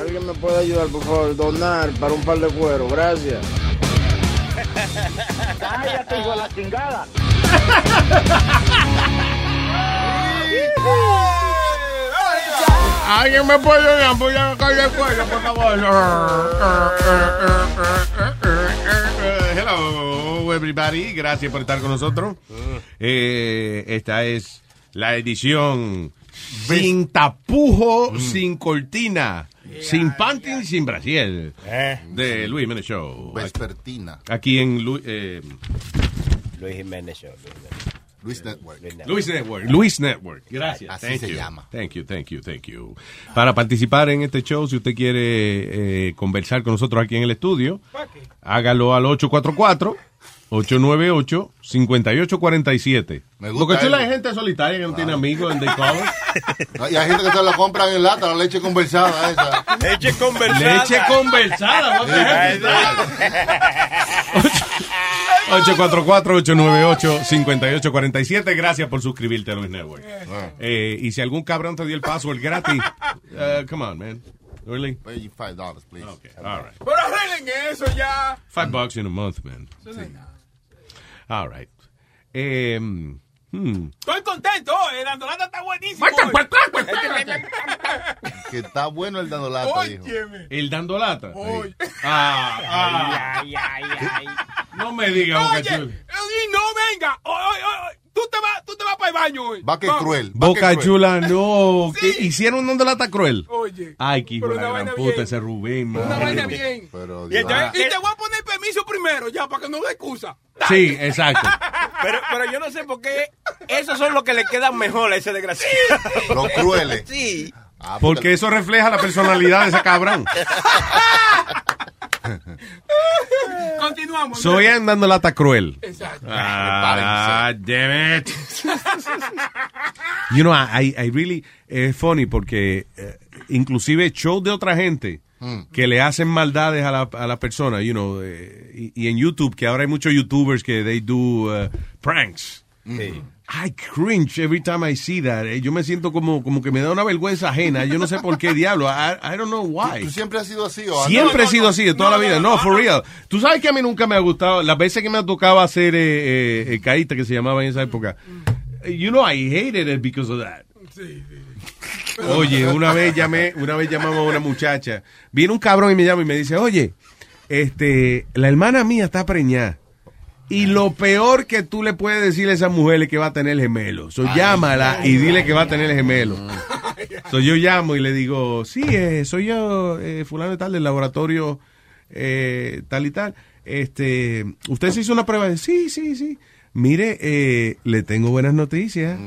¿Alguien me puede ayudar, por favor? Donar para un par de cuero. Gracias. Cállate, hijo de la chingada. ¿Alguien me puede ayudar? Voy a caer el cuello, por favor. Hello, everybody. Gracias por estar con nosotros. Eh, esta es la edición sin tapujo, sin cortina, sin panty, sin brasiel de Luis Jiménez Show. Vespertina. Aquí en Lu- eh, Luis Jiménez Show. Luis Network. Luis Network. Luis Network. Gracias. Así Thank se you. llama. Thank you, thank you, thank you. Para participar en este show, si usted quiere eh, conversar con nosotros aquí en el estudio, hágalo al 844 898 5847 Me gusta Porque tú la eso. gente solitaria que no tiene amigos en. No, Y hay gente que se la compran en lata, la leche conversada esa. Leche conversada. Leche conversada. that? 844-898-5847. Gracias por suscribirte a Luis Network. Eh, y si algún cabrón te dio el password gratis, uh, come on, man. Really? Pay you five dollars, please. Okay, all right. Pero arreglen eso ya. Five bucks in a month, man. All right. Eh, hmm. Estoy contento. El andolata está buenísimo. Que está bueno el dando lata, dijo. Óyeme. El dando lata. Oye. Ah, ah. Ay, ay, ay. No me digas, Oye, Chula. y no venga. Oye, oye, oye, Tú te vas, tú te vas para el baño hoy. Va que Vamos. cruel. va que Boca cruel. Chula, no. Sí. ¿Qué? ¿Hicieron un dando lata cruel? Oye. Ay, que hijo de la una gran puta bien. ese Rubén. Una madre. vaina bien. Pero Y te voy a poner permiso primero ya para que no dé excusa. Sí, exacto. Pero, pero yo no sé por qué esos son los que le quedan mejor a ese desgraciado. Los crueles. Sí. Ah, Porque eso refleja la personalidad de ese cabrón. Continuamos. Soy andando lata cruel. Exacto. Ah, damn it. You know, I, I really, es funny porque eh, inclusive shows de otra gente que le hacen maldades a la, a la persona, you know, eh, y, y en YouTube, que ahora hay muchos YouTubers que they do uh, pranks. Sí. I cringe every time I see that. Eh, Yo me siento como, como que me da una vergüenza ajena. Yo no sé por qué diablo. I, I don't know why. ¿Tú siempre has sido así o Siempre no, he sido no, así de toda no, la vida. no, for real. Tú sabes que a mí nunca me ha gustado. Las veces que me tocaba hacer eh, eh, eh, que se llamaba en esa época. eh, You know, I hated it because of that. Sí, sí. Oye, una vez llamé, una vez llamamos a una muchacha. Viene un cabrón y me llama y me dice, oye, este, la hermana mía está preñada. Y lo peor que tú le puedes decir a esa mujer es que va a tener gemelo. So, llámala y dile que va a tener gemelo. So, yo llamo y le digo, sí, eh, soy yo, eh, fulano y tal, del laboratorio eh, tal y tal. Este, ¿usted se hizo una prueba? Sí, sí, sí. Mire, eh, le tengo buenas noticias.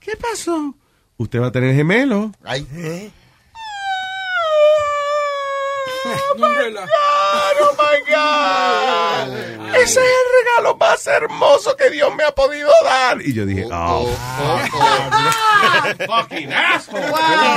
¿Qué pasó? Usted va a tener gemelo. Ay, No relaja. Oh my God. Ese es el regalo más hermoso que Dios me ha podido dar. Y yo dije, oh, oh, oh, oh. Fucking asshole.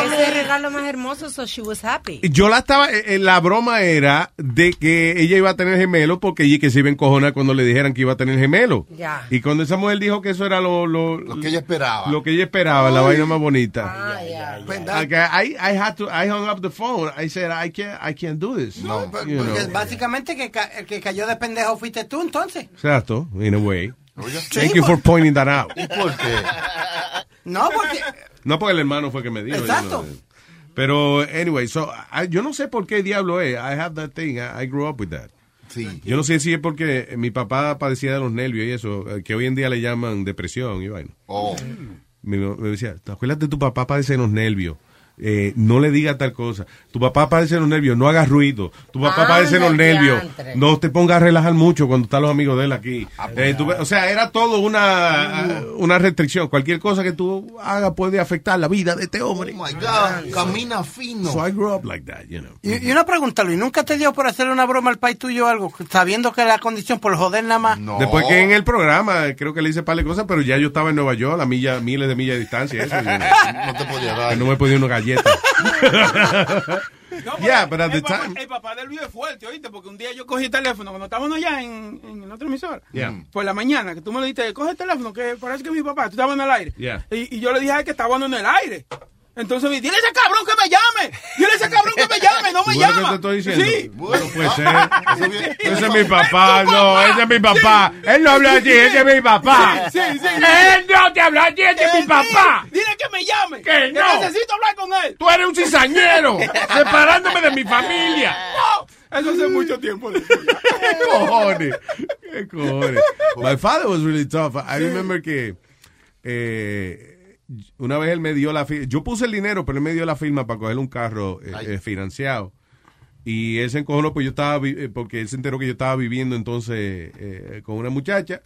Ese regalo más hermoso, so she was happy. Yo la estaba, eh, eh, la broma era de que ella iba a tener gemelo porque ella que se iba a encojonar cuando le dijeran que iba a tener gemelo. Ya. Y cuando esa mujer dijo que eso era lo, lo, Lo que ella esperaba. lo que ella esperaba, la vaina más bonita. Ah, ya. Like, I, I had to, I hung up the phone. I said, I can't, I can't do this. No, Pues, You porque know. básicamente que el que cayó de pendejo fuiste tú entonces. Exacto, in a way. Oye, Thank you for pointing that out. ¿Y por qué? No, porque No, porque el hermano fue que me dijo. Exacto. no- pero, anyway, so, I- yo no sé por qué diablo es. I have that thing. I, I grew up with that. Sí. Yo no sé si es porque mi papá padecía de los nervios y eso, eh, que hoy en día le llaman depresión y vaina. Oh. Mamá me decía, ¿te acuerdas de tu papá padece de los nervios? Eh, no le diga tal cosa. Tu papá padece los nervios, no hagas ruido. Tu papá padece los nervios, diantre. no te pongas a relajar mucho cuando están los amigos de él aquí. Eh, tú ve- o sea, era todo una, una restricción. Cualquier cosa que tú hagas puede afectar la vida de este hombre. Oh my God, camina fino. So I grew up like that, you know. Y, y una pregunta, Luis, ¿nunca te dio por hacerle una broma al país tuyo o algo? Sabiendo que la condición por joder nada más. No. Después que en el programa, eh, creo que le hice par de cosas, pero ya yo estaba en Nueva York, a milla, miles de millas de distancia. Eso, y, No te podía dar. que no me podía una galleta. No, Yeah, pero but at the el, papá, time- el papá del Luis es fuerte, ¿oíste? Porque un día yo cogí el teléfono, cuando estábamos allá en, en otra emisora, Yeah. por la mañana, que tú me lo dijiste, coge el teléfono, que parece que es mi papá, tú estabas en el aire. Yeah. Y, y yo le dije a él que estaba en el aire. Entonces me dile a ese cabrón que me llame. Dile a ese cabrón que me llame, no me ¿Tú ves lo llama. te estoy diciendo? Sí. Bueno, puede ser. Eso bien- Ese es mi papá, no, ese es mi papá. Él no habla así, ese es mi papá. Sí, sí, sí. Él no te habla así, ese es mi Sí, papá. Dile que me llame. Que no. necesito hablar con él. Tú eres un cizañero, separándome de mi familia. No. Eso hace mucho tiempo. ¿Qué cojones? ¿Qué cojones? My father was really tough. I remember que eh, una vez él me dio la firma. Yo puse el dinero, pero él me dio la firma para coger un carro eh, eh, financiado. Y él se encojonó pues yo estaba, eh, porque él se enteró que yo estaba viviendo entonces eh, con una muchacha.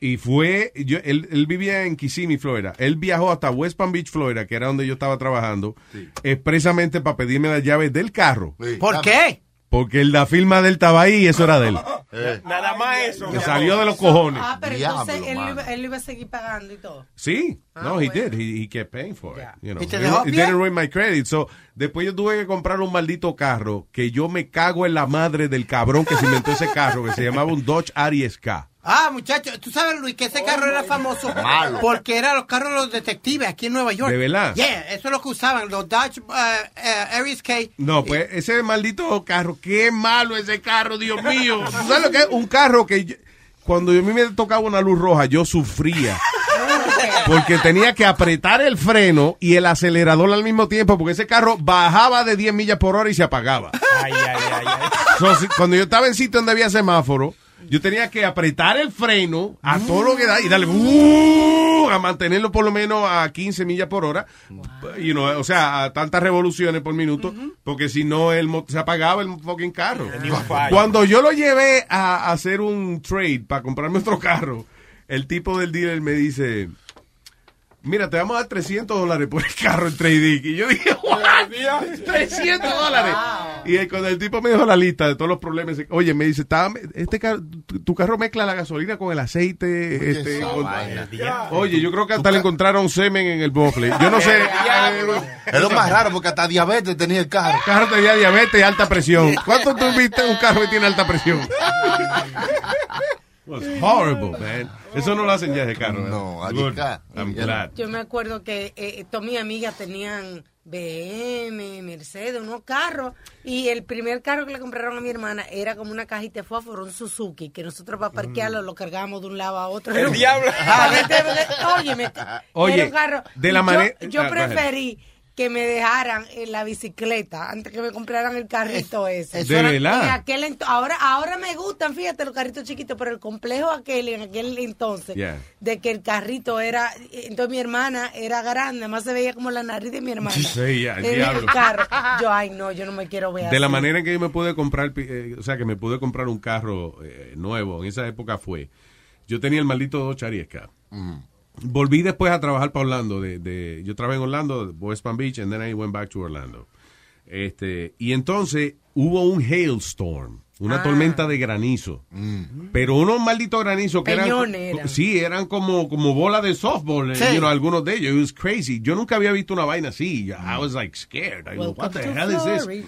Y fue, yo, él, él vivía en Kissimmee, Florida. Él viajó hasta West Palm Beach, Florida, que era donde yo estaba trabajando, expresamente para pedirme las llaves del carro. Sí, ¿Por dame. qué? Porque la firma de él estaba ahí y eso era de él. Eh, Nada más eso. Que salió de los cojones. Ah, pero Diablo, entonces él, mano. iba- él iba a seguir pagando y todo. Sí, Ah, no, he bueno. did. He, he kept paying for it. You know. ¿Y te It- dejó it pie? didn't ruin my credit. So, después yo tuve que comprar un maldito carro que yo me cago en la madre del cabrón que se inventó ese carro, que se llamaba un Dodge Aries K. Ah, muchacho, tú sabes, Luis, que ese carro era famoso Malo. porque eran los carros de los detectives aquí en Nueva York. ¿De verdad? Yeah, eso es lo que usaban, los Dodge uh, uh, Aries K. No, pues ese maldito carro, qué malo ese carro, Dios mío. ¿Tú sabes lo que es? Un carro que yo- cuando a mí me tocaba una luz roja, yo sufría. Porque tenía que apretar el freno y el acelerador al mismo tiempo, porque ese carro bajaba de 10 millas por hora y se apagaba. Ay, ay, ay, ay. So, si- cuando yo estaba en sitio donde había semáforo, yo tenía que apretar el freno a todo lo que da y darle uh, a mantenerlo por lo menos a 15 millas por hora. You know, o sea, a tantas revoluciones por minuto, porque si no se apagaba el fucking carro. Cuando yo lo llevé a, a hacer un trade para comprarme otro carro, el tipo del dealer me dice, mira, te vamos a dar 300 dólares por el carro en trading. Y yo dije, "What? 300 dólares. Y el- cuando el tipo me dejó la lista de todos los problemas, oye, me dice, "Estaba- este carro, tu, tu carro mezcla la gasolina con el aceite. Este, con- oye, yo creo que hasta le encontraron semen en el bofle. Yo no sé. Es lo más raro porque hasta diabetes tenía el carro. El carro tenía diabetes y alta presión. ¿Cuánto tú viste un carro que tiene alta presión? was horrible, man. Eso no lo hacen ya ese carro. No, ¿verdad? aquí Good. está. I'm glad. Yo me acuerdo que eh, todas mis amigas tenían BM, Mercedes, unos carros. Y el primer carro que le compraron a mi hermana era como una cajita de fósforo, un Suzuki, que nosotros para parquearlo lo cargábamos de un lado a otro. El diablo. Oye, era un carro. de la Yo- Ah, preferí que me dejaran en la bicicleta antes que me compraran el carrito ese. De era- En verdad. aquel ento- ahora, ahora me gustan, fíjate, los carritos chiquitos, pero el complejo aquel en aquel entonces, Yeah. de que el carrito era, entonces mi hermana era grande, además se veía como la nariz de mi hermana. Sí, ya, el carro. Yo, ay no, yo no me quiero ver De la manera en que yo me pude comprar, eh, o sea, que me pude comprar un carro eh, nuevo en esa época fue, yo tenía el maldito Dodge Ariesca. Volví después a trabajar para Orlando. De, de- yo trabajé en Orlando, West Palm Beach, and then I went back to Orlando. Este, y entonces hubo un hailstorm, una Ah. tormenta de granizo. Pero unos malditos granizos que eran, eran. sí, eran como, como bola de softball, eh, Sí. you know, algunos de ellos. It was crazy. Yo nunca había visto una vaina así. I was like scared. I Welcome what the hell is this?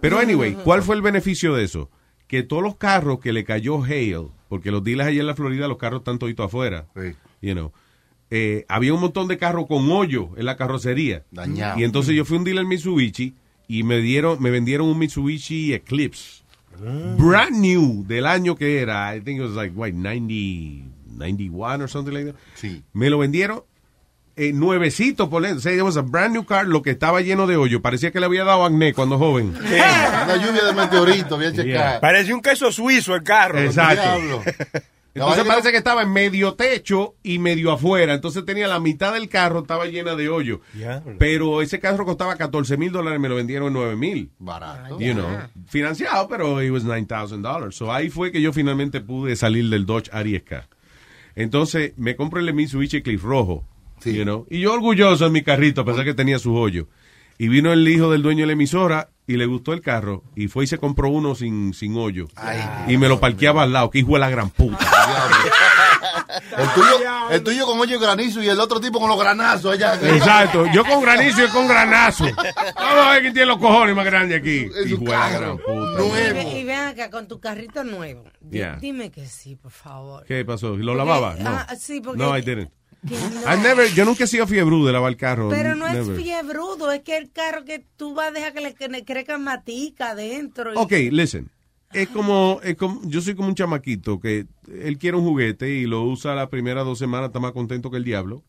Pero anyway, ¿cuál fue el beneficio de eso? Que todos los carros que le cayó hail, porque los dealers allá en la Florida, los carros están toditos afuera, Sí. you know, eh, había un montón de carros con hoyo en la carrocería. Dañado. Y entonces yo fui a un dealer Mitsubishi y me dieron, me vendieron un Mitsubishi Eclipse. Brand new del año que era. I think it was like, what, 90, 91 or something like that. Sí. Me lo vendieron eh, nuevecito por dentro. O sea, it was a brand new car, lo que estaba lleno de hoyo. Parecía que le había dado acné cuando joven. Una lluvia de meteoritos, voy a checar. Parece un queso suizo el carro. Exacto. Entonces parece que- que estaba en medio techo y medio afuera. Entonces tenía la mitad del carro, estaba llena de hoyo. Pero ese carro costaba 14 mil dólares, me lo vendieron en 9 mil. Barato. You know, financiado, pero it was $9,000. So ahí fue que yo finalmente pude salir del Dodge Ariesca. Entonces me compré el Mitsubishi Cliff rojo. Sí. you know, y yo orgulloso en mi carrito, a pesar que tenía su hoyo. Y vino el hijo del dueño de la emisora y le gustó el carro y fue y se compró uno sin, sin hoyo. y me lo parqueaba al lado, que hijo de la gran puta. El tuyo, el tuyo con hoyo y granizo y el otro tipo con los granazos allá. Exacto, yo con granizo y con granazo. Vamos a ver quién tiene los cojones más grandes aquí. Hijo de la gran puta. Y Nuevo. ve- Y ven acá con tu carrito nuevo. Yeah. Dime que sí, por favor. ¿Qué pasó? ¿Lo Porque- lavaba? No. ah, sí, porque- No, I didn't. Que no. I never, yo nunca he sido fiebre de lavar el carro. Pero no never. es fiebrudo, es que el carro que tú vas a dejar que le, que le crezca matica adentro. y- Ok, listen. Es como, es como, yo soy como un chamaquito que él quiere un juguete y lo usa las primeras dos semanas, está más contento que el diablo.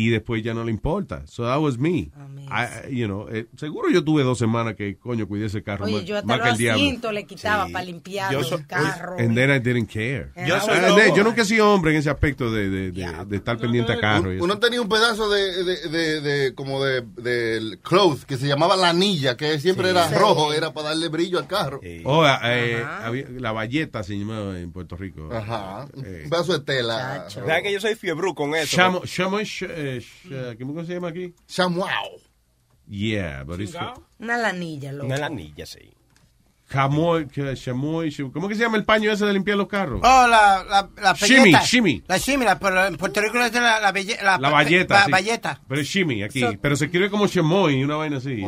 Y después ya no le importa. So that was me. I- you know, eh, seguro yo tuve dos semanas que, coño, cuidé ese carro Oye, más, yo hasta más los que el diablo. le quitaba Sí. para limpiar Yo el soy- carro. And then I didn't care. Yo soy loco. yo nunca he sido hombre en ese aspecto de, de, de, de estar pendiente a carro. Uno tenía un pedazo de, de, de, de- como de, del cloth que se llamaba la anilla, que siempre era Sí. rojo, era para darle brillo al carro. Sí. Oh, eh, había- la valleta se llamaba en Puerto Rico. Ajá. Eh. Un pedazo de tela. ¿Sabes que yo soy fiebru con eso? Chamo, chamo, eh, sh- ¿cómo se llama aquí? Chamuau. Yeah, but it's Una lanilla, loco. Una lanilla, sí. Chamoy, que- chamoy, ¿cómo que se llama el paño ese de limpiar los carros? Oh, la, la, la Shimmy, shimmy. La shimmy, la- pero en Puerto Rico dicen la, la, la, La valleta. la sí. valleta. Pero es shimmy aquí. So- pero se escribe como chamoy, una vaina así.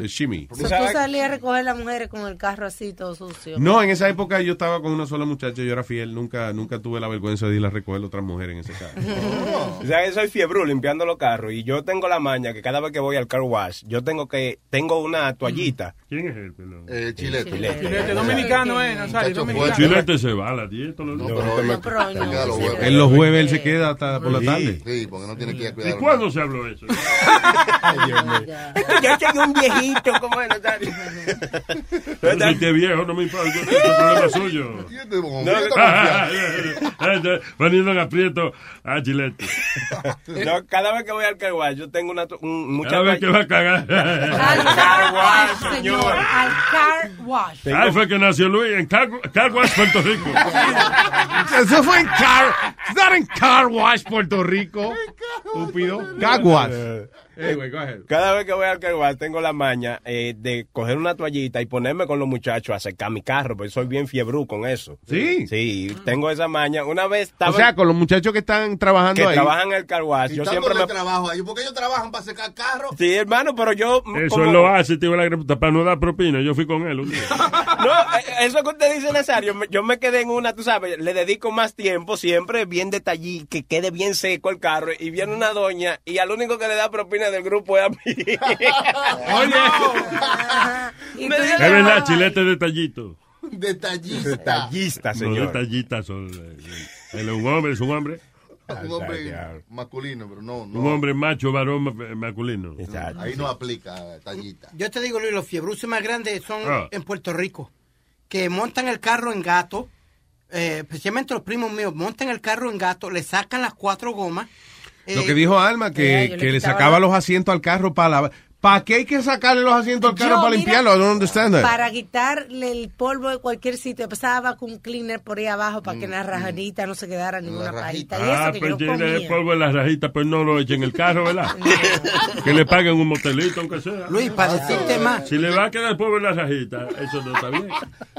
Es shimmy. So, tú salías a recoger a las mujeres con el carro así todo sucio. No, en esa época yo estaba con una sola muchacha, yo era fiel, nunca nunca tuve la vergüenza de ir a recoger a otras mujeres en ese carro. O sea, que soy fiebru limpiando los carros y yo tengo la maña que cada vez que voy al car wash, yo tengo que, tengo una toallita. ¿Quién es él, pelón? Eh, chilete. Chilete. Chilete, dominicano, ¿eh? Nazario. Chilete se va a las 10 todos los No, días. pero No, pero se no, queda los sí, huevos. En los jueves él se queda hasta por la tarde. Sí, porque no tiene que ir a ¿Y cuidar. cuándo se habló eso? yo soy un viejito, ¿cómo es, Nazario? Yo soy que viejo, no me importa. Yo tengo problema suyo. Este como mira, Ah, está confiado. Poniendo en aprieto a Chilete. No, cada vez que voy al car wash, yo tengo una, un, mucha Cada vez que va a cagar. Al car wash, señor. Al car wash. Ahí fue que nació Luis, en Car- Carwash, Puerto Rico. Eso fue en Car, it's not en Car Wash, Puerto Rico. Estúpido. Car Wash. Anyway, go ahead. Cada vez que voy al car wash tengo la maña eh, de coger una toallita y ponerme con los muchachos a secar mi carro, porque soy bien fiebru con eso. Sí. Sí, tengo esa maña. Una vez estaba O sea, con los muchachos que están trabajando que ahí. trabajan en el car wash, yo siempre me... trabajo a ellos, porque ellos trabajan para secar carros. Sí, hermano, pero yo... Eso como- él lo hace, tío, la para no dar propina. Yo fui con él un día. No, eh, eso que usted dice, Nazario, yo me quedé en una, tú sabes, le dedico más tiempo, siempre bien detallí, que quede bien seco el carro, y viene una doña, y al único que le da propina del grupo es a mí. Le Es verdad, Chilete detallito. Detallista. Detallista, señor. detallistas son. eh, Él es un hombre, es un hombre. Un hombre masculino, pero no, no. Un hombre macho, varón ma- masculino. Exacto. Ahí no aplica tallita. Yo te digo, Luis, los fiebruces más grandes son Ah. en Puerto Rico. Que montan el carro en gato, eh, especialmente los primos míos, montan el carro en gato, le sacan las cuatro gomas. Lo eh, que dijo Alma, que, que le sacaba la- los asientos al carro para lavar. ¿Para qué hay que sacarle los asientos al carro Yo, para mira, limpiarlo? I don't understand that. Para quitarle el polvo de cualquier sitio. Empezaba con un cleaner por ahí abajo para que en la rajadita no se quedara ninguna rajita. pajita. Y eso Ah, que pues comía. polvo en las rajitas, pues no lo echen en el carro, ¿verdad? que le paguen un motelito, aunque sea. Luis, para decirte más, Si le va a quedar polvo en las rajitas, eso no está bien.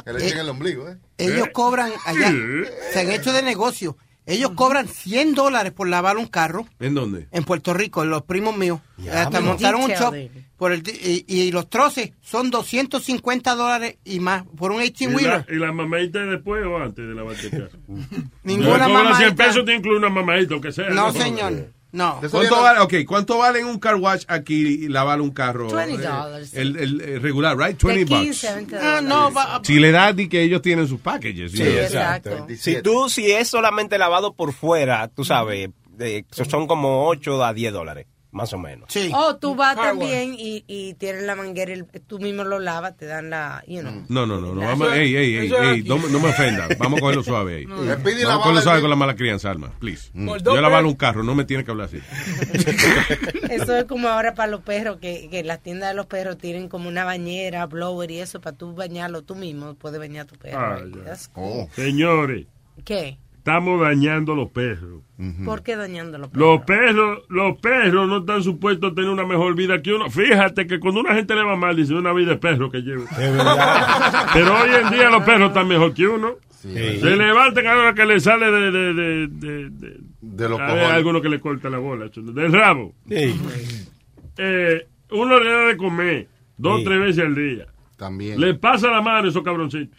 Que le echen el ombligo, ¿eh? ellos ¿Eh? cobran allá, se han hecho de negocio. Ellos cobran 100 dólares por lavar un carro ¿En dónde? en Puerto Rico, los primos míos. Hasta bueno. montaron un shop. Por el, y, y los troces son 250 dólares y más por un 18 ¿Y la, wheeler. y la mamadita después o antes de lavarte el carro? Ninguna cobra 100 mamadita. pesos, te incluye una mamadita, aunque sea. No, señor. No. ¿Cuánto vale, okay, ¿Cuánto vale en un car wash aquí lavar un carro? $20. Eh, El, el, el regular, right? De 20 bucks. 15 a 20 Ah, no, Si le das di que ellos tienen sus packages. Sí, know. exacto. 27. Si tú, si es solamente lavado por fuera, tú sabes, eh, son como 8 a 10 dólares. Más o menos. Sí. O tú vas Car también y, y tienes la manguera, y tú mismo lo lavas, te dan la, you know. No, no, no, no. Vamos, ey, ey, ey, ey, no, no me ofenda. Vamos a cogerlo suave ahí. Vamos a cogerlo suave con la mala crianza, Alma, please. Por Yo pesos. un carro, no me tiene que hablar así. Eso es como ahora para los perros, que, que las tiendas de los perros tienen como una bañera, blower y eso, para tú bañarlo tú mismo, puedes bañar a tu perro. Ah. That's cool. Oh. Señores, ¿Qué? Estamos dañando los perros. ¿Por qué dañando los Los perros? perros, los perros no están supuestos a tener una mejor vida que uno. Fíjate que cuando una gente le va mal, dice una vida de perro que lleva. Pero hoy en día los perros están mejor que uno. Se levantan a la hora que le sale de, de, de, de, de- De los a ver, cojones. alguno que le corta la bola, chulo, del rabo. Eh, uno le da de comer dos o tres veces al día. También. Le pasa la mano a esos cabroncitos.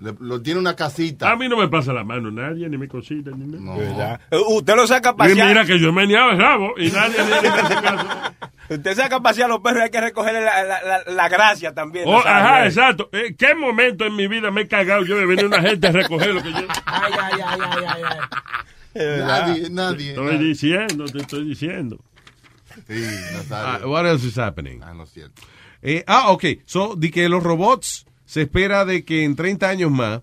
Le- lo tiene una casita. A mí no me pasa la mano nadie, ni me cosita, ni nada. No. Eh, Usted lo saca a Y mira que yo me meneaba el rabo y nadie hace caso. Usted saca a pasear a los perros y hay que recogerle la, la, la, la gracia también. Oh, ajá, eh. exacto. ¿En qué momento en mi vida me he cagado yo de venir una gente a recoger lo que yo Ay, ay, ay, ay, ay, ay. Nadie, nadie. estoy nadie. diciendo? Te estoy diciendo. Sí, Ah, Nazario. what else is happening? Ah, no es cierto. Eh, ah, ok. So, de que los robots se espera de que en 30 años más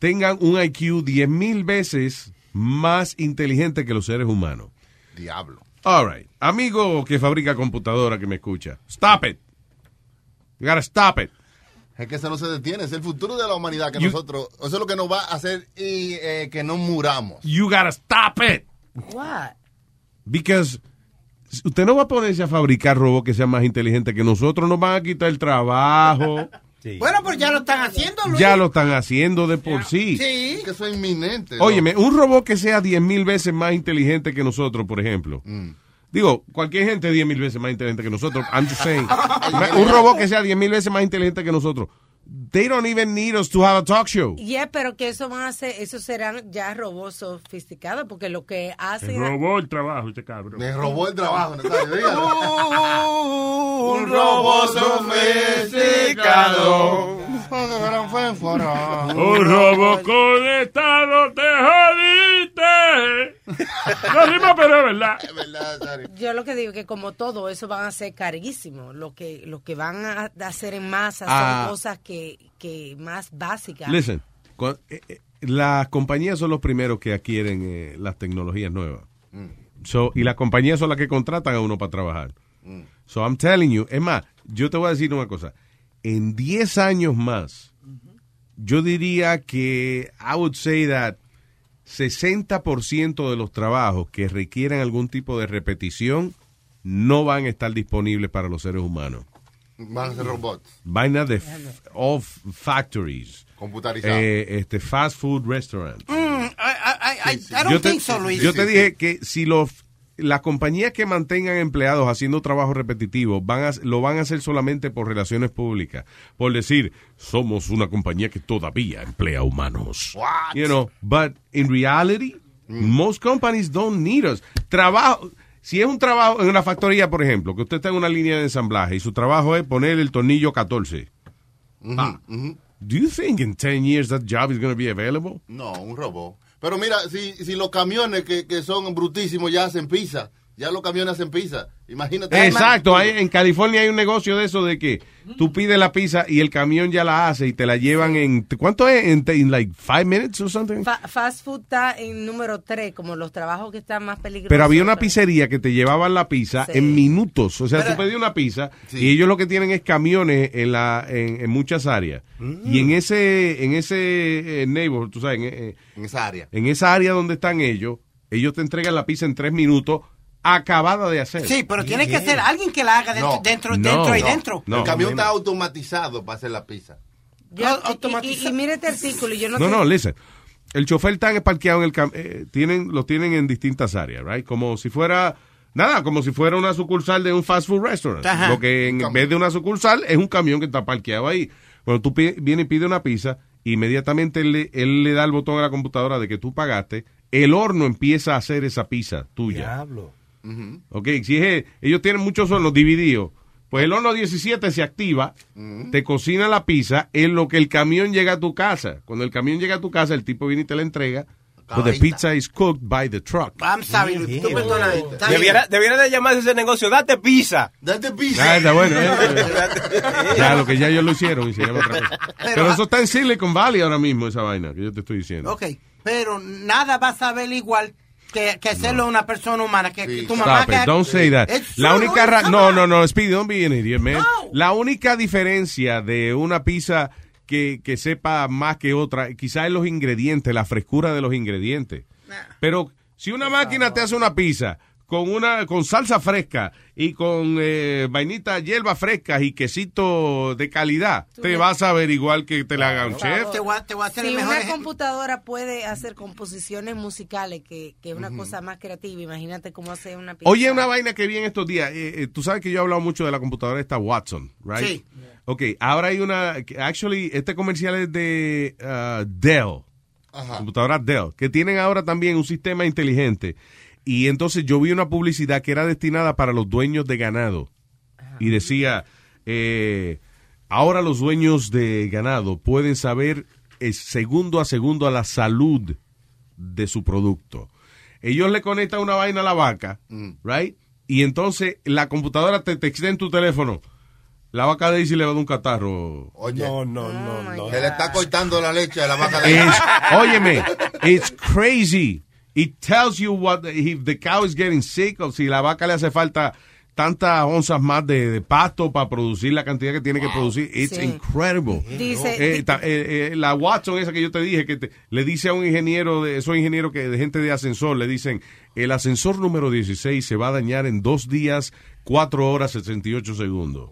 tengan un IQ 10 mil veces más inteligente que los seres humanos. Diablo. All right. Amigo que fabrica computadora que me escucha. Stop it. You gotta stop it. Es que eso no se detiene. Es el futuro de la humanidad que You- nosotros. Eso es lo que nos va a hacer y eh, que no muramos. You gotta stop it. What? Because usted no va a ponerse a fabricar robots que sean más inteligentes que nosotros. Nos van a quitar el trabajo. Bueno, pues ya lo están haciendo, Luis. ya lo están haciendo de por sí. Sí. Es que eso es inminente. ¿no? Óyeme, un robot que sea 10 mil veces más inteligente que nosotros, por ejemplo. Mm. Digo, cualquier gente 10 mil veces más inteligente que nosotros. I'm just saying. un robot que sea 10 mil veces más inteligente que nosotros. They don't even need us to have a talk show. Yeah, pero que eso van a ser, esos serán ya robots sofisticados, porque lo que Me hacen... robó el trabajo este cabrón. Me robó el trabajo. Un robot sofisticado. Un robo conectado te No rima, pero es verdad. Es verdad, Nazario. Yo lo que digo es que como todo eso van a ser carísimos. Lo que, lo que van a hacer en masa Ah. son cosas que, que más básicas. Listen, eh, eh, las compañías son los primeros que adquieren eh, las tecnologías nuevas. So, y las compañías son las que contratan a uno para trabajar. So I'm telling you, es más, yo te voy a decir una cosa. En 10 años más, yo diría que I would say that 60% de los trabajos que requieren algún tipo de repetición no van a estar disponibles para los seres humanos. Van a ser robots. Vaina de f- of factories. Computarizados. Eh, este fast food restaurants. Mm, I, I, I, I don't yo te, think so, Luis. yo te Sí, dije que si los las compañías que mantengan empleados haciendo trabajo repetitivo van a, lo van a hacer solamente por relaciones públicas, por decir somos una compañía que todavía emplea humanos. What? You know, but in reality, most companies don't need us. Trabajo, si es un trabajo en una factoría, por ejemplo, que usted está en una línea de ensamblaje y su trabajo es poner el tornillo 14. Ah, Do you think in 10 years that job is going to be available? No, un robot. Pero mira, si, si los camiones que, que son brutísimos ya hacen pizza, ya los camiones hacen pizza, imagínate. Exacto, hay, en California hay un negocio de eso de que tú pides la pizza y el camión ya la hace y te la llevan en ¿cuánto es? En, in like five minutes or something. Fa- fast food está en número 3, como los trabajos que están más peligrosos. Pero había una pizzería que te llevaban la pizza Sí. en minutos. O sea, Pero- tú pedías una pizza Sí. y ellos lo que tienen es camiones en la en, en muchas áreas. Y en ese en ese eh, neighborhood, tú sabes, en, eh, En esa área. en esa área donde están ellos, ellos te entregan la pizza en tres minutos acabada de hacer. Sí, pero tiene que ser alguien que la haga dentro, No. dentro, No, dentro y no. dentro. No, el camión está automatizado para hacer la pizza. Yo- y- y, mire este artículo, yo no, No, no, listen. El chofer está parqueado en el cam eh, tienen lo tienen en distintas áreas, right? Como si fuera nada, como si fuera una sucursal de un fast food restaurant. Ajá. Lo que en camión. vez de una sucursal es un camión que está parqueado ahí. Cuando tú vienes y pides una pizza, inmediatamente él le, él le da el botón a la computadora de que tú pagaste, el horno empieza a hacer esa pizza tuya. Diablo. Ok, si es, ellos tienen muchos hornos divididos. Pues el horno 17 se activa, te cocina la pizza en lo que el camión llega a tu casa. Cuando el camión llega a tu casa, el tipo viene y te la entrega But the pizza is cooked by the truck. I'm sorry, Luis, tú. Debiera, debiera de llamarse ese negocio, date pizza. Date Ah, pizza. está bueno. eh. Ya, lo que ya ellos lo hicieron y se llama otra cosa. Pero eso está en Silicon Valley ahora mismo, esa vaina que yo te estoy diciendo. Ok, pero nada va a saber igual que, que hacerlo una persona humana. Que, que tu mamá Stop it, don't say that. It's La única ra- no, no, no, Speedy, don't be an idiot, man. La única diferencia de una pizza que, que sepa más que otra, quizás es los ingredientes, la frescura de los ingredientes. Pero si una máquina te hace una pizza con una con salsa fresca y con eh, vainita, hierbas frescas y quesito de calidad, te vas a ver igual que te la haga un chef. Te voy a, te voy a hacer Si el mejor una ejemplo. computadora puede hacer composiciones musicales, que, que es una cosa más creativa, imagínate cómo hacer una pizza. Oye, una vaina que vi en estos días. eh, eh, tú sabes que yo he hablado mucho de la computadora esta Watson, right? Sí. Ok, ahora hay una. Actually, este comercial es de uh, Dell. Computadora Dell. Que tienen ahora también un sistema inteligente. Y entonces yo vi una publicidad que era destinada para los dueños de ganado. Y decía. eh, ahora los dueños de ganado pueden saber eh, segundo a segundo a la salud de su producto. Ellos le conectan una vaina a la vaca, right? Y entonces la computadora te textea en tu teléfono. La vaca de Daisy le va a dar un catarro. Oye, No, no, no, no. se le está cortando la leche a la vaca de It's, óyeme, it's crazy. It tells you what if the cow is getting sick o si la vaca le hace falta tantas onzas más de, de pasto para producir la cantidad que tiene que producir. It's Sí. incredible. Dice- Eh, ta- eh, eh, la Watson esa que yo te dije que te- le dice a un ingeniero, de, esos ingenieros que de gente de ascensor, le dicen, el ascensor número 16 se va a dañar en dos días, cuatro horas, 68 segundos.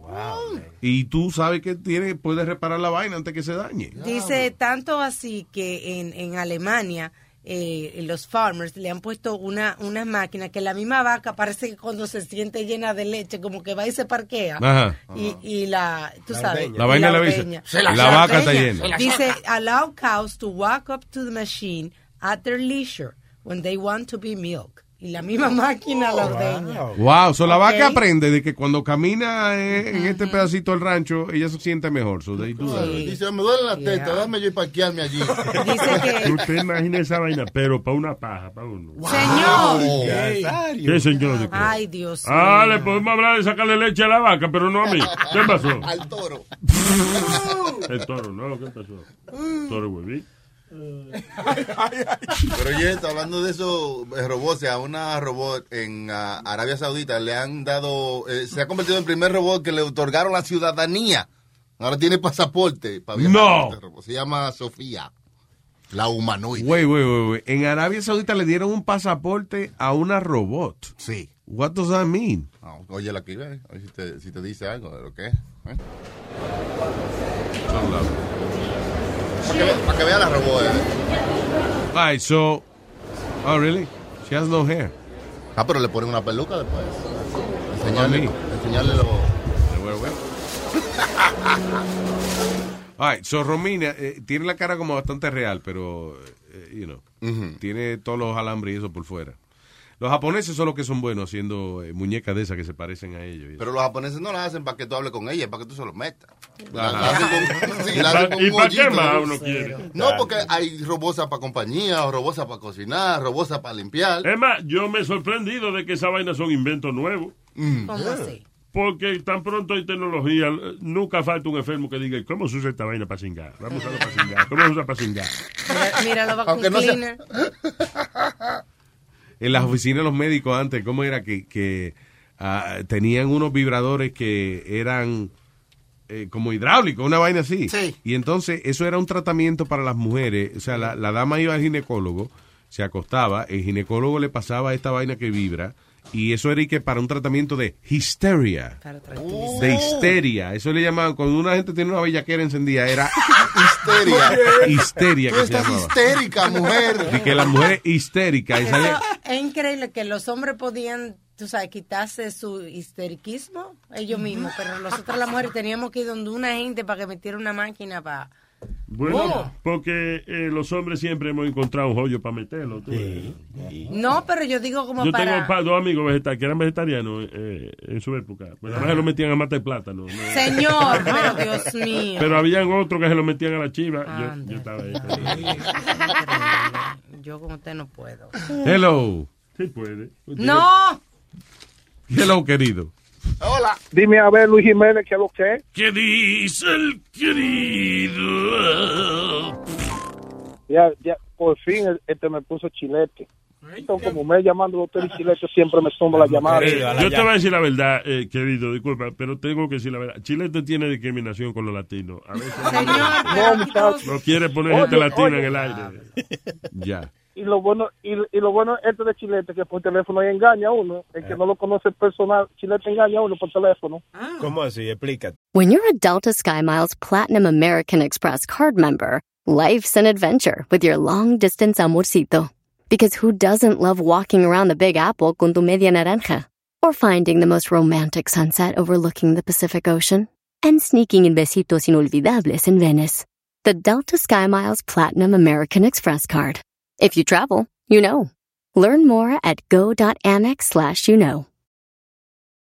Y tú sabes que tiene, puedes reparar la vaina antes que se dañe. Dice tanto así que en, en Alemania eh, los farmers le han puesto una, una máquina que la misma vaca parece que cuando se siente llena de leche como que va y se parquea Ajá. y, y la tú sabes La vaina dice, ordeña. "Se la La saca". vaca está llena. dice allow cows to walk up to the machine at their leisure when they want to be milk y la misma máquina la ordeña Wow, so la vaca aprende de que cuando camina eh, en este pedacito del rancho, ella se siente mejor. So they do that. Dice, me duele la teta, dame yo y parquearme allí. Usted imagina esa vaina, pero para una paja, para uno. Señor. ¿Qué señor? ¿De qué? ay Dios Ah, le podemos hablar de sacarle leche a la vaca, pero no a mí. ¿Qué pasó? Al toro. El toro, no, ¿qué pasó? Toro huevín. Pero oye, está hablando de eso, eh, robots, a una robot en ah, Arabia Saudita le han dado, eh, se ha convertido en el primer robot que le otorgaron la ciudadanía. Ahora tiene pasaporte para viajar. No. Este robot. Se llama Sofía, la humanoide. En Arabia Saudita le dieron un pasaporte a una robot. Sí. What does that mean? Ah, oye, la a ver si te, si te dice algo de lo que es. ¿eh? Para que, vea- para que vea la robot. eh. Alright, so. Oh, really? She has no hair. Ah, pero le ponen una peluca después. Enseñarle, enseñarle lo... Alright, so Romina eh, tiene la cara como bastante real, pero, eh, you know, tiene todos los alambres y eso por fuera. Los japoneses son los que son buenos haciendo eh, muñecas de esas que se parecen a ellos. Pero los japoneses no la hacen para que tú hables con ella, para que tú se lo metas. Hacen con- sí, ¿Y la pa- hacen con y un pa' qué más uno quiere? No, porque hay robosas para compañía, o robosas para cocinar, robosas para limpiar. Es más, yo me he sorprendido de que esa vaina son inventos nuevos. Mm. ¿Cómo así? Porque tan pronto hay tecnología, eh, nunca falta un enfermo que diga, ¿cómo se usa esta vaina para cingar? Vamos a usarlo para cingar. ¿Cómo se usa para cingar? Mira, mira lo va Aunque con no sea- cleaner. en las oficinas de los médicos antes, ¿cómo era que, que ah, tenían unos vibradores que eran eh, como hidráulicos, una vaina así? Sí. Y entonces eso era un tratamiento para las mujeres, o sea, la, la dama iba al ginecólogo, se acostaba, el ginecólogo le pasaba esta vaina que vibra, y eso era y que para un tratamiento de histeria. Para tranquilizar. De histeria, eso le llamaban, cuando una gente tiene una bellaquera encendida, era Histeria. histeria Tú que estás histérica, mujer. Y que la mujer histérica, y Eso salía- es increíble que los hombres podían, tú sabes, quitarse su histeriquismo ellos mismos, pero nosotros las mujeres teníamos que ir donde una gente para que metiera una máquina para... Bueno, porque eh, los hombres siempre hemos encontrado un joyo para meterlo. tú. No, pero yo digo como Yo para... tengo pa- dos amigos vegetarianos que eran vegetarianos eh, en su época. Pues nada más se lo metían a matar plátano. ¿no? Señor, pero Dios mío. Pero habían otros que se lo metían a la chiva. Yo, yo estaba ahí. yo con usted no puedo. Hello. Sí puede. ¡No! Hello, querido. Hola. Dime a ver, Luis Jiménez, ¿qué es lo que es? ¿Qué dice el querido? Ya, ya, por fin este me puso chilete. Entonces, como me llamando doctor y chilete, siempre me tomo la llamada. Yo te voy a decir la verdad, eh, querido, disculpa, pero tengo que decir la verdad. Chile te tiene discriminación con los latinos. A veces No, no quiere poner gente Oye, latina oye. en el aire. Ya. Y lo bueno y, y lo bueno este de Chilete que por teléfono ahí engaña a uno. El que ah. no lo conoce personal, Chilete engaña a uno por teléfono. Ah. ¿Cómo así? Explícate. When you're a Delta SkyMiles Platinum American Express card member, life's an adventure with your long distance amorcito. Because who doesn't love walking around the Big Apple con tu media naranja? Or finding the most romantic sunset overlooking the Pacific Ocean? And sneaking in besitos inolvidables in Venice. The Delta SkyMiles Platinum American Express card. If you travel, you know. Learn more at go.amex slash you know.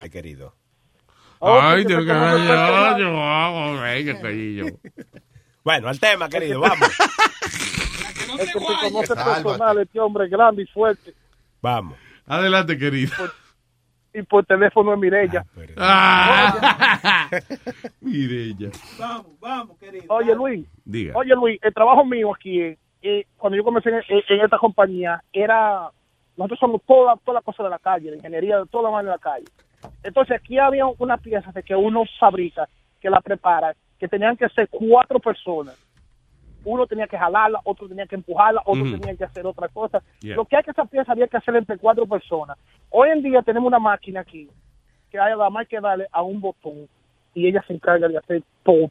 Ay, querido. Ay, Dios que ay, yo cariño. Bueno, al tema, querido, vamos. Es que te conoce personal, este hombre grande y fuerte. Vamos. Adelante, querido. Y por teléfono es Mirella. Ah. Mirella. Vamos, vamos, querido. Oye, Luis. Diga. Oye, Luis, el trabajo mío aquí, eh, eh, cuando yo comencé en, en- en esta compañía, era. Nosotros somos toda, toda la cosa de la calle, la ingeniería, toda la mano de la calle. Entonces, aquí había una pieza de que uno fabrica, que la prepara, que tenían que ser cuatro personas. Uno tenía que jalarla, otro tenía que empujarla, otro tenía que hacer otra cosa. Yeah. Lo que hay que esa pieza había que hacer entre cuatro personas. Hoy en día tenemos una máquina aquí que hay nada más que darle a un botón y ella se encarga de hacer todo.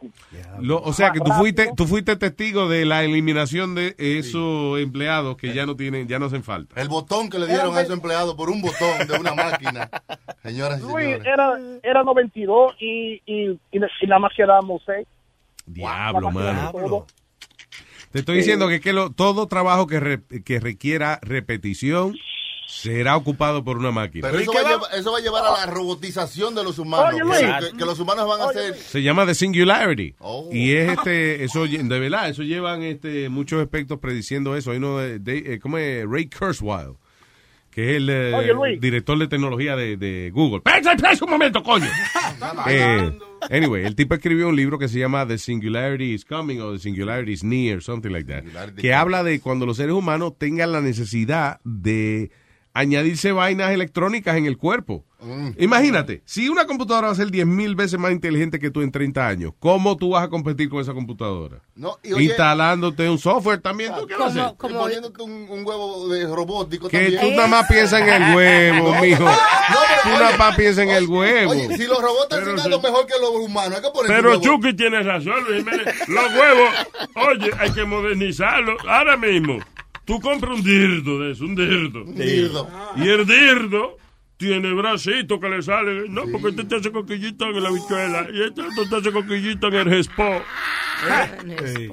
Lo- o sea que tú fuiste, tú fuiste testigo de la eliminación de esos empleados que ya no tienen, ya no hacen falta. El botón que le dieron a esos empleados por un botón de una máquina. Señoras y Luis, señores. era, era 92 y, y, y, y nada más quedamos seis. Diablo, mano. Te estoy diciendo que, que lo- todo trabajo que, re- que requiera repetición será ocupado por una máquina. Pero eso va, a llevar, eso va a llevar a la robotización de los humanos. Oye, que, que- los humanos van a ser. Se llama The Singularity. Oh. Y es este, eso, de verdad, eso llevan este, muchos expertos prediciendo eso. Hay uno de, de- eh, ¿cómo es? Ray Kurzweil, que es el eh, Oye, Luis. director de tecnología de, de Google. ¡Espera, espera un momento, coño! Eh, anyway, el tipo escribió un libro que se llama The Singularity is Coming o The Singularity is Near, something like that. Que habla de cuando los seres humanos tengan la necesidad de añadirse vainas electrónicas en el cuerpo. Imagínate, si una computadora va a ser 10 mil veces más inteligente que tú en 30 años, ¿cómo tú vas a competir con esa computadora? No, y oye- Instalándote un software también, ¿tú qué vas a hacer? Y poniéndote un, un huevo de robótico Que también. tú nada más piensas en el huevo, No, mijo. pero- Tú nada más piensas en el huevo. Oye, si los robots están cenando mejor que los humanos, hay que poner Pero. Chucky tiene razón, Luis Jiménez. Los huevos, oye, hay que modernizarlos. Ahora mismo, tú compras un dirdo de eso, un dirdo. dirdo. Y el dirdo tiene bracitos que le salen. No, porque este te hace coquillito en la bichuela. Y este otro te hace coquillito en el respo.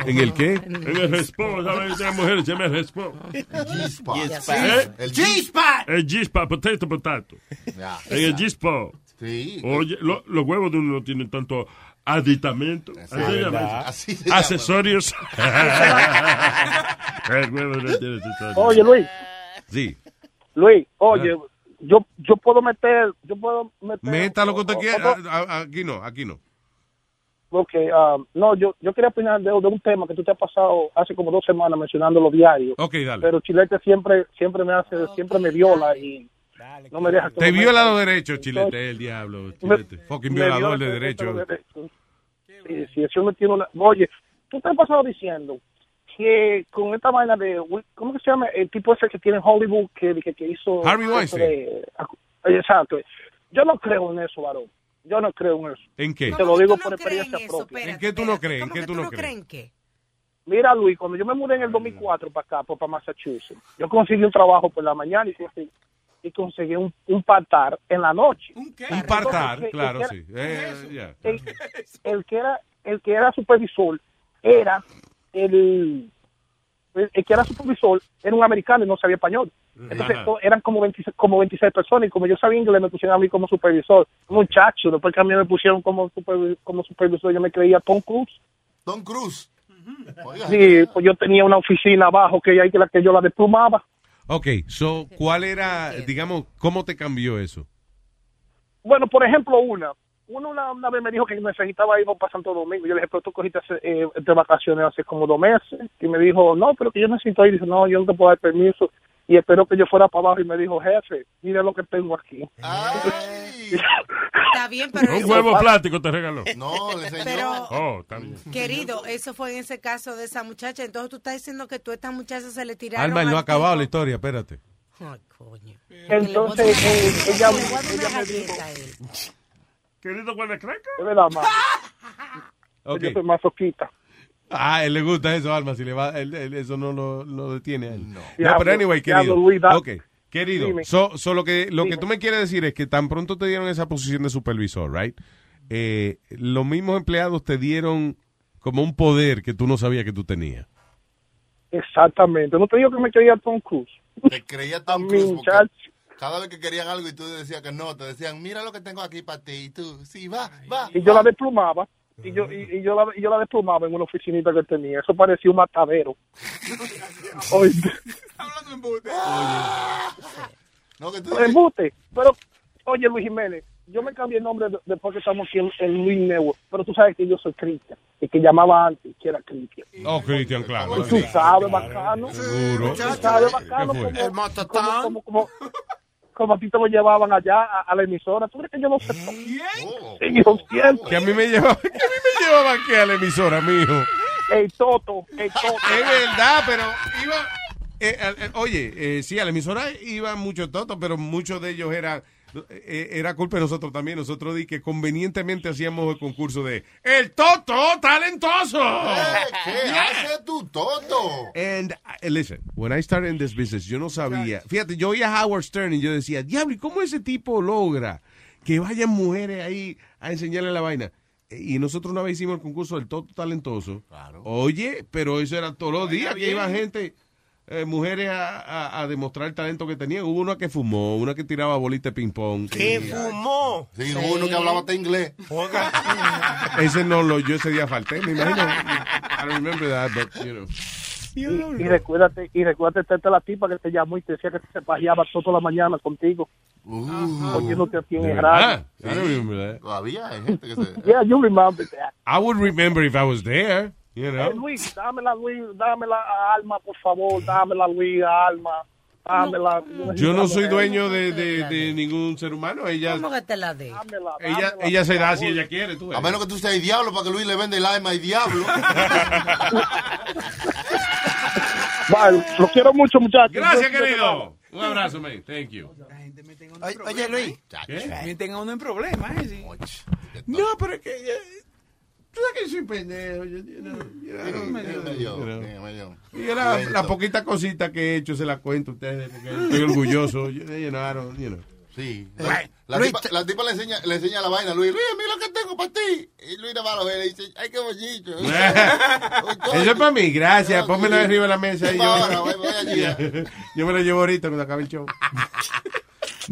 ¿En el qué? En el respo, ¿sabes? Esa mujer se llama el respo. G-spot. ¿Eh? El G-spot. El G-spot, potato, potato. Ya. En el G-spot. Sí. Oye, lo- los huevos de uno no tienen tanto aditamento. Así. Así. Accesorios. el huevo no tiene accesorios. Oye, Luis. Sí. Luis, oye, yo yo puedo meter, yo puedo meter. Meta lo que usted quiera. Aquí no, aquí no. Ok, um, no, yo, yo quería opinar de, de un tema que tú te has pasado hace como dos semanas mencionando los diarios. Ok, dale. Pero Chilete siempre, siempre me hace, siempre me viola y no me deja. que Te viola los derechos, Chilete, el diablo. Chilete. Fucking me violador viola de derechos. los derechos. Sí, sí, eso me tiene una... Oye, tú te has pasado diciendo que con esta vaina de... ¿Cómo que se llama? El tipo ese que tiene en Hollywood que, que, que hizo... Harvey Weinstein. de- Exacto. Yo no creo en eso, varón. Yo no creo en eso. ¿En qué? Te lo digo por experiencia propia. ¿En qué tú no crees? ¿En ¿Cómo qué tú no crees? en qué? Mira, Luis, cuando yo me mudé en el 2004 para acá, pues, para Massachusetts, yo conseguí un trabajo por la mañana y conseguí, y conseguí un, un partar en la noche. Un partar, Entonces, claro, el que sí. Eh, el, el que era el que era supervisor era el, el, el que era supervisor era un americano y no sabía español. Entonces Ajá. eran como 26, como 26 personas y como yo sabía inglés me pusieron a mí como supervisor. Muchacho, después que a mí me pusieron como, supervi- como supervisor yo me creía Tom Cruise. Tom Cruise. Sí, pues yo tenía una oficina abajo que ahí que la que yo la desplumaba. Ok, so, ¿cuál era, digamos, cómo te cambió eso? Bueno, por ejemplo, una. Uno una, una vez me dijo que necesitaba ir para Santo Domingo. Yo le dije, pero tú cogiste eh, de vacaciones hace como dos meses. Y me dijo, no, pero que yo necesito ir. Dice, no, yo no te puedo dar permiso. Y esperó que yo fuera para abajo y me dijo, jefe, mire lo que tengo aquí. Está bien, pero Un huevo plástico te regaló. No, le enseñó. Pero- Oh. Querido, eso fue en ese caso de esa muchacha. Entonces tú estás diciendo que tú a esta muchacha se le tiraron. Alma, no ha acabado la historia, espérate. Ay, coño. Entonces, eh, ella Le voy a dar una galleta a él. Querido Guadalcreca. Es verdad, mami. Ok. Yo soy masoquista. Ah, a él le gusta eso, Alma, si le va, él- él- eso no lo, lo detiene a él. No, pero anyway, querido. Luis, da- ok, querido. So, so lo que, lo que tú me quieres decir es que tan pronto te dieron esa posición de supervisor, right? Eh, los mismos empleados te dieron como un poder que tú no sabías que tú tenías. Exactamente. No te digo que me creía Tom Cruise. Te creía Tom Cruise cada vez que querían algo y tú decías que no, te decían, mira lo que tengo aquí para ti. Y tú, sí, va, va. Y yo la desplumaba. Y yo, y, y yo, la, y yo la desplumaba en una oficinita que tenía. Eso parecía un matadero. Oye, No, que tú embuste. Pero, oye, Luis Jiménez, yo me cambié el nombre de- después que estamos aquí en, en Luis Network. Pero tú sabes que yo soy Cristian. El que llamaba antes, que era Cristian. Oh, Cristian, claro. Tú sabes, bacano. Seguro. Tú sabes, bacano. Como, como, como, a ti te lo llevaban allá a, a la emisora. ¿Tú crees que yo no sé? ¿Quién? yo siento. Que a mí me llevaban, que a mí me llevaban que a la emisora, mijo. El Toto, el Toto. Es verdad, pero iba. eh, al- eh, oye, eh, sí, a la emisora iban muchos totos, pero muchos de ellos eran. Eh, era culpa de nosotros también. Nosotros di que convenientemente hacíamos el concurso de El Toto Talentoso. ¿Qué hace tu toto? And uh, listen, when I started in this business, yo no sabía. Fíjate, yo oía a Howard Stern y yo decía, diablo, ¿y cómo ese tipo logra que vayan mujeres ahí a enseñarle la vaina? Eh, Y nosotros una vez hicimos el concurso del Toto Talentoso. Oye, pero eso era todos los días que iba gente, eh, mujeres a, a- a demostrar el talento que tenían. Hubo una que fumó, una que tiraba bolita de ping-pong. ¿Qué fumó? Sí, hubo uno que hablaba hasta inglés. Ese no lo, yo ese día falté, me imagino. I don't remember that, but, you know. Y, y recuérdate, y recuérdate esta la tipa que te llamó y te decía que se pajeaba toda la mañana contigo. Oye, no te tienes ¿De radio. verdad? I don't remember that. Todavía hay gente que se... Yeah, you remember that. I would remember if I was there, you Eh. Luis, dámela, Luis, dámela a Alma, por favor, dámela, Luis, a Alma. Dámela. Yo no soy dueño de, de, de ningún ser humano. Ella, ¿Cómo que te la de? ella, ella se da si ella quiere. Tú. A menos que tú seas el diablo para que Luis le venda el alma al diablo. Vale, lo quiero mucho, muchachos. Gracias, querido. Un abrazo, man. Thank you. Oye, oye, Luis. Me tenga uno en problemas, ¿eh? Sí. No, pero es que... Tú sabes que yo soy pendejo. yo- yo Medio. Y yo la, poquita cosita que he hecho se la cuento a ustedes porque estoy orgulloso. Yo, you know, I don't- you know. Sí. Eh, La, Luis, tipa, la tipa le enseña, le enseña la vaina a Luis. Luis, mira lo que tengo para ti. Y Luis nada más lo y le dice, ay, qué bonito. Eso es para mí, gracias. Pónmelo arriba de la mesa y yo, Ahora, voy- voy allí. yo me lo llevo ahorita cuando acabe el show.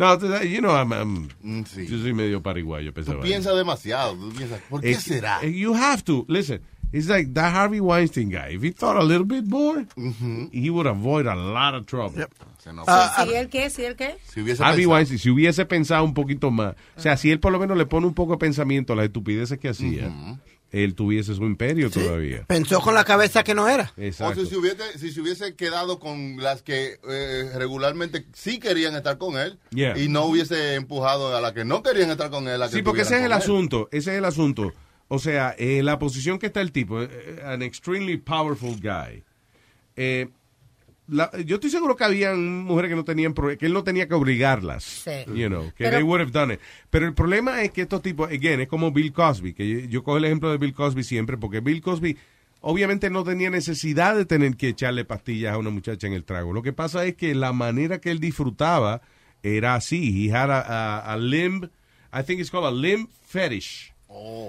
No, tú sabes, you know, I'm, I'm- Mm, sí. yo soy medio pariguayo. Tú piensas demasiado. Tú piensas, ¿por qué será? eh, You have to. Listen, it's like that Harvey Weinstein guy. If he thought a little bit more, he would avoid a lot of trouble. Se nos- Sí, sí, ¿el qué? ¿Sí, el qué? Si hubiese Harvey pensado- Weinstein, si hubiese pensado un poquito más, o sea, si él por lo menos le pone un poco de pensamiento a las estupideces que hacía, él tuviese su imperio todavía. Pensó con la cabeza que no era. O Exacto. si se, hubiese, si se hubiese quedado con las que eh, regularmente sí querían estar con él Yeah. y no hubiese empujado a las que no querían estar con él. a que Sí, porque ese es el él. asunto, ese es el asunto. O sea, en la posición que está el tipo, eh, an extremely powerful guy. eh, la- yo estoy seguro que había mujeres que no tenían, que él no tenía que obligarlas. Sí. You know, que Pero- they would have done it. Pero el problema es que estos tipos, again, es como Bill Cosby, que yo, yo cojo el ejemplo de Bill Cosby siempre, porque Bill Cosby obviamente no tenía necesidad de tener que echarle pastillas a una muchacha en el trago. Lo que pasa es que la manera que él disfrutaba era así. He had a, a- a limb, I think it's called a limb fetish.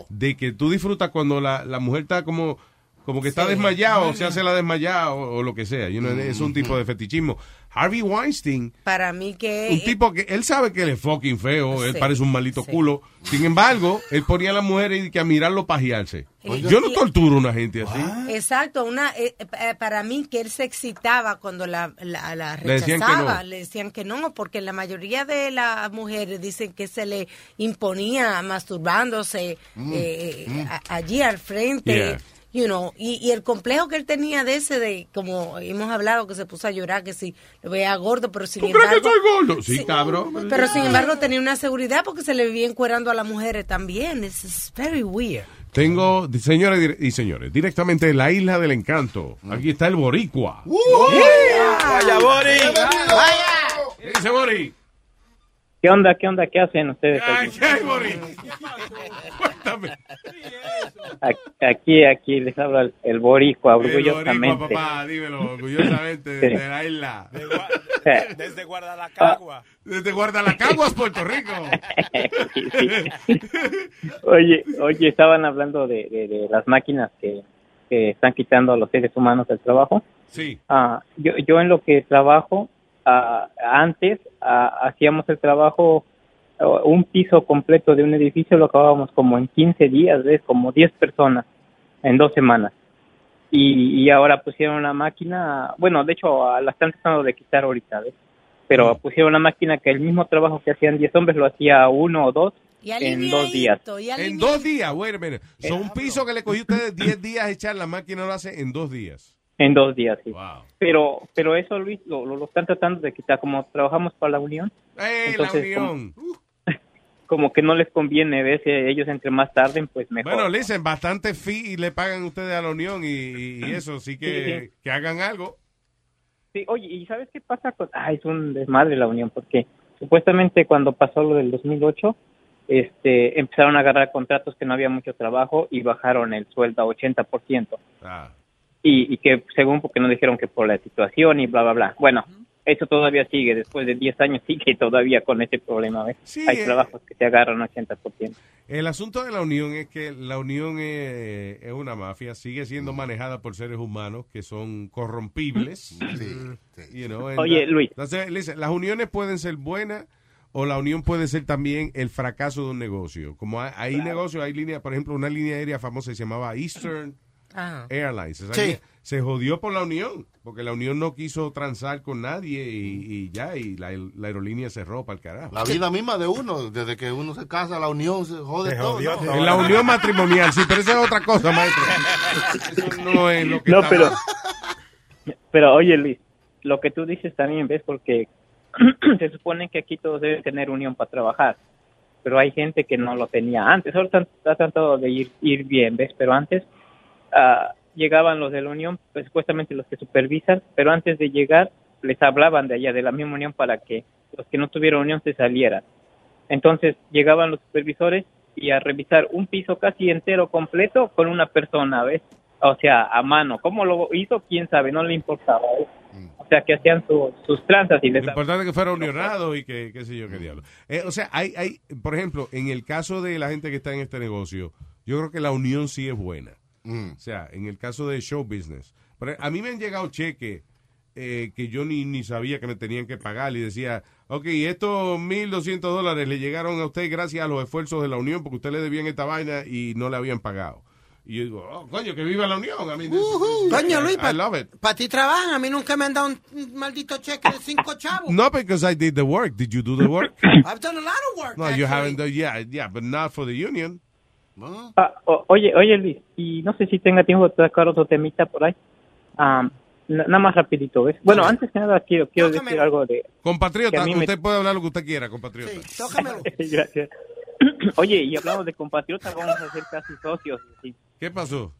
De que tú disfrutas cuando la, la mujer está como, como que está Sí. desmayada o se hace la desmayada o, o lo que sea. You know, Es un tipo de fetichismo. Harvey Weinstein Para mí que... un tipo que él sabe que él es fucking feo, él parece un maldito sí. culo. Sin embargo, él ponía a las mujeres y que a mirarlo pajearse. Yo no torturo a una gente así. Exacto, una eh, eh, para mí que él se excitaba cuando la, la, la Le decían que rechazaba, no. le decían que no, porque la mayoría de las mujeres dicen que se le imponía masturbándose Mm, eh, eh, a- allí al frente. Yeah. You know, y, y el complejo que él tenía de ese, de como hemos hablado, que se puso a llorar, que si lo veía gordo, pero sin ¿Tú crees que embargo. soy gordo? Sí, cabrón. Pero sin embargo tenía una seguridad porque se le vivía encuerando a las mujeres también. This is very weird. Tengo, señoras y señores, directamente de la isla del encanto. Aquí está el boricua. Vaya, Bori. ¿Qué dice Bori? ¿Qué onda? ¿Qué onda? ¿Qué hacen ustedes? Ay? ¿qué hay, Bori? Cuéntame. Aquí, aquí, les habla el, el boricua, El boricua, orgullosamente. papá, dímelo, orgullosamente, de, de la isla. Desde Guardalacagua. Desde Guardalacaguas, Puerto Rico. Sí, sí. Oye, oye, estaban hablando de, de- de las máquinas que, que están quitando a los seres humanos del trabajo. Sí. Ah, yo, yo en lo que trabajo, ah, antes ah, hacíamos el trabajo, ah, un piso completo de un edificio lo acabábamos como en 15 días, ¿ves? Como 10 personas en dos semanas. Y, y ahora pusieron una máquina, bueno, de hecho la están tratando de quitar ahorita, ¿ves? Pero pusieron una máquina que el mismo trabajo que hacían 10 hombres lo hacía uno o dos en dos días. En dos días, minute. Son un piso que le cogió a ustedes 10 días echar, la máquina lo hace en dos días. En dos días, sí. Pero, pero eso, Luis, lo, lo, lo están tratando de quitar. Como trabajamos para la Unión, ¡Eh, Entonces, la unión! como que no les conviene, ¿ves? Eh, Ellos entre más tarden, pues mejor. Bueno, listen, bastante fee le pagan ustedes a la unión y, y- y eso, sí que, Sí, sí. que hagan algo. Sí, oye, ¿y sabes qué pasa? Con... Ah, es un desmadre la Unión, porque supuestamente cuando pasó lo del 2008, este, empezaron a agarrar contratos que no había mucho trabajo y bajaron el sueldo a 80%. Ah. Y, y que según porque nos dijeron que por la situación y bla, bla, bla. Bueno, eso todavía sigue, después de 10 años sigue todavía con ese problema, ¿ves? Sí, Hay eh. trabajos que te agarran 80%. El asunto de la unión es que la unión es, es una mafia, sigue siendo manejada por seres humanos que son corrompibles. You know, and, Oye, Luis. Entonces, listen, las uniones pueden ser buenas o la unión puede ser también el fracaso de un negocio. Como hay, hay negocios, hay líneas, por ejemplo, una línea aérea famosa se llamaba Eastern Ajá. Airlines. Esa Sí. línea Se jodió por la unión, porque la unión no quiso transar con nadie y, y ya, y la, la aerolínea cerró para el carajo. La vida misma de uno, desde que uno se casa, la unión se jode Se todo. jodió ¿no? todo. En la unión matrimonial, sí, pero esa es otra cosa, maestro. Eso no es lo que No, está pero, mal. pero oye Luis, lo que tú dices también, ¿ves? Porque se supone que aquí todos deben tener unión para trabajar, pero hay gente que no lo tenía antes. Ahora están está tratando de ir, ir bien, ¿ves? Pero antes ah, llegaban los de la unión, pues supuestamente los que supervisan, pero antes de llegar les hablaban de allá, de la misma unión, para que los que no tuvieron unión se salieran. Entonces llegaban los supervisores y a revisar un piso casi entero completo con una persona, ¿ves? O sea, a mano. ¿Cómo lo hizo? ¿Quién sabe? No le importaba. ¿ves? O sea, que hacían su- sus tranzas y les Lo importante que fuera unionado y que, qué sé yo, qué diablo. Eh, o sea, hay, hay, por ejemplo, en el caso de la gente que está en este negocio, yo creo que la unión sí es buena. O sea, en el caso de show business. Pero a mí me han llegado cheques eh, que yo ni, ni sabía que me tenían que pagar y decía, ok, estos 1.200 dólares le llegaron a usted gracias a los esfuerzos de la unión porque usted le debían esta vaina y no le habían pagado. Y yo digo, oh, coño, que viva la unión. I mean, this- Coño, Luis, para ti trabajan. A mí nunca me han dado un, un maldito cheque de cinco chavos. No, because I did the work. Did you do the work? I've done a lot of work. No, you actually. haven't done, yeah, yeah, but not for the union. Ah, o- oye, oye Luis, y no sé si tenga tiempo de sacar otro temita por ahí. Ah, na- nada más rapidito, ¿ves? Bueno, antes que nada quiero, quiero decir algo de... Compatriota, me- usted puede hablar lo que usted quiera, compatriota. Gracias. Oye, y hablando de compatriotas, vamos a ser casi socios. sí. ¿Qué pasó?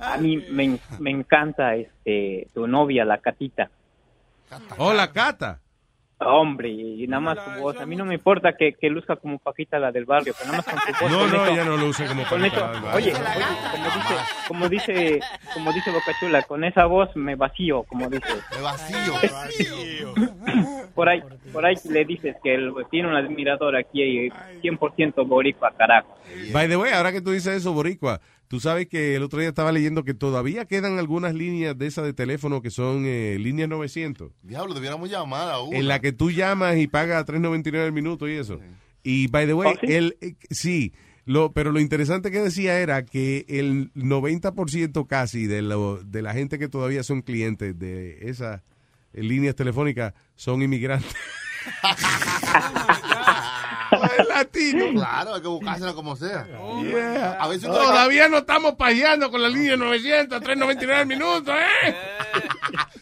A mí me, en- me encanta este tu novia, la Catita. Hola, Cata. Hombre, y nada más tu voz. A mí no me importa que, que luzca como Paquita la del barrio, pero nada más con voz. No, con no, eso- ella no lo usa como del barrio. Oye, oye, como dice, como dice, como dice Bocachula, con esa voz me vacío, como dice. Me vacío. Por ahí, por ahí le dices que él tiene un admirador aquí, 100% boricua, carajo. By the way, ahora que tú dices eso, Boricua, tú sabes que el otro día estaba leyendo que todavía quedan algunas líneas de esas de teléfono que son eh, líneas 900, Diablo, debiéramos llamar a una. en la que tú llamas y pagas 3.99 el minuto y eso. Y, by the way, ¿Oh, sí? él, eh, sí, lo, pero lo interesante que decía era que el 90% casi de, lo, de la gente que todavía son clientes de esas eh, líneas telefónicas son inmigrantes. latino. Claro, hay que buscársela como sea. Yeah. A veces Todavía no estamos payando con la línea 900, 3.99 el minuto, ¿eh?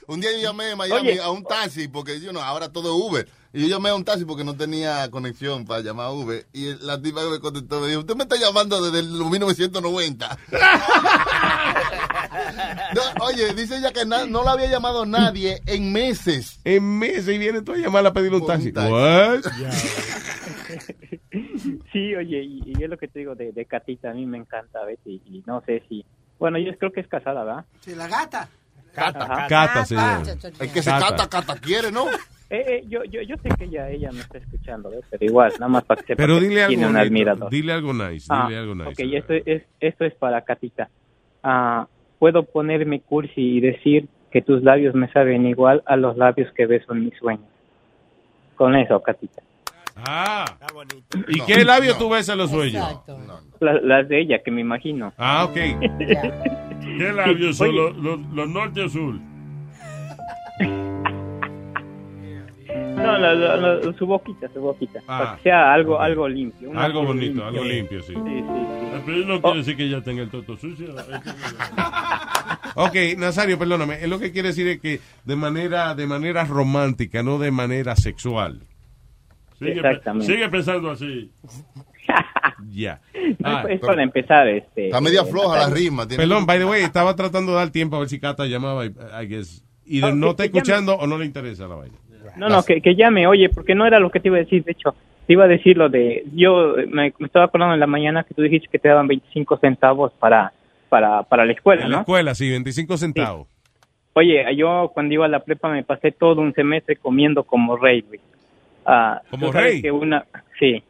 Un día yo llamé en Miami Oye. a un taxi, porque yo no, ahora todo es Uber. Y yo llamé a un taxi porque no tenía conexión para llamar a Uber. Y la tipa que me contestó me dijo, usted me está llamando desde el 1990. No, oye, dice ella que na- no la había llamado nadie en meses. En meses y viene tú a llamarla a pedirle un taxi. What? Sí, oye, y, y es lo que te digo de, de Catita, a mí me encanta, ¿ves? Y, y no sé si... Bueno, yo creo que es casada, ¿verdad? Sí, la gata. Ajá. Cata se llama. El que se Cata. cata, cata quiere, ¿no? Eh, eh, yo, yo, yo sé que ella, ella me está escuchando, ¿ves? Pero igual, nada más para que sepa Pero que dile algo tiene un admirador. Dile algo nice. Ah, Dile algo nice. ok, esto es, esto es para Catita. Ah, Puedo ponerme cursi y decir que tus labios me saben igual a los labios que beso en mis sueños. Con eso, Catita. Ah. ¿Y No, qué labio no. tú ves en los sueños? Exacto. La- las de ella, que me imagino. Ah, ok. ¿Qué labios son los, los norte o sur? No, la- la- la- su boquita, su boquita. Ah, para que sea algo, algo limpio. Algo bonito, algo limpio, sí. Sí, sí, sí. Pero no quiere decir que ella tenga el toto sucio. Ok, Nazario, perdóname. Es lo que quiere decir es que de manera, de manera romántica, no de manera sexual. Sigue, Exactamente. sigue pensando así. Ya. No, Ah, es para empezar, este. Está media eh, floja la rima. tiene- Perdón, by the way, estaba tratando de dar tiempo a ver si Cata llamaba, I guess. Y no que- está escuchando o no le interesa la vaina. No, no, que, que llame, oye, porque no era lo que te iba a decir, de hecho, te iba a decir lo de, yo me, me estaba acordando en la mañana que tú dijiste que te daban 25 centavos para, para, para la escuela, En la ¿no? escuela, sí, 25 centavos. Oye, yo cuando iba a la prepa me pasé todo un semestre comiendo como rey, güey. Ah, ¿Como rey? Que una, sí,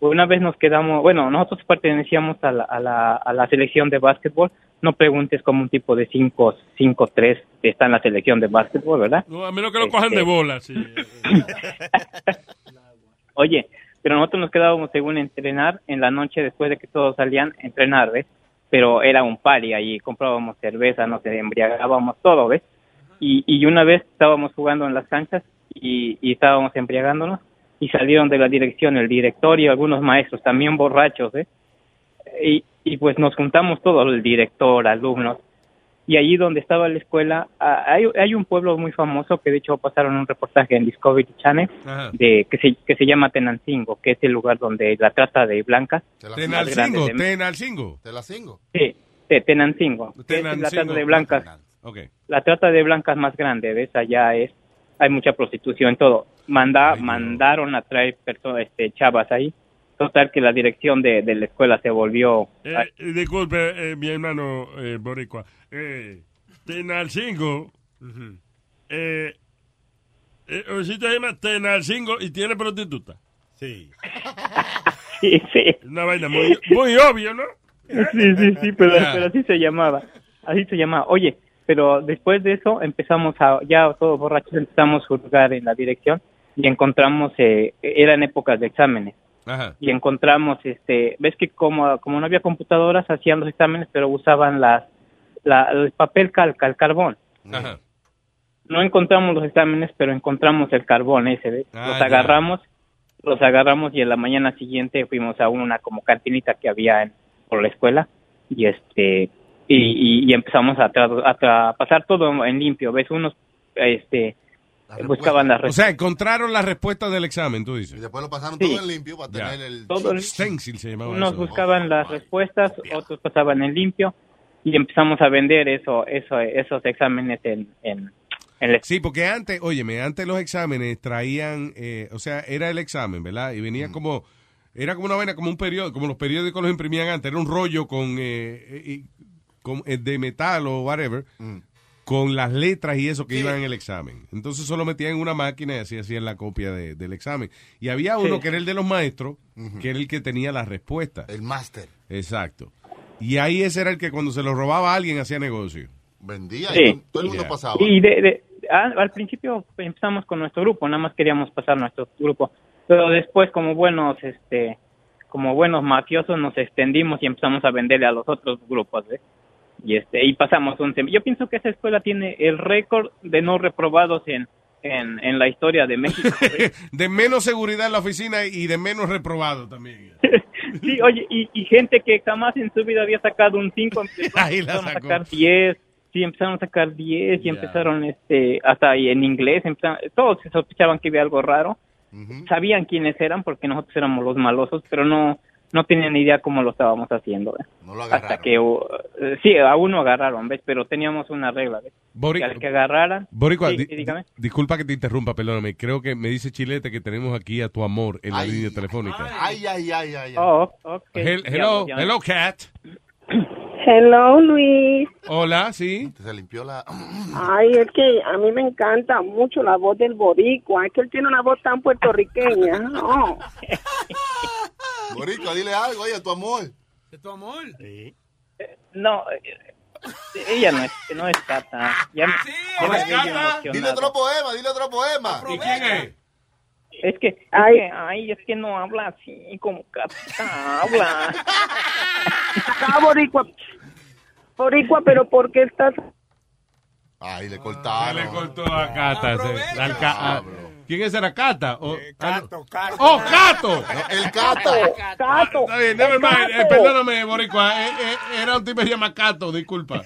una vez nos quedamos, bueno, nosotros pertenecíamos a la, a la, a la selección de básquetbol, no preguntes como un tipo de 5, 5, 3 está en la selección de básquetbol, ¿verdad? No, a menos que lo cojan de Este. bola. Sí. Oye, pero nosotros nos quedábamos según entrenar en la noche después de que todos salían a entrenar, ¿ves? Pero era un party ahí, comprábamos cerveza, nos embriagábamos todo, ¿ves? Y, y una vez estábamos jugando en las canchas y, y estábamos embriagándonos y salieron de la dirección el director y algunos maestros también borrachos, ¿eh? Y, y pues nos juntamos todos, el director, alumnos, y allí donde estaba la escuela, hay, hay un pueblo muy famoso que de hecho pasaron un reportaje en Discovery Channel Ajá. de que se, que se llama Tenancingo, que es el lugar donde la trata de blancas. Te la, Tenalcingo, grande de- Tenalcingo. te la cingo. Sí, de Tenancingo, que es la Tenancingo. trata de blancas, la trata de blancas más grande, ¿ves? Allá es, hay mucha prostitución, todo. Manda, Ay, mandaron a traer personas, este, chavas ahí. Total que la dirección de, de la escuela se volvió... Eh, eh, disculpe, eh, mi hermano eh, Boricua. Eh, Tenalcingo. eh, eh, un sitio se llama Tenalcingo y tiene prostituta. Sí. Sí, sí. Una vaina muy, muy obvia, ¿no? Sí, sí, sí, pero, pero así se llamaba. Así se llamaba. Oye, pero después de eso empezamos a, ya todos borrachos empezamos a juzgar en la dirección y encontramos, eh, eran épocas de exámenes. Ajá. Y encontramos, este, ves que como, como no había computadoras, hacían los exámenes, pero usaban las, la, el papel calca, el carbón. Ajá. No encontramos los exámenes, pero encontramos el carbón ese, ¿ves? Ah, los ya. agarramos, los agarramos y en la mañana siguiente fuimos a una como cantinita que había en, por la escuela y este y, y, y empezamos a, tra- a tra- pasar todo en limpio, ¿ves? Unos este buscaban las O sea, encontraron la respuesta del examen, tú Y dices. después lo pasaron Sí. todo en limpio para tener el... todo en- Stencil se llamaba unos eso. buscaban las respuestas, otros pasaban en limpio y empezamos a vender eso, eso esos exámenes en, en el- Sí, porque antes, óyeme, antes los exámenes traían, eh, o sea, era el examen, ¿verdad? Y venía como, era como una vaina, como un periódico, como los periódicos los imprimían antes, era un rollo con, eh, eh, y- con, eh, de metal o whatever, con las letras y eso que iban en el examen. Entonces solo metían en una máquina y así hacían la copia de- del examen. Y había uno Sí. que era el de los maestros, que era el que tenía las respuestas. El máster. Exacto. Y ahí ese era el que cuando se lo robaba a alguien hacía negocio. Vendía Sí. y todo el mundo Yeah. pasaba. Y de, de- al, al principio empezamos con nuestro grupo, nada más queríamos pasar nuestro grupo, pero después como buenos, este, como buenos mafiosos nos extendimos y empezamos a venderle a los otros grupos, ¿ves? Y este, y pasamos un sem- Yo pienso que esa escuela tiene el récord de no reprobados en, en, en la historia de México. de menos seguridad en la oficina y de menos reprobado también. Sí, oye, y, y gente que jamás en su vida había sacado un 5, Ahí la empezaron a sacar 10, sí, empezaron a sacar 10 y empezaron, este, hasta ahí en inglés, empezaron- todos se sospechaban que había algo raro, sabían quiénes eran porque nosotros éramos los malosos, pero no no tenían ni idea cómo lo estábamos haciendo. ¿ves? Hasta que, uh, sí, a uno agarraron, ¿ves? Pero teníamos una regla, ¿ves? Boric- que al que agarraran... Boricua, Sí, di- sí, dígame. disculpa que te interrumpa, perdóname. Creo que me dice Chilete que tenemos aquí a tu amor en la línea telefónica. Ay, ay, ay, ay. ay. Oh, ok. Hel- Ya, hello, ya. hello, Cat. Hello, Luis. Hola, sí. Se limpió la... Ay, es que a mí me encanta mucho la voz del boricua. Es que él tiene una voz tan puertorriqueña. No. Boricua, dile algo, oye, tu amor. ¿De tu amor? No, eh, ella no es, no es Cata. Ya, me- ya yo emocionado. Dile otro poema, dile otro poema. ¿Y quién es? Es que, es Ay. que, ay, es que no habla así como Cata habla. Ah, boricua. Boricua, pero ¿por qué estás...? Ay, le cortaron. Le cortó a Cata. alca- ah, ¿Quién es era Cata? O- Cato, Cato. ¡Oh, Cato! El Cato. Cato. Está bien, never mind. Eh, perdóname, Boricua. Eh, eh, era un tipo que se llama Cato, disculpa.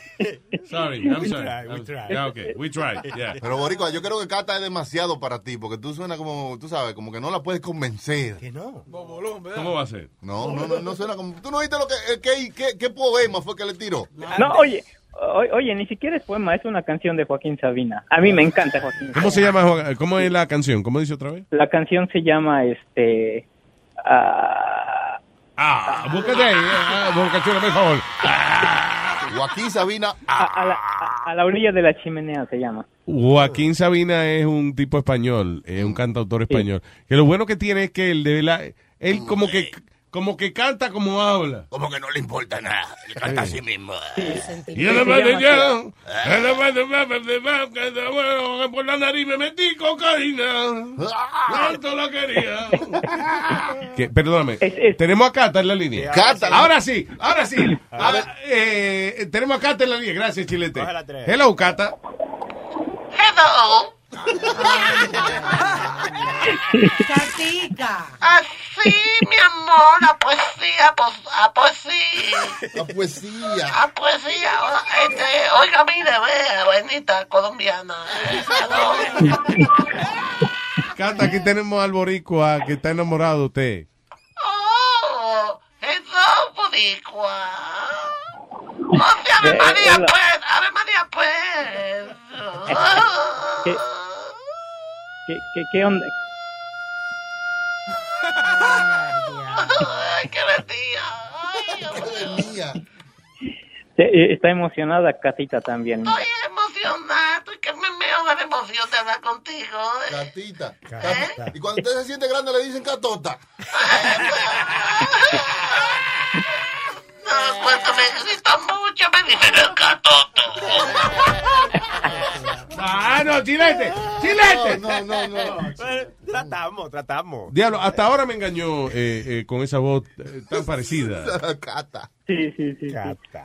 Sorry, I'm We sorry. try, we try. Yeah, okay, we tried, yeah. Pero Boricua, yo creo que Cata es demasiado para ti, porque tú suena como, tú sabes, como que no la puedes convencer. Que no. Bobolón, ¿verdad? ¿Cómo va a ser? No, no, no, no suena como... ¿Tú no viste lo que, eh, qué, qué, qué poema fue que le tiró? No, oye, oye, ni siquiera es poema, es una canción de Joaquín Sabina. A mí me encanta Joaquín ¿Cómo se llama? ¿Cómo es la canción? ¿Cómo dice otra vez? La canción se llama, este... ah, Ah, búscate ahí. Ah, Bocachula, por favor. Joaquín Sabina. a, a la, a- a la orilla de la chimenea se llama. Joaquín Sabina es un tipo español, es un cantautor español. Que lo bueno que tiene es que él de la, él como que como que canta como habla. Como que no le importa nada. Le canta a sí mismo. Y además de ya, además de bueno, por la nariz me metí cocaína. Tanto lo quería. Que, perdóname, tenemos a Cata en la línea. Cata. Ahora sí, ahora sí. Ahora, eh, tenemos a Cata en la línea. Gracias, Chilete. Hello, Cata. Hello. Catica. Así, mi amor, la poesía, pues, a poesía. La poesía. A poesía. Este, oiga, mire, vea, bonita colombiana. Cata, aquí tenemos al boricua que está enamorado de usted. Oh, eso, boricua. Oh, sí, Ave Eh, María, pues, Ave María, pues. ¿Qué, qué, qué, qué onda? Ay, qué bendía. Eh, eh, Está emocionada Catita también. Estoy emocionado y que me meo de emoción de hablar contigo. ¿eh? Catita. Catita. Y cuando usted se siente grande le dicen catota. No, cuando me grito mucho me dicen el catoto. Ah, no, chilete, chilete. No, no, no. Bueno, tratamos, tratamos. Diablo, hasta ahora me engañó eh, eh, con esa voz eh, tan parecida. Cata. Sí, sí, sí. sí.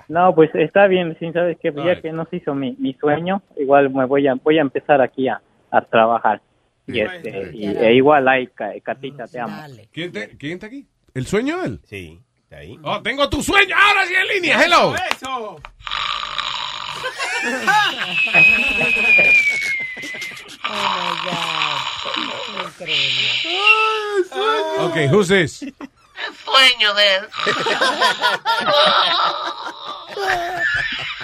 No, pues está bien, sí, sabes que ya Ay. que nos hizo mi, mi sueño, igual me voy a voy a empezar aquí a, a trabajar. Y este y, e igual hay Ca- Catita, te amo. ¿Quién, te- quién está aquí? ¿El sueño de él? Sí, está ahí. Oh, tengo tu sueño. Ahora sí en línea. Hello. Eso. Oh my God. Increíble. Okay, who's this? El sueño de él.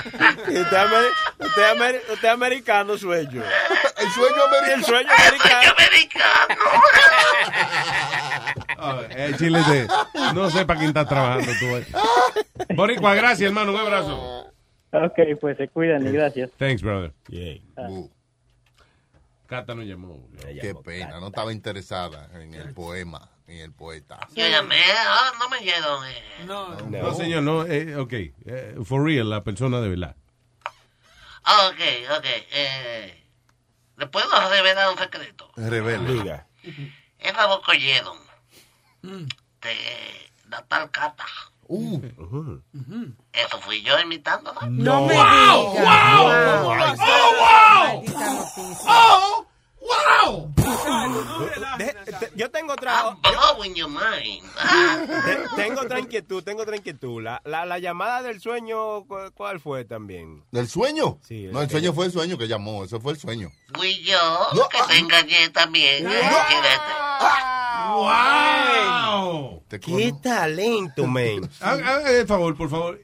Usted, ameri- usted, ameri- usted americano sueño. El sueño americano. El sueño americano. Oh, eh, Chile de, no sé para quién está trabajando tú. Boricua, gracias, hermano. Un abrazo. Ok, pues se cuidan y gracias. Thanks, brother. Uh, Cata nos llamó. Qué pena, no estaba interesada en el poema, en el poeta. Yo llamé, ah, no me oyeron. eh. No, No, señor, no. Eh, ok. Eh, for real, la persona de verdad. Ok, ok. Eh, ¿Le puedo revelar un secreto? Revela. Es la boca oyeron Mm. de la tal Cata. Uh. Eso fui yo imitándola. No me ¡Wow! digas. ¡Wow! Wow. ¡Oh, wow! De- te- yo tengo otra. Blowing your mind. te- tengo otra inquietud, tengo otra inquietud. La, la, la llamada del sueño, ¿cu- ¿cuál fue también? ¿Del sueño? Sí, No, el sueño fue el sueño que llamó, eso fue el sueño. Fui yo que te engañé también. eh, chilete. ¡Wow! ¡Qué talento, man! Haga el favor, por favor.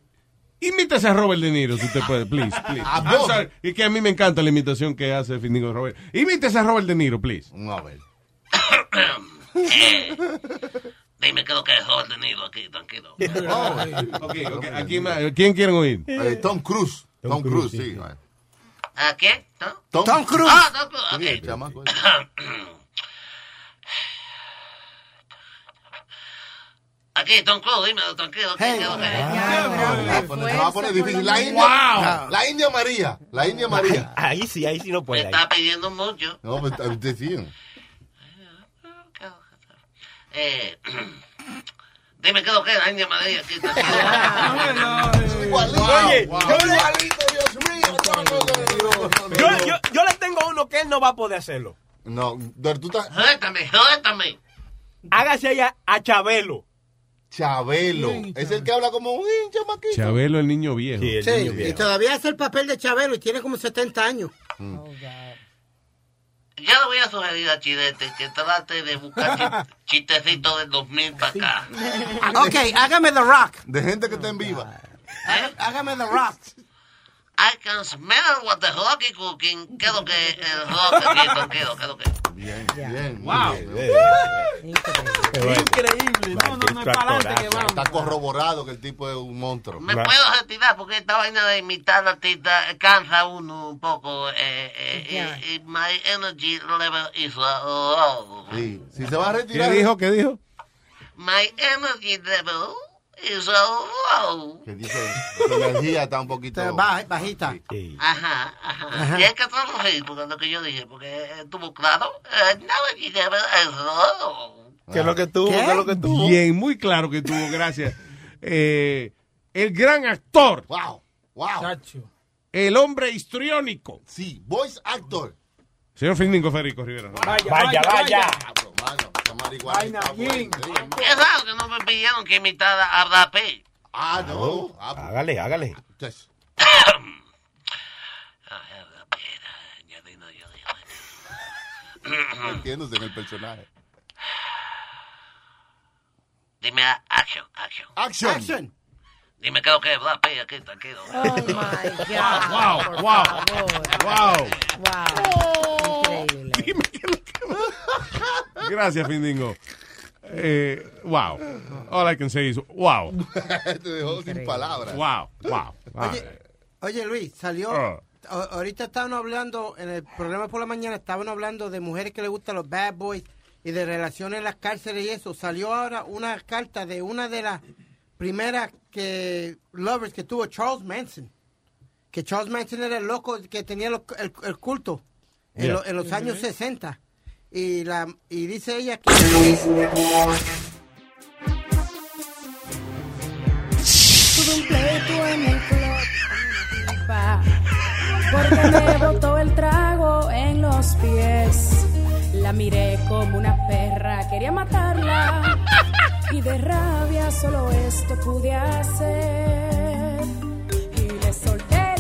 Imítese a Robert De Niro, si usted puede, please, please. ¿A I'm sorry, Y que a mí me encanta la imitación que hace Findingo Robert. Imítese a Robert De Niro, please. A ver. Eh, dime qué es lo que es Robert De Niro aquí, tranquilo. ok, ok. ¿A quién, más- quién quieren oír? Eh, Tom Cruise. Tom, Cruise, sí. ¿A quién? ¿No? Tom, Tom Cruise. Ah, Tom Cruise, ok. Aquí, Tom Cruise, dímelo, tranquilo. Ah, va a poner difícil. La India, la India María. La India María. Ahí sí, ahí sí no Me puede. está pidiendo mucho. No, pues usted sí. Eh, dime qué es lo que es la India María aquí. Oye, Wow. yo, le, Igualito, Dios mío. Yo, yo, yo le tengo uno que él no va a poder hacerlo. No, tú estás. Suéltame, suéltame. Hágase allá a Chabelo. Chabelo. Es el que habla como un chamaquito. Chabelo, el niño viejo. Sí, el Sí, niño y viejo. todavía hace el papel de Chabelo y tiene como 70 años. Yo le voy a sugerir a Chilete que trate de buscar chi- chistecitos del 2000 para acá. Ok, hágame The Rock. De gente que está en viva. ¿Eh? Hágame The Rock. I can smell what the rock is cooking. ¿Qué es lo que el rock aquí, tranquilo? ¿Qué es lo que? Bien, bien. Wow. Increíble. No, no, no es para adelante que vamos. Está corroborado que el tipo es un monstruo. Me puedo retirar porque esta vaina de imitar artista cansa a uno un poco. Eh, eh, eh, eh, my energy level is low. Sí. Si se va a ¿Qué retirar. dijo? ¿Qué dijo? My energy level is low. Que dice, su energía está un poquito. Baja- bajita. Ajá, ajá. Ajá. Y hay que traducir porque lo que yo dije, porque estuvo claro. Eh, is low. ¿Qué es lo que tuvo? ¿Qué, es lo que tuvo? Bien, muy claro que tuvo, gracias. Eh, el gran actor, Wow, wow. Chacho. el hombre histriónico. Sí, voice actor. Señor Findingo Federico Rivera. ¿no? Vaya, Vaya, vaya. Vaina bien. Es raro que no me pidieron que imitara a Pitt. Ah, no. Ah, pues, Hágale, hágale. metiéndose en el personaje. Dime a- action, action. Action. Action. Dime qué es lo que es Brad Pitt aquí, tranquilo. Oh my God. Wow, wow, favor. wow. Wow. Increíble. Dime qué es lo que- Gracias, Findingo. Eh, wow. All I can say is wow. Te dejó sin palabras. Wow, wow. Oye, oye, Luis, salió. Ah. Ahorita estaban hablando, en el programa por la mañana, estaban hablando de mujeres que les gustan los bad boys y de relaciones en las cárceles y eso. Salió ahora una carta de una de las primeras que lovers que tuvo Charles Manson. Que Charles Manson era el loco que tenía los- el, el culto en, Yeah. lo- en los años 60. Y, la, y dice ella que... Tuve un pleito en el club pa, porque me botó el trago en los pies. La miré como una perra, quería matarla y de rabia solo esto pude hacer. Y le solté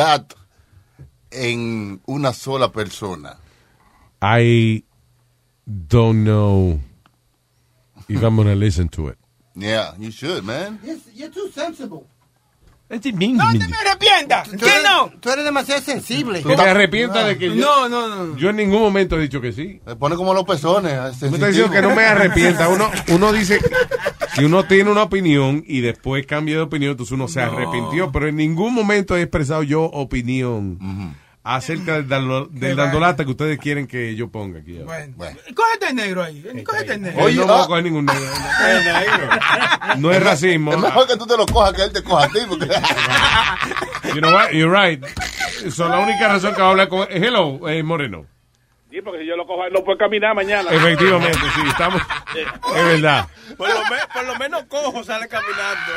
Crueldad en una sola persona. I don't know if I'm gonna listen to it. Yeah, you should, man. You're, you're too sensible. No te me arrepientas. Tú ¿Qué eres- no? Tú eres demasiado sensible. Que me arrepienta de que yo, No, no, no. yo en ningún momento he dicho que sí. Me pone como los pezones. Me está diciendo que no me arrepienta. Uno, uno dice que uno tiene una opinión y después cambia de opinión, entonces uno se arrepintió, pero en ningún momento he expresado yo opinión acerca del, dando- del dandolata que ustedes quieren que yo ponga aquí. Bueno. Cógete el negro ahí. Cógete el negro. Oye, no voy a coger ningún negro. No es racismo. Es mejor que tú te lo cojas que él te coja a ti. Porque... You know what? You're right. So, la única razón que va a hablar con... Hello, eh, Moreno. Sí, porque si yo lo cojo, no puede caminar mañana. Efectivamente, sí, estamos... Es verdad. Por lo, me- por lo menos cojo sale caminando.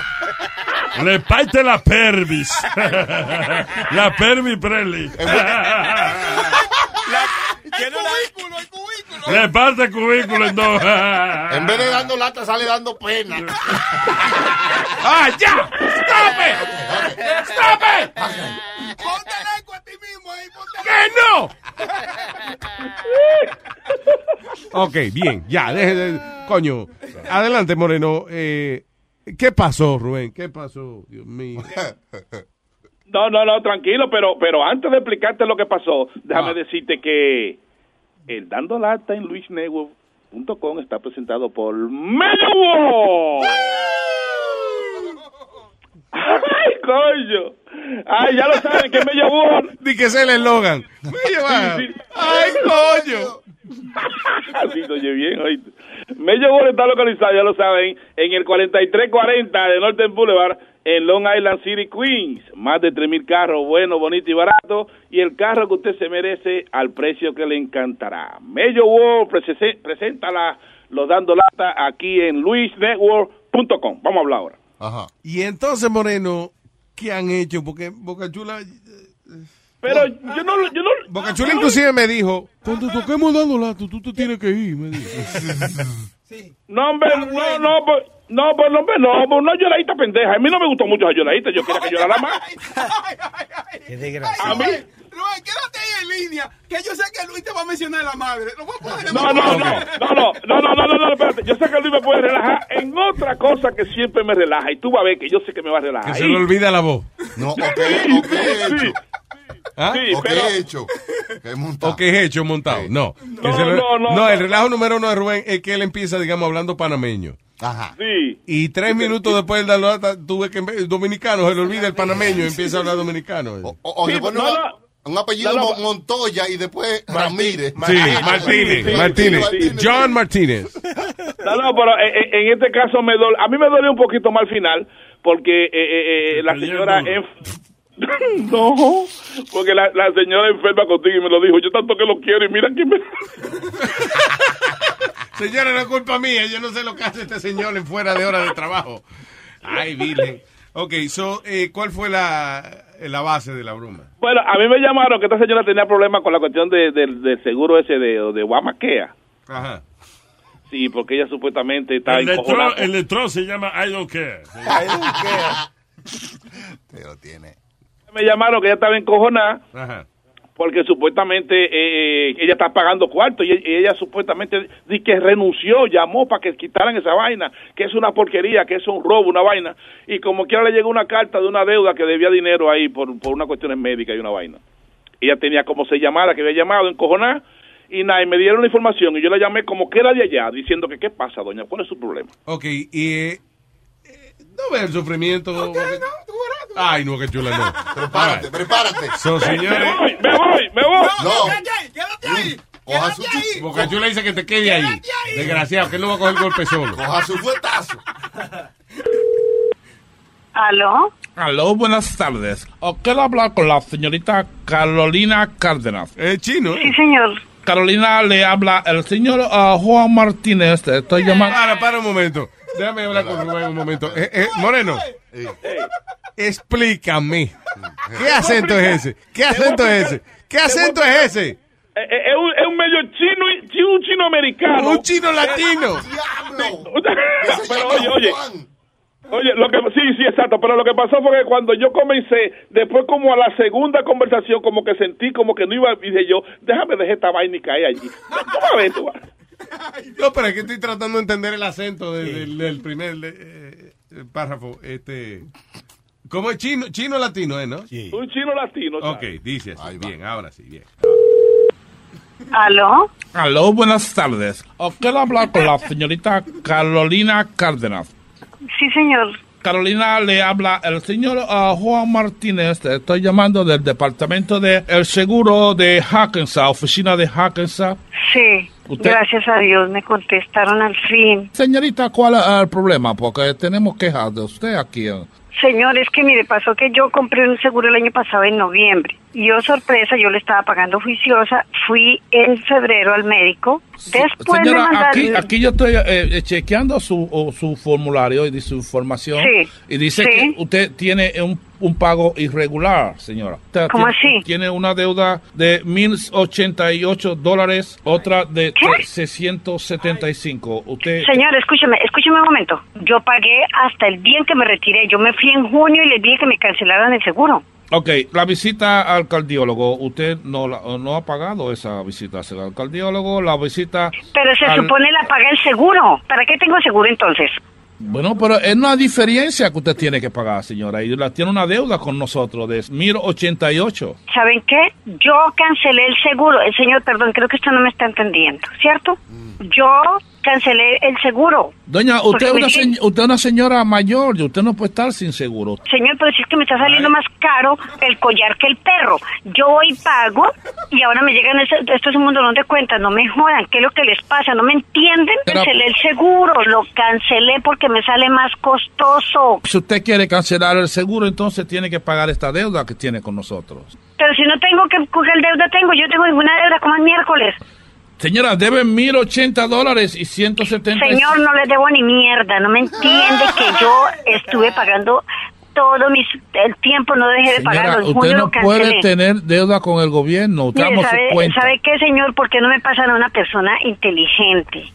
Le parte la pervis. la pervis Preli. Tiene una... Le parte el cubículo en dos. En vez de dando lata, sale dando pena. ¡Ah, ya! ¡Stop it! ¡Stop it! ¡Que no! Ok, bien, ya, deje de... Coño, adelante, Moreno. Eh, ¿Qué pasó, Rubén? ¿Qué pasó? Dios mío. No, no, no, tranquilo, pero, pero antes de explicarte lo que pasó, déjame Ah. decirte que el Dando Lata en luisnetwork.com está presentado por Melwo. ¡Ay, coño! ¡Ay, ya lo saben, que me llevó! Di que es el eslogan. Sí, sí. ¡Ay, coño! Así oye bien, oíste. Mello Ball está localizado, ya lo saben, en el 4340 de Northern Boulevard, en Long Island City, Queens. Más de 3.000 carros, bueno, bonito y barato. Y el carro que usted se merece al precio que le encantará. Mello World prese- presenta los dando lata aquí en luisnetwork.com. Vamos a hablar ahora. Ajá. Y entonces, Moreno, ¿qué han hecho? Porque Boca Chula... Pero yo no... Yo no Boca Chula inclusive me dijo, cuando toquemos dando lata, tú te tienes que ir, me dijo. No, hombre, no, no, pues, no, pues, no, hombre, no, pues, una lloradita pendeja. A mí no me gustó mucho esa lloradita, yo quería que llorara más. Qué desgracia. A mí, Rubén, quédate ahí en línea, que yo sé que Luis te va a mencionar la madre. No, no, no, no, no, no, no, no, espérate. Yo sé que Luis me puede relajar en otra cosa que siempre me relaja. Y tú vas a ver que yo sé que me va a relajar. Que se le olvida la voz. No, ok, ¿Ah? ok, hecho. ¿Ah? Sí, ¿O pero... qué he hecho? ¿Qué he montado? ¿O qué he hecho montado? No. No, no, no. No, el relajo número uno de Rubén es que él empieza, digamos, hablando panameño. Ajá. Sí. Y tres minutos después del tuve que dominicano se le olvida el panameño y empieza a hablar dominicano. O, o, o sí, no, un apellido No, no. Mon- Montoya y después Ramírez. Sí, Martínez, sí, Martínez, sí, sí. John Martínez. No, no, pero en este caso me dol- a mí me dolió un poquito más al final porque eh, eh, eh, la señora no, porque la, la señora enferma contigo y me lo dijo, yo tanto que lo quiero y mira que me Señora, no es culpa mía, yo no sé lo que hace este señor en fuera de hora de trabajo. Ay, virgen. Ok, so, eh, ¿cuál fue la, la base de la broma? Bueno, a mí me llamaron que esta señora tenía problemas con la cuestión de, del- del seguro ese de, de Guamaquea. Ajá. Sí, porque ella supuestamente está El de. Tron, el de Tron se llama I don't care. Pero tiene. Me llamaron que ella estaba encojonada Ajá. Porque supuestamente eh, eh, ella está pagando cuarto y ella, y ella supuestamente di que renunció, llamó para que quitaran esa vaina, que es una porquería, que es un robo, una vaina. Y como quiera le llegó una carta de una deuda que debía dinero ahí por, por una cuestión médica y una vaina. Ella tenía como se llamara, que había llamado, encojonada, y nada, y me dieron la información y yo la llamé como que era de allá, diciendo que qué pasa, doña, ¿cuál es su problema? Ok, y... eh, eh, no ve el sufrimiento. Ay, no, que chula, no. Prepárate, prepárate. So, Me señores, voy, me voy, me voy. No. Quédate ahí, quédate ahí. Coja su. Boca Chula dice que te quede ahí. Desgraciado, que él no va a coger golpe solo. coja su fuetazo. ¿Aló? Aló, buenas tardes. ¿O quiero hablar con la señorita Carolina Cárdenas? Es chino, Sí, ¿eh? señor. Carolina le habla el señor ah, Juan Martínez. Te estoy llamando. Para, para un momento. Déjame hablar con Rubén un momento. Eh, eh, Moreno, Sí. Explícame. ¿Qué acento es ese? ¿Qué acento es ese? ¿Qué acento es ese? Eh, eh, es, un, es un medio chino, un chino americano. Un chino latino. ¡Diablo! Pero oye, oye, oye, lo que sí, sí, exacto, pero lo que pasó fue que cuando yo comencé, después como a la segunda conversación, como que sentí como que no iba, dije yo, déjame dejar esta vaina y caer allí. Tú. No, pero es que estoy tratando de entender el acento de- del, del primer eh, eh, párrafo. Este, ¿Cómo es chino? Chino latino, ¿eh, no? Un chino latino. Ok, ¿sabes? dice así. Bien, ahora sí, bien. ¿Aló? Aló, buenas tardes. ¿O quiero hablar con la señorita Carolina Cárdenas? Sí, señor. Carolina le habla el señor ah, Juan Martínez. Te estoy llamando del departamento de el seguro de Hackensack, oficina de Hackensack. Sí. ¿Usted? Gracias a Dios me contestaron al fin. Señorita, ¿cuál es el problema? Porque tenemos quejas de usted aquí. Señor, es que mire, pasó que yo compré un seguro el año pasado en noviembre. Y yo, sorpresa, yo le estaba pagando juiciosa. Fui en febrero al médico. Después Señora, aquí, aquí yo estoy eh, eh, chequeando su, o su formulario y su información. Sí, Y dice sí. que usted tiene un, un pago irregular, señora. Usted ¿Cómo tiene, así? Tiene una deuda de 1.088 dólares, otra de ¿Qué? 675. Usted... Señor, escúcheme, escúcheme un momento. Yo pagué hasta el día en que me retiré. Yo me fui en junio y les dije que me cancelaran el seguro. Ok, la visita al cardiólogo, usted no, la- no ha pagado esa visita al cardiólogo, la visita... Pero se al- supone la paga el seguro. ¿Para qué tengo seguro entonces? Bueno, pero es una diferencia que usted tiene que pagar, señora, y la tiene una deuda con nosotros de 1.088. ¿Saben qué? Yo cancelé el seguro. El señor, perdón, creo que usted no me está entendiendo, ¿cierto? Yo cancelé el seguro. Doña, usted es, una me se- usted es una señora mayor y usted no puede estar sin seguro. Señor, pero si es que me está saliendo más caro el collar que el perro. Yo voy pago y ahora me llegan, ese- esto es un mundo donde cuentas, no me jodan, ¿qué es lo que les pasa? ¿No me entienden? Pero- Cancelé el seguro, lo cancelé porque me sale más costoso. Si usted quiere cancelar el seguro, entonces tiene que pagar esta deuda que tiene con nosotros. Pero si no tengo que coger deuda, tengo, yo tengo ninguna deuda como el miércoles. Señora, deben 1080 dólares y 170. Señor, no le debo ni mierda. No me entiende que yo estuve pagando todo mis, el tiempo, no dejé de pagar Señora, los usted junio no puede cancelé. tener deuda con el gobierno. Mire, ¿sabe, cuenta. ¿sabe qué, señor? ¿Por qué no me pasan a una persona inteligente?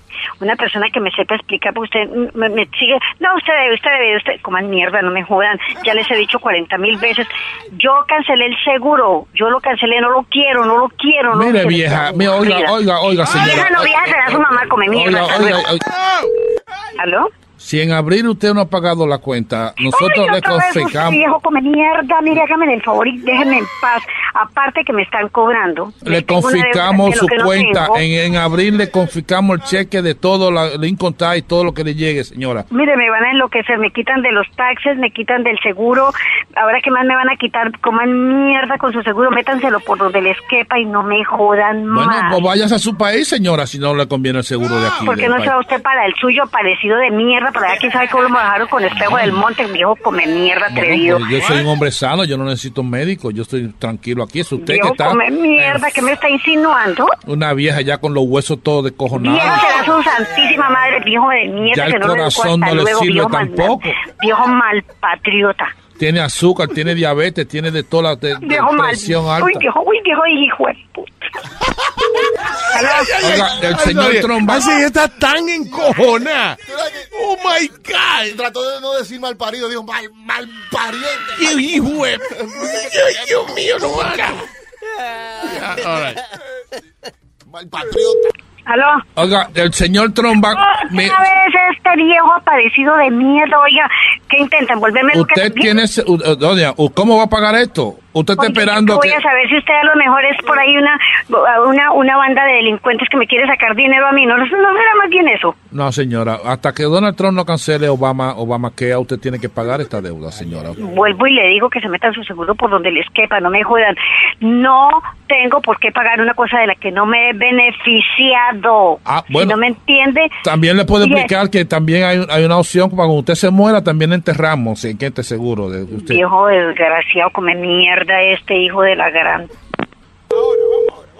Una persona que me sepa explicar, porque usted me, me sigue. No, usted debe, usted debe, usted. Coman mierda, no me jodan. Ya les he dicho 40 mil veces. Yo cancelé el seguro. Yo lo cancelé, no lo quiero, no lo quiero. No Mire, lo quiero. vieja, mire, oiga, Mira. oiga, oiga, señora. Vieja no, vieja será su mamá, come mierda. Oiga, oiga, oiga. ¿Aló? Si en abril usted no ha pagado la cuenta, nosotros Ay, le confiscamos. viejo come mierda, mire, hágame el favor y déjenme en paz. Aparte que me están cobrando. Le confiscamos su no cuenta. En, en abril le confiscamos el cheque de todo, la, el income tax y todo lo que le llegue, señora. Mire, me van a enloquecer, me quitan de los taxes, me quitan del seguro. Ahora que más me van a quitar, coman mierda con su seguro, métanselo por donde les quepa y no me jodan Bueno, más. pues váyase a su país, señora, si no le conviene el seguro de aquí. ¿Por qué del no se va usted para el suyo parecido de mierda? Para allá, quién sabe cómo lo bajaron con espejo del monte, viejo come mierda Bueno, atrevido. pues yo soy un hombre sano, yo no necesito un médico, yo estoy tranquilo aquí. Es usted que Viejo está come mierda, ¿qué me está insinuando? una vieja ya con los huesos todos descojonados. Viejo será su santísima madre, viejo de mierda, Ya el que no le corazón hasta no le luego, sirve viejo mal- tampoco. viejo mal patriota. Tiene azúcar, tiene diabetes, tiene de toda la de- de Viejo mal. presión Uy, alta. viejo, uy, viejo hijo de puta. Oiga, el señor Trump va- Así está tan encojona. Oh my God. Trató de no decir mal parido, dijo mal, mal pariente. ¡Qué hijo de- Dios mío, no haga. all right. Mal patriota. ¿Aló? Oiga, el señor Trump va- vez este viejo aparecido de mierda, oiga, ¿qué intentan? ¿Volverme loca usted tiene, uh, doña, ¿cómo va a pagar esto? Usted está Oye, esperando voy que... a saber si usted a lo mejor es por ahí una, una, una banda de delincuentes que me quiere sacar dinero a mí. No, no, era más bien eso. No, señora, hasta que Donald Trump no cancele Obama, Obama que usted tiene que pagar esta deuda, señora. Vuelvo y le digo que se metan su seguro por donde les quepa, no me jodan. No tengo por qué pagar una cosa de la que no me he beneficiado. Ah, Si bueno. no me entiende. También le puedo explicar que también hay, hay una opción, cuando usted se muera, también enterramos, en que esté seguro de usted. Viejo desgraciado, come mierda este hijo de la gran.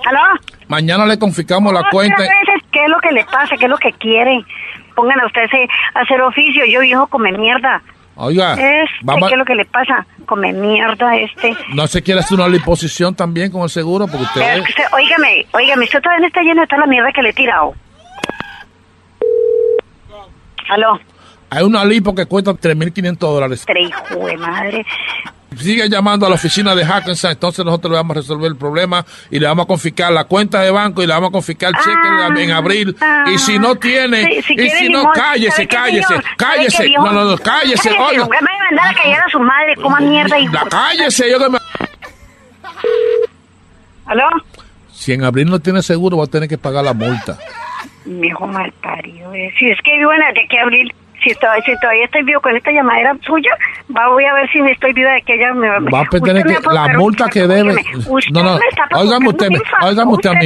¿Aló? Mañana le confiscamos la cuenta. vez, ¿Qué es lo que le pasa? ¿Qué es lo que quiere? Pongan a usted a hacer oficio. Yo, viejo, come mierda. Oiga, Es, vamos, ¿Qué es lo que le pasa? Come mierda este. no se quiere hacer una liposición también con el seguro, porque usted... Pero usted- óigame, usted todavía no está lleno de toda la mierda que le he tirado. Aló, Hay una lipo que cuesta 3.500 dólares. tres hijo de madre. Sigue llamando a la oficina de Hackensack, entonces nosotros le vamos a resolver el problema y le vamos a confiscar la cuenta de banco y le vamos a confiscar el cheque en abril. y si no tiene, Sí, si y si no, limón, cállese, ¿sabe qué, cállese, cállese. viejo? No, no, no, cállese, oiga. Me a mandar a callar a su madre, coma mierda y... La cállese, yo que me... ¿Aló? Si en abril no tiene seguro, va a tener que pagar la multa. Viejo mal parido. eh. Si es que vivo en de que abril, si, todavía, si todavía estoy vivo con esta llamadera suya, va, voy a ver si estoy viva de que ella me va a tener que, la multa que debe. Usted No, no, me está óigame usted, a mí.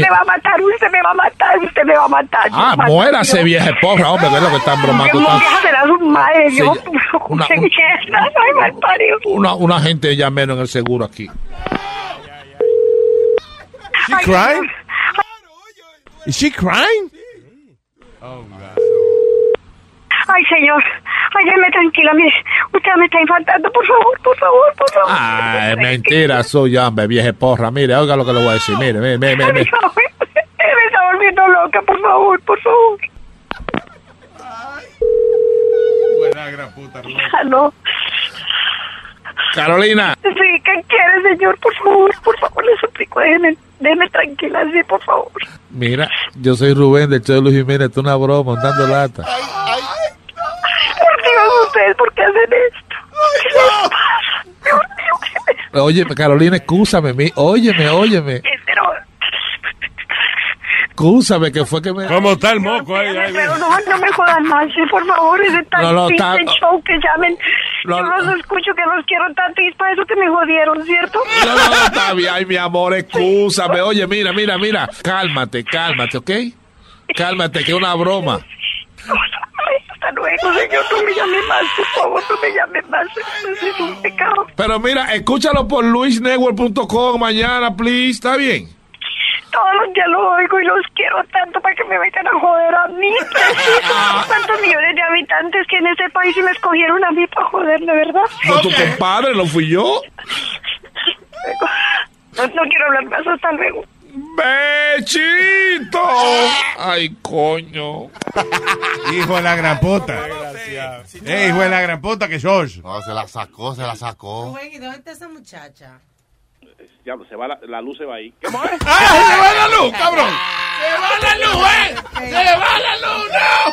Me va a matar, usted me va a matar, usted me va a matar. Ah, muérase, vieja porra, hombre, ve lo que están bromando. Viejo, tanto. vieja será su madre, Sí, viejo. una- un-. Una, una gente ya menos en el seguro aquí. She crying? Is she crying? Ay, señor, ay, déjeme tranquila, mire, usted me está infartando, por favor, por favor, por favor. Ah, es mentira, soy hombre, vieja porra. Mire, oiga lo que le voy a decir. Mire, mire, mire, mire. Ay, me está volviendo loca, por favor, por favor. Buena gran puta. ¿Aló? Carolina, Sí, ¿qué quiere, señor? Por favor, por favor, le suplico, déjeme, déjeme tranquila, sí, por favor. mira, yo soy Rubén del show de Luis Jiménez, esto es una broma, dando lata. Ustedes, ¿por qué hacen esto? ¿Qué les pasa? Dios mío, ¿qué les Oye, Carolina, excúsame, mi, óyeme, óyeme, Pero, excúsame, que fue que me... ¿Cómo está el moco ahí? ahí? pero no, no me jodan más, sí, por favor, ese tan No, no, está- show que llamen. No, Yo los escucho que los quiero tanto y es para eso que me jodieron, ¿cierto? No, no, no, está bien, ay, mi amor, excúsame. Oye, mira, mira, mira, cálmate, cálmate, ¿ok? Cálmate, que es una broma. Luego, señor, no me llame más, por favor, no me llame más. Es un pecado. Pero mira, escúchalo por luisnetwork.com mañana, please, ¿está bien? todos los días los oigo y los quiero tanto para que me vayan a joder a mí. ¿Cuántos millones de habitantes que en ese país y me escogieron a mí para joderme, verdad? No, tu compadre, no fui yo. No, no quiero hablar más, hasta luego. ¡Bechito! Ay, coño. Hijo de la gran puta. Eh, hijo de la gran puta que sos. No, se la sacó, se la sacó. ¿y dónde está esa muchacha? Diablo, se va la, la luz se va ahí. ¡Ah, se va la luz, cabrón! ¡Se va la luz, eh! ¡Se va la luz, no!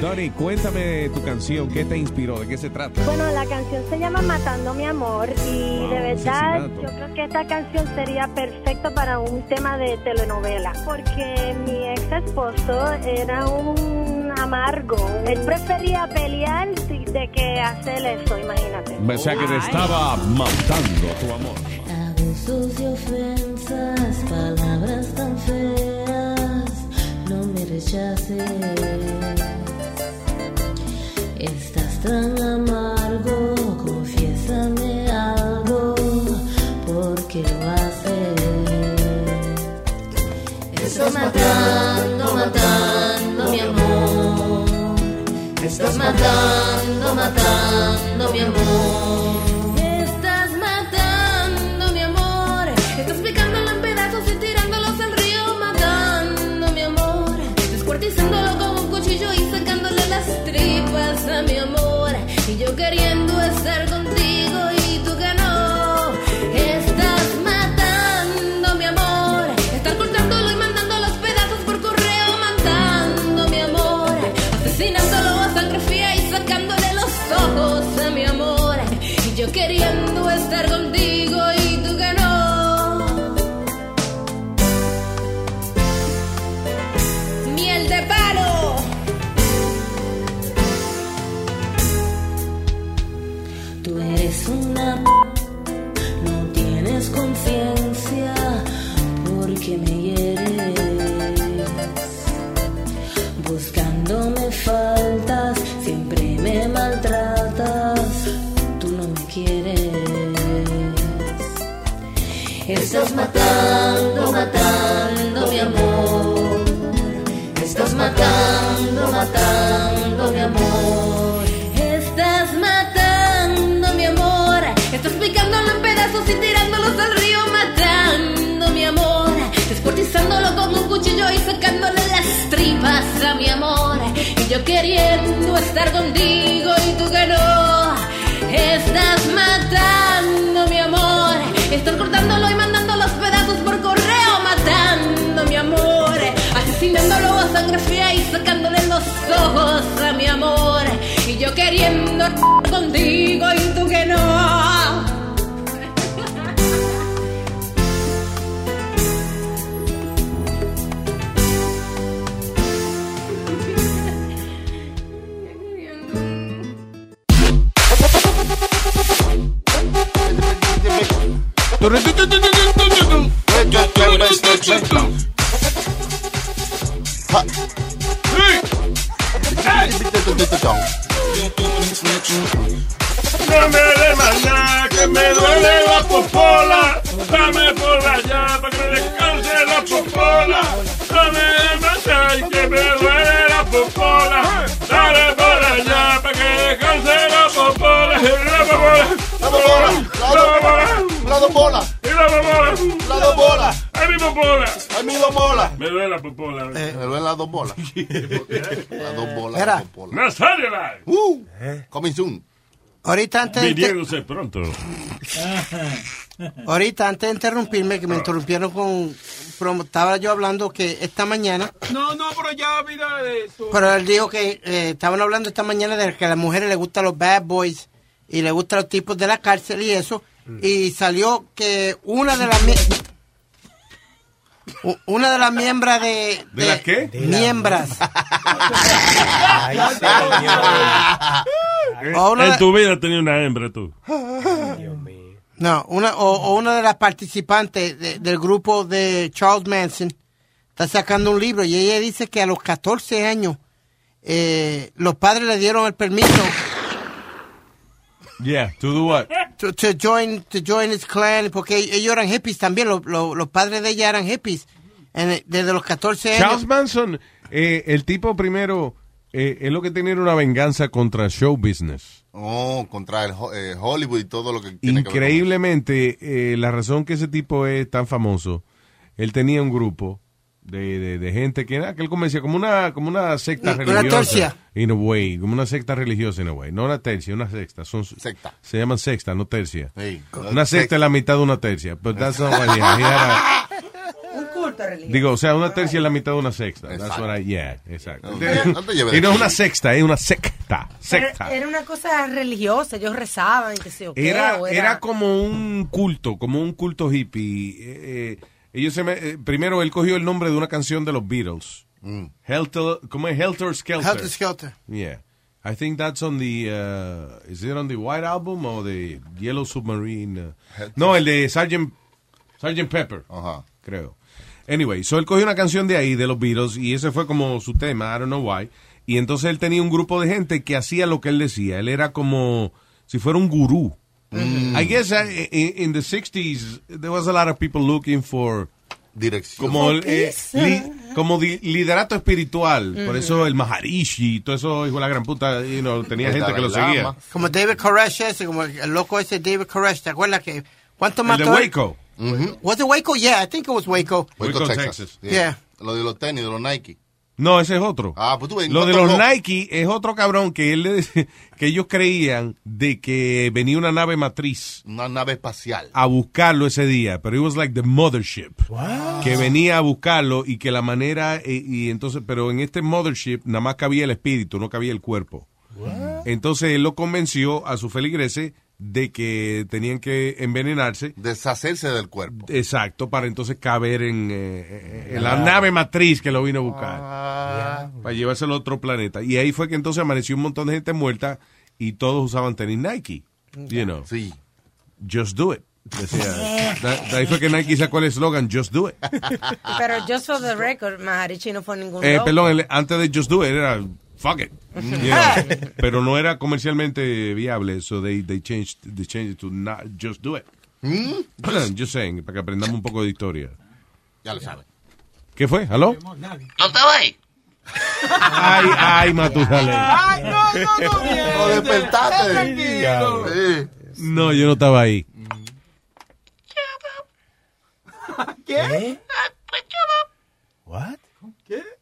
Donny, cuéntame tu canción. ¿Qué te inspiró? ¿De qué se trata? Bueno, la canción se llama Matando mi amor y Wow, de verdad asesinato. yo creo que esta canción sería perfecta para un tema de telenovela porque mi ex esposo era un amargo. Él prefería pelear de que hacer eso, imagínate. O sea que te estaba matando tu amor. Abusos y ofensas, palabras tan feas, no me rechaces. Tan amargo, confiésame algo, porque lo haces. Estás matando, matando mi amor. Estás matando, matando mi amor. Queriendo estar Estás matando, matando mi amor. Estás matando mi amor. Estás picándolo en pedazos y tirándolos al río. Matando mi amor. Descuartizándolo con un cuchillo y sacándole las tripas a mi amor. Y yo queriendo estar contigo y tú que no. Estás matando mi amor. Estás cortándolo y mandando sangre fría y sacándole los ojos a mi amor. Y yo queriendo contigo y tú que no. No más nada, que me la popola. Dame por allá que descanse la popola. No que me la popola. Dale por allá que descanse la popola. La popola, la popola, la popola, La dobola. y la popola. La dobola. Mi mi dobola. Me duele la popola. Me duelen las dos bolas. Las dos bolas. Dos bolas. Nazario Live. Uh, coming soon. Ahorita antes Viniéndose pronto. ahorita antes de interrumpirme, que me interrumpieron con... promo- Estaba yo hablando que esta mañana... No, no, pero ya vida de eso. Pero él dijo que eh, estaban hablando esta mañana de que a las mujeres les gustan los bad boys y les gustan los tipos de la cárcel y eso. Y salió que una de las... Una de las miembros de... ¿De las qué? Miembras. O una en de- tu vida tenido una hembra tú. No, una, o, o una de las participantes de- del grupo de Charles Manson está sacando un libro y ella dice que a los 14 años eh, los padres le dieron el permiso Yeah, to do what? To, to join to join his clan porque ellos eran hippies también, los, los, los padres de ella eran hippies en el- desde los 14 años. Charles Manson, eh, el tipo primero, eh, es lo que tenía era una venganza contra show business. Oh, contra el eh, Hollywood y todo lo que tiene que ver con Increíblemente, eh, la razón que ese tipo es tan famoso, él tenía un grupo de, de, de gente que era, que él convencía como una, como una secta Una religiosa. tercia. In a way, como una secta religiosa in a way. No una tercia, una sexta. Son, Secta. Se llaman sexta, no tercia. Sí. Una sexta es la mitad de una tercia. But that's not what he had. He had a- Un culto religioso. Digo, o sea, una tercia es la mitad de una sexta. That's what I, yeah, exacto. No y no es una sexta, es una secta. Secta. Era, era una cosa religiosa, ellos rezaban, que sé yo qué, Era, era como un culto, como un culto hippie. Eh, eh, ellos se me- eh, primero él cogió el nombre de una canción de los Beatles. Helter, ¿cómo es? Helter Skelter. Helter Skelter. Yeah. I think that's on the, uh, is it on the White Album o the Yellow Submarine? uh? no, el de Sgt. Sgt. Pepper. Creo. Anyway, so él cogió una canción de ahí, de los Beatles, y ese fue como su tema, I don't know why. Y entonces él tenía un grupo de gente que hacía lo que él decía. Él era como si fuera un gurú. I guess uh, in, in the 60s, there was a lot of people looking for Dirección. como, el, eh, li- como di- liderato espiritual. Por Ujú. eso el Maharishi y todo eso, hijo de la gran puta, you know, tenía gente que lo seguía. Lama. Como David Koresh ese, como el loco ese David Koresh, ¿te acuerdas que cuánto El mató? de Waco. Was it Waco? Yeah, I think it was Waco. Waco, Waco, Texas. Texas. Yeah. Lo de los tenis, de los Nike. No, ese es otro. Ah, pues tú ves. Lo de ¿cuántos los? Nike es otro cabrón que él le dice- que ellos creían de que venía una nave matriz Una nave espacial. a buscarlo ese día, pero it was like the mothership que venía a buscarlo y que la manera eh, y entonces, pero en este mothership nada más cabía el espíritu, no cabía el cuerpo. Entonces él lo convenció a su feligreses de que tenían que envenenarse. Deshacerse del cuerpo. Exacto, para entonces caber en, eh, en la Ah. nave matriz que lo vino a buscar. Para llevárselo a otro planeta. Y ahí fue que entonces amaneció un montón de gente muerta y todos usaban tenis Nike. You know. Sí. Just do it. Decía. De ahí fue que Nike sacó el eslogan Just do it. Pero just for the record, Maharishi no fue ningún Eh, perdón, el- antes de Just do it era fuck it. You know. Pero no era comercialmente viable, so they, they changed they changed it to not just do it. Just saying, para que aprendamos un poco de historia. Ya lo sabes. ¿Qué fue? ¿Aló? ¿No estaba ahí? Ay, ay, Matusalén. Ay, no, no, no, bien. Lo despertaste. Sí. No, yo no estaba ahí. ¿Qué? What?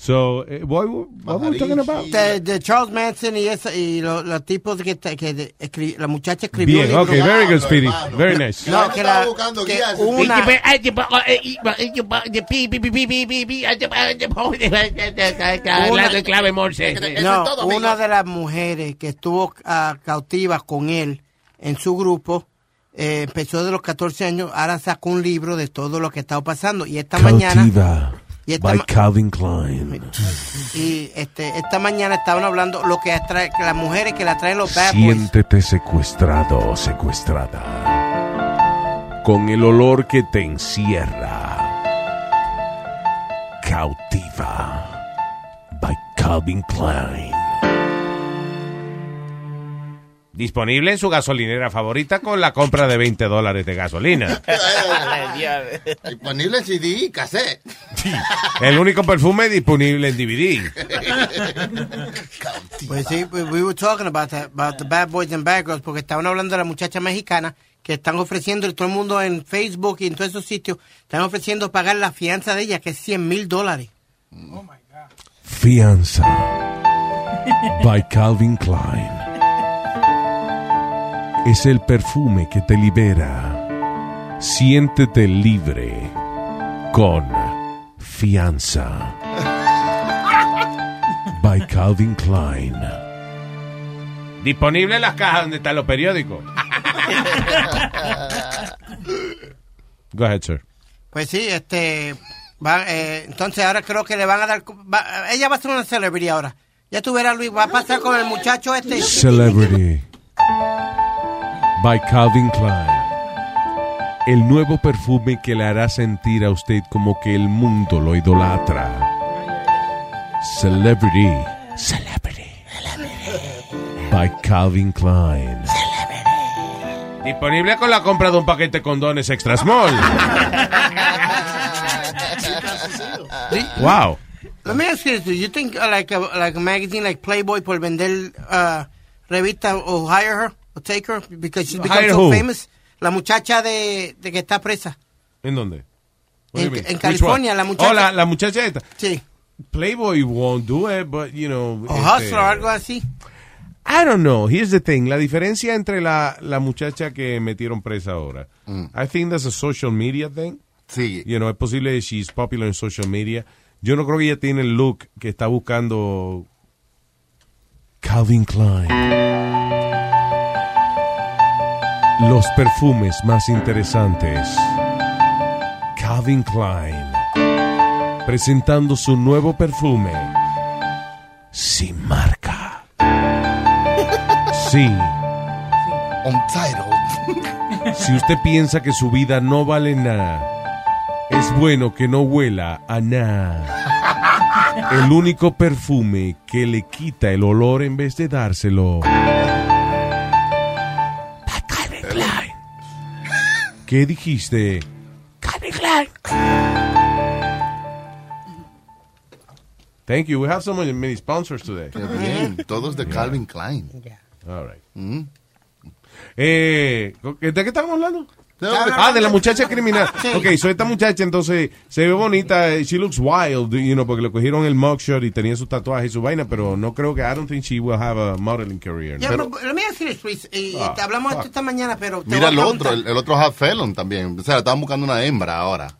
So, eh, what, what were we talking about? De, de Charles Manson y, esa, y lo- los tipos que, que de- escri- la muchacha escribió Bien, libro. okay, very good, Speedy. Very nice. No, que la, que una, Hablando en clave morse. no, una de las mujeres que estuvo ah, cautiva con él en su grupo eh, empezó de los 14 años, ahora sacó un libro de todo lo que estaba pasando y esta mañana Y esta, By Calvin Klein. y este, esta mañana estaban hablando lo que atrae, que las mujeres que la traen los bad boys. Siéntete secuestrado o secuestrada. Con el olor que te encierra. Cautiva. By Calvin Klein. Disponible en su gasolinera favorita con la compra de 20 dólares de gasolina. Disponible en CD y cassette. El único perfume disponible en DVD. Pues sí, we, we were talking about, that, about the bad boys and bad girls, porque estaban hablando de la muchacha mexicana que están ofreciendo, todo el mundo en Facebook y en todos esos sitios, están ofreciendo pagar la fianza de ella, que es 100 mil dólares. Fianza. By Calvin Klein. Es el perfume que te libera. Siéntete libre con Fianza. By Calvin Klein. Disponible en las cajas donde están los periódicos. Go ahead, sir. Pues sí, este, va, eh, entonces ahora creo que le van a dar, va- ella va a ser una celebridad ahora. Ya tú verás, Luis, va a pasar con el muchacho este. Celebrity. By Calvin Klein. El nuevo perfume que le hará sentir a usted como que el mundo lo idolatra. Celebrity. Celebrity. By Calvin Klein. Disponible con la compra de un paquete de condones extra small. wow. Let me ask you this, do you think uh, like a, like a magazine like Playboy por vender uh, revista o hire her or take her because she's become so who? famous? La muchacha de, de que está presa. ¿En dónde? En- California, la muchacha- Oh, la, la muchacha esta. Sí. Playboy won't do it, but you know. O este, hustler algo así. I don't know. Here's the thing. La diferencia entre la, la muchacha que metieron presa ahora. I think that's a social media thing. Sí. You know, es posible que she's popular en social media. Yo no creo que ella tiene el look que está buscando Calvin Klein. Los perfumes más interesantes. Calvin Klein. Presentando su nuevo perfume. Sin marca. Sí. Untitled. Si usted piensa que su vida no vale nada, es bueno que no huela a nada. El único perfume que le quita el olor en vez de dárselo. ¿Qué dijiste? Calvin Klein. Thank you. We have so many, many sponsors today. Qué bien. Todos de Calvin Klein. All right. Mm. Eh, ¿De qué estamos hablando? De- Ah, de la muchacha criminal. Sí. Ok, so esta muchacha entonces se ve bonita, eh, she looks wild, you know, porque le cogieron el mugshot y tenía su tatuaje y su vaina, pero no creo que, I don't think she will have a modeling career. Ya, Pero- let me ask you this, Luis. Y, Ah, te hablamos esto esta mañana, pero. te Mira el otro, el, el otro half felon también. O sea, estaban buscando una hembra ahora.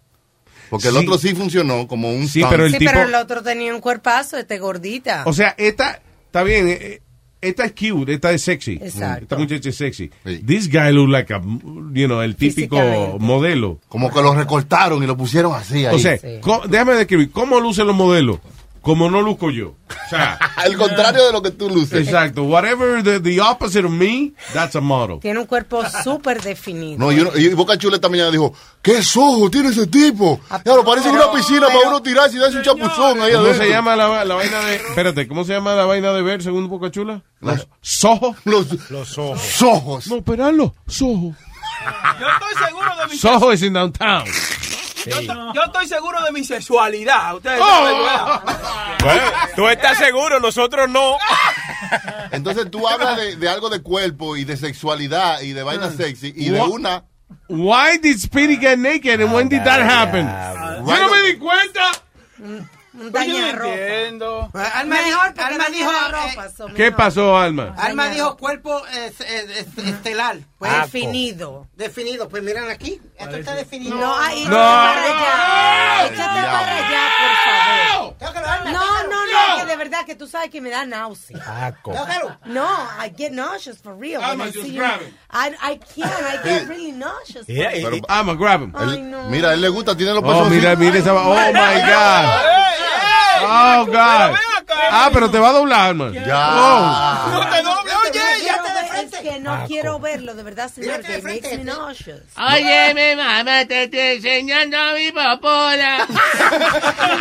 Porque el Sí. otro sí funcionó como un Sí, stunt. pero el Sí, tipo- pero el otro tenía un cuerpazo, este gordita. O sea, esta, está bien, eh, eh, esta es cute, esta es sexy. Exacto. Esta muchacha es sexy. This guy look like a, you know, el típico modelo. Como que lo recortaron y lo pusieron así ahí. O sea, déjame describir, ¿cómo lucen los modelos? Como no luzco yo. O sea, al contrario de lo que tú luces. Exacto. Whatever the, the opposite of me, that's a model. Tiene un cuerpo súper definido. No, y, uno- y Boca Chula esta mañana dijo, ¿qué ojos tiene ese tipo? Ya lo parece una piscina para uno tirarse y darse un chapuzón ahí ¿Cómo adentro. se llama la, la vaina de... Espérate, ¿cómo se llama la vaina de ver según Boca Chula? Los sojos. Los, los ojos. Sojos. No, esperarlo. Sojos. Yo estoy seguro de mi Soho is in downtown. Yo, yo estoy seguro de mi sexualidad. Ustedes Oh. saben, ¿verdad? Bueno, tú estás seguro, nosotros no. Entonces tú hablas de, de algo de cuerpo y de sexualidad y de vaina sexy y de una... Why did Speedy get naked and when did that happen? Yo no me di cuenta. Entiendo. Alma Mejor dijo, Alma eh, ropa, so ¿Qué pasó, Alma? Alma dijo cuerpo eh, eh, estelar. Pues, Ah, Definido. Definido. Pues miran aquí. Esto está definido. No, ahí, No. para allá. Échate para allá, por favor. No, no, no, que de verdad que tú sabes que me da náusea. No, I get nauseous for real. Alma, when I just grab him. I, I can't. I get really nauseous. Pero- I'm grab him. Mira, a él le gusta, tiene los Oh, pezones. mira, mira esa. Oh my God. Oh God. Ah, pero te va a doblar, man. Ya. No te doble, oye, ya quiero ver- Es que no quiero verlo, de verdad, señor, que makes me nauseous. Oye, mi mamá, te estoy enseñando mi popola.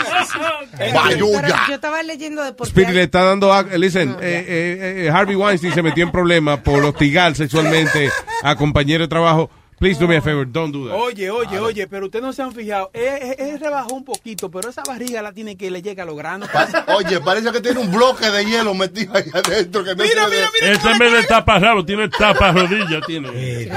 Yo estaba leyendo de por Speedy le está dando. a- Listen, eh, eh, eh, Harvey Weinstein se metió en problemas por hostigar sexualmente a compañeros de trabajo. Please do me a favor, don't do that. Oye, oye, oye, pero ustedes no se han fijado. Él, él- él rebajó un poquito, pero esa barriga la tiene que le llega a los granos. Oye, parece que tiene un bloque de hielo metido ahí adentro. Que no Mira, se le- mira, Este en vez de tapa rabo, tiene tapa rodilla. Tiene. Eh,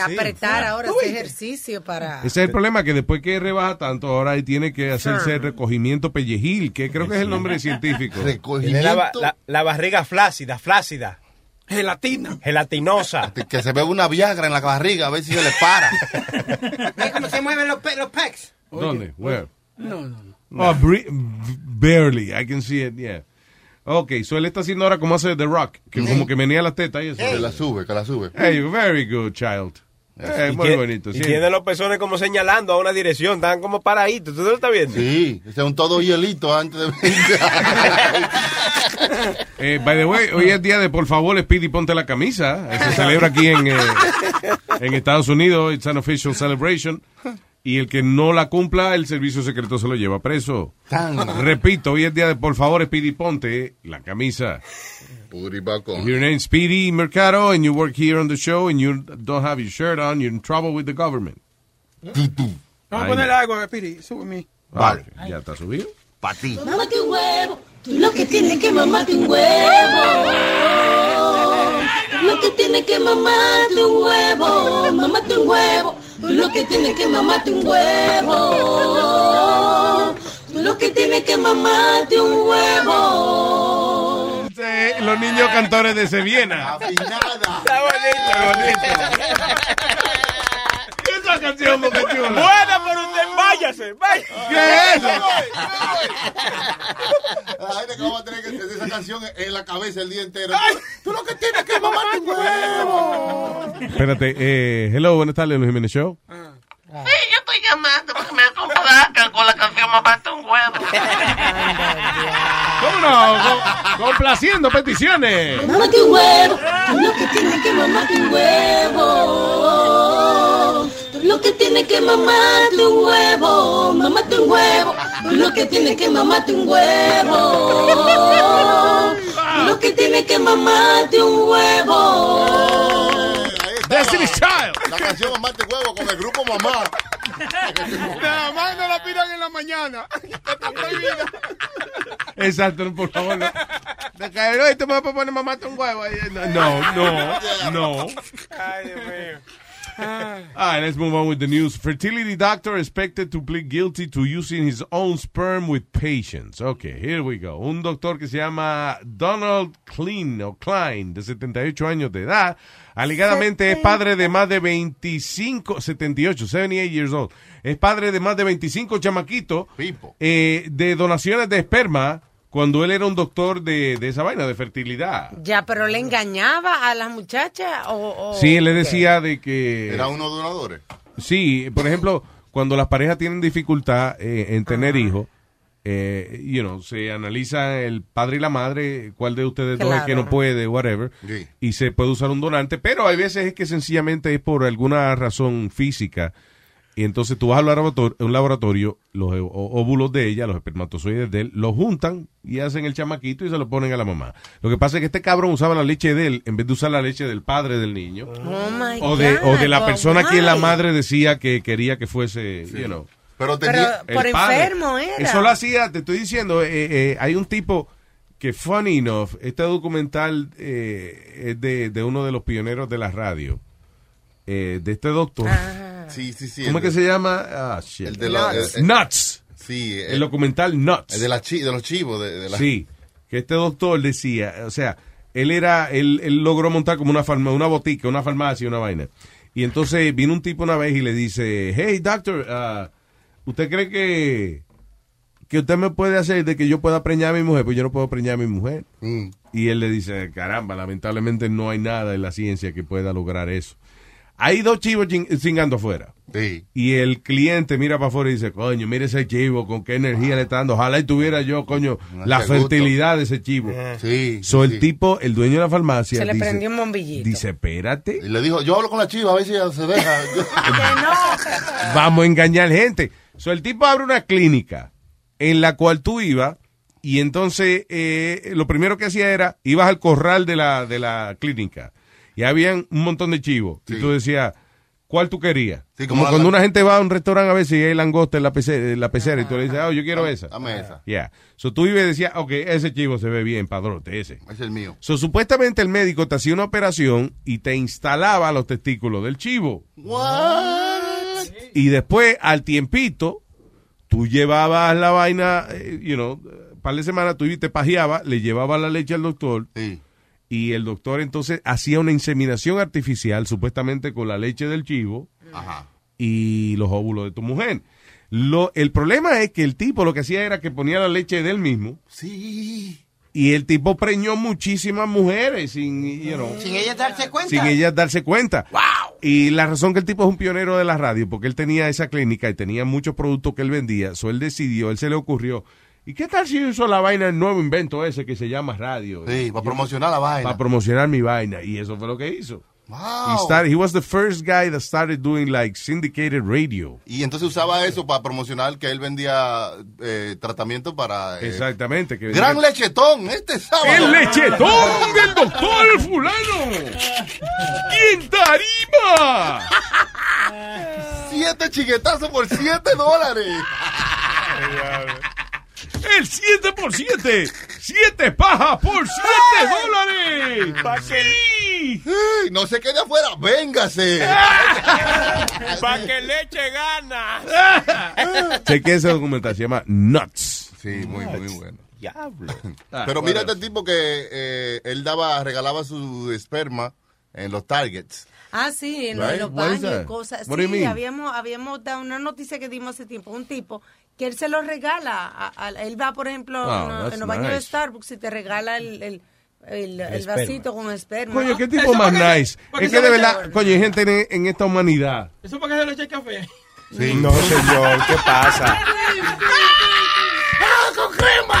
apretar ahora ese ejercicio para... Ese es el problema, que después que rebaja tanto, ahora ahí tiene que hacerse recogimiento pellejil, que creo que es el nombre científico. Tiene la, ba- la- la barriga flácida, flácida. Gelatina. Gelatinosa. Que se ve una Viagra en la barriga, a ver si se le para. ¿Ves cómo se mueven los, pe- los pecs? ¿Dónde? Where? No, no, no. Oh, bre- barely. I can see it, yeah. Ok, so él está haciendo ahora como hace The Rock, que como que menea las tetas y eso. Que la sube, que la sube. Hey, very good, child. Eh, Y muy bonito, Y sí. tiene los pezones como señalando a una dirección, están como paraditos. ¿Tú lo estás viendo? Sí, es un todo hielito antes de Eh, by the way, hoy es día de por favor, Speedy, ponte la camisa. Eh, Se celebra aquí en, eh, en Estados Unidos. It's an official celebration. Y el que no la cumpla, el servicio secreto se lo lleva preso. Repito, hoy es día de por favor, Speedy, ponte la camisa. If your name's Speedy Mercado and you work here on the show and you don't have your shirt on, you're in trouble with the government. Vamos a Ay, ponerle algo, Piri, súbeme. Vale, ya está subido. Para ti. Mámate un huevo, tú lo que tienes que mamarte un huevo. Lo que tienes que mamarte un huevo, mamate un huevo. Tú lo que tienes que mamarte un huevo. Tú lo que tienes que mamarte un huevo. Eh, Los niños cantores de Seviena. Está bonito. Esa canción, Chula. Buena, pero usted váyase, váyase. ¿Qué es eso? La gente que vamos a tener que tener esa canción en la cabeza el día entero. Tú lo que tienes que mamarte un huevo. Espérate, eh, hello, buenas tardes, Luis Jiménez Show. Sí, yo estoy llamando porque me complacan con la canción Mamate un huevo. ¿Cómo no? Co- complaciendo peticiones. Mamate un huevo, tú lo que tienes que mamarte un huevo. Tú lo que tienes que mamarte un huevo, mamate un huevo. Tú lo que tienes que mamarte un huevo. Tú lo que tienes que mamarte un huevo. Destiny's Child. La canción Mamarte huevo con el grupo Mamá. Nada más no la pidan en la mañana. Está prohibida. Exacto, por favor. No. De caer, "Oye, te me vas a poner mamate un huevo. ahí". No, no, no. Ay, Dios mío. All right, let's move on with the news. Fertility doctor expected to plead guilty to using his own sperm with patients. Okay, here we go. Un doctor que se llama Donald Klein, o Klein, de 78 años de edad, alegadamente es padre de más de 25, 78, 78 years old. Es padre de más de 25 chamaquitos eh, de donaciones de esperma cuando él era un doctor de, de esa vaina, de fertilidad. Ya, pero le engañaba a las muchachas o... o- Sí, él le ¿qué? decía de que... Era uno de los donadores. Sí, por ejemplo, cuando las parejas tienen dificultad eh, en tener hijos, eh, you know, se analiza el padre y la madre, cuál de ustedes dos es que no puede, whatever, Sí. y se puede usar un donante, pero hay veces es que sencillamente es por alguna razón física. Y entonces tú vas al laboratorio, un laboratorio, los óvulos de ella, los espermatozoides de él, los juntan y hacen el chamaquito y se lo ponen a la mamá. Lo que pasa es que este cabrón usaba la leche de él en vez de usar la leche del padre del niño. Oh my O de, o de la persona a quien la madre decía que quería que fuese, you know. Pero tenía- Pero por enfermo era. Eso lo hacía, te estoy diciendo, eh, eh, hay un tipo que, funny enough, este documental eh, es de, de uno de los pioneros de la radio, eh, de este doctor. Sí, sí, sí. ¿Cómo es que de- se llama? Ah, shit. El de Nuts. eh, eh, Nuts. Sí. El documental Nuts. El de, la chi- de los chivos. De, de la- Sí, que este doctor decía, o sea, él era, él, él logró montar como una farma, una botica, una farmacia, una vaina. Y entonces vino un tipo una vez y le dice, hey doctor, ah, ¿usted cree que que usted me puede hacer de que yo pueda preñar a mi mujer, pues yo no puedo preñar a mi mujer. Mm. Y él le dice, caramba, lamentablemente no hay nada en la ciencia que pueda lograr eso. Hay dos chivos chin- cingando afuera. Sí. Y el cliente mira para afuera y dice, coño, mire ese chivo, con qué energía le está dando. Ojalá y tuviera yo, coño, la gusto. fertilidad de ese chivo. Sí. So, sí. el tipo, el dueño de la farmacia, Se le dice, prendió un bombillito. dice, espérate, Y le dijo, yo hablo con la chiva a ver si ella se deja. Que no. vamos a engañar gente. So, el tipo abre una clínica en la cual tú ibas y entonces eh, lo primero que hacía era, ibas al corral de la, de la clínica y habían un montón de chivos. Y tú decías, ¿cuál tú querías? Sí, como como la- cuando una gente va a un restaurante a veces y hay langosta en la pecera, en la pecera y tú le dices, oh, yo quiero esa. Dame esa. Ya. So, tú ibas y decías, ok, ese chivo se ve bien, padrote, ese. Es el mío. So, supuestamente el médico te hacía una operación y te instalaba los testículos del chivo. What? Y después, al tiempito, tú llevabas la vaina, eh, you know, un par de semanas tú te pajeabas, le llevabas la leche al doctor. Y el doctor entonces hacía una inseminación artificial, supuestamente con la leche del chivo Ajá. y los óvulos de tu mujer. Lo, el problema es que el tipo lo que hacía era que ponía la leche de él mismo. Sí. Y el tipo preñó muchísimas mujeres sin, you know, Sin ella darse cuenta. sin ellas darse cuenta. Y la razón que el tipo es un pionero de la radio, porque él tenía esa clínica y tenía muchos productos que él vendía, so él decidió, él se le ocurrió, ¿y qué tal si uso la vaina, el nuevo invento ese que se llama radio? Sí, para promocionar la vaina. Para promocionar mi vaina. Y eso fue lo que hizo. He, Wow. started, he was the first guy that started doing like syndicated radio. Y entonces usaba eso para promocionar que él vendía eh, tratamiento para... eh, Exactamente. Que Gran lechetón, este sábado. ¡El lechetón del doctor fulano! ¡Y en tarima! Siete chiquetazos por siete dólares. El 7 por 7. 7 pajas por 7 dólares. ¡Sí! Ey, no se quede afuera, véngase. Para que leche gana. Cheque ese documental, se llama Nuts. Sí, muy, muy bueno. Diablo. Pero mira este tipo que eh, él daba, regalaba su esperma en los targets. Ah, sí, en, Right? los baños cosas. What Sí, mean? habíamos, habíamos dado una noticia que dimos hace tiempo. Un tipo que él se lo regala. a- a- él va, por ejemplo, Oh, en, los- that's en los baños de. Starbucks y te regala el, el, el- el vasito con esperma. Coño, qué tipo más que- nice. Es que de verdad, coño, hay gente en, en esta humanidad. Eso para que se le eche café. No, señor, ¿qué pasa?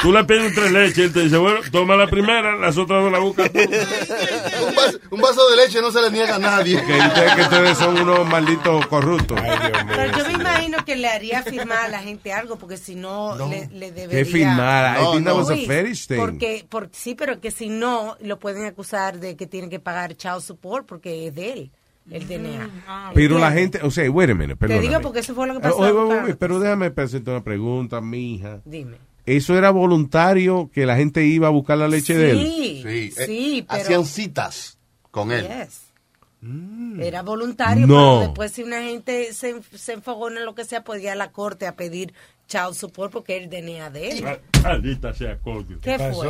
Tú le pides tres leches y él te dice, bueno, toma la primera, las otras dos la buscas tú. Un vaso, un vaso de leche no se le niega a nadie. Que ustedes, que ustedes son unos malditos corruptos. Pero yo me imagino que le haría firmar a la gente algo, porque si no, le, le debería... ¿Qué firmar? I think that was a Uy, fetish thing. Porque, porque, sí, pero que si no, lo pueden acusar de que tienen que pagar child support porque es de él, el DNA. Pero la gente, o sea, wait a minute, Te digo porque eso fue lo que Eh, pasó. oye, oye, oye, Carlos. pero déjame hacerte una pregunta, mi hija. Dime. ¿Eso era voluntario que la gente iba a buscar la leche de él? Sí, Sí, sí, eh, pero... Hacían citas con él. Yes. Era voluntario, No. pero después si una gente se, se enfogona en lo que sea, podía ir a la corte a pedir child support porque el DNA de él. Maldita sea, coño. ¿Qué fue?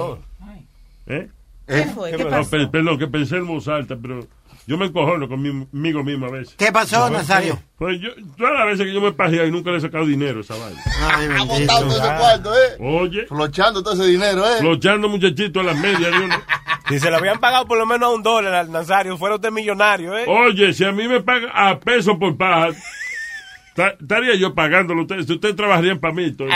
¿Eh? ¿Qué fue? ¿Qué No, pasó? pe- perdón, que pensé en voz alta, pero yo me encojono conmigo mismo a veces. ¿Qué pasó, No, Nazario? Pues yo, todas las veces que yo me pajeo y nunca le he sacado dinero a esa vaina. Ay, Ha botado todo ese cuarto, ¿eh? Oye, Flochando todo ese dinero, ¿eh? flochando muchachitos a las medias de uno. Si se le habían pagado por lo menos a un dólar al Nazario, fuera usted millonario, ¿eh? Oye, si a mí me pagan a peso por paja, ta- estaría yo pagándolo a ustedes. Si ustedes trabajarían para mí, estoy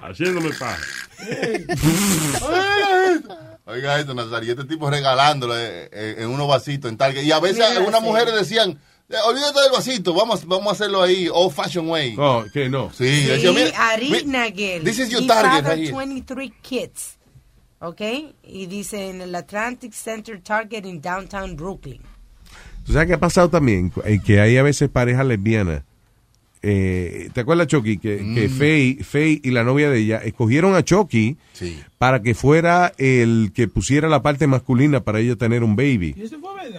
haciéndome paja. Oiga esto, Nazario, este tipo regalándole eh, en unos vasitos en Target. Y a veces algunas sí. mujeres decían, "Eh, olvídate del vasito, vamos, vamos a hacerlo ahí, old fashion way. No, que no. Sí, Sí, decía, "Mira, Ari mi- Nagel. This is your He target right here. 23 kids. ¿Ok? Y dice en el Atlantic Center Target en downtown Brooklyn. ¿Tú sabes qué ha pasado también? Eh, Que hay a veces parejas lesbianas. Eh, ¿Te acuerdas, Chucky? Que, que Faye, Faye y la novia de ella escogieron a Chucky para que fuera el que pusiera la parte masculina para ella tener un baby.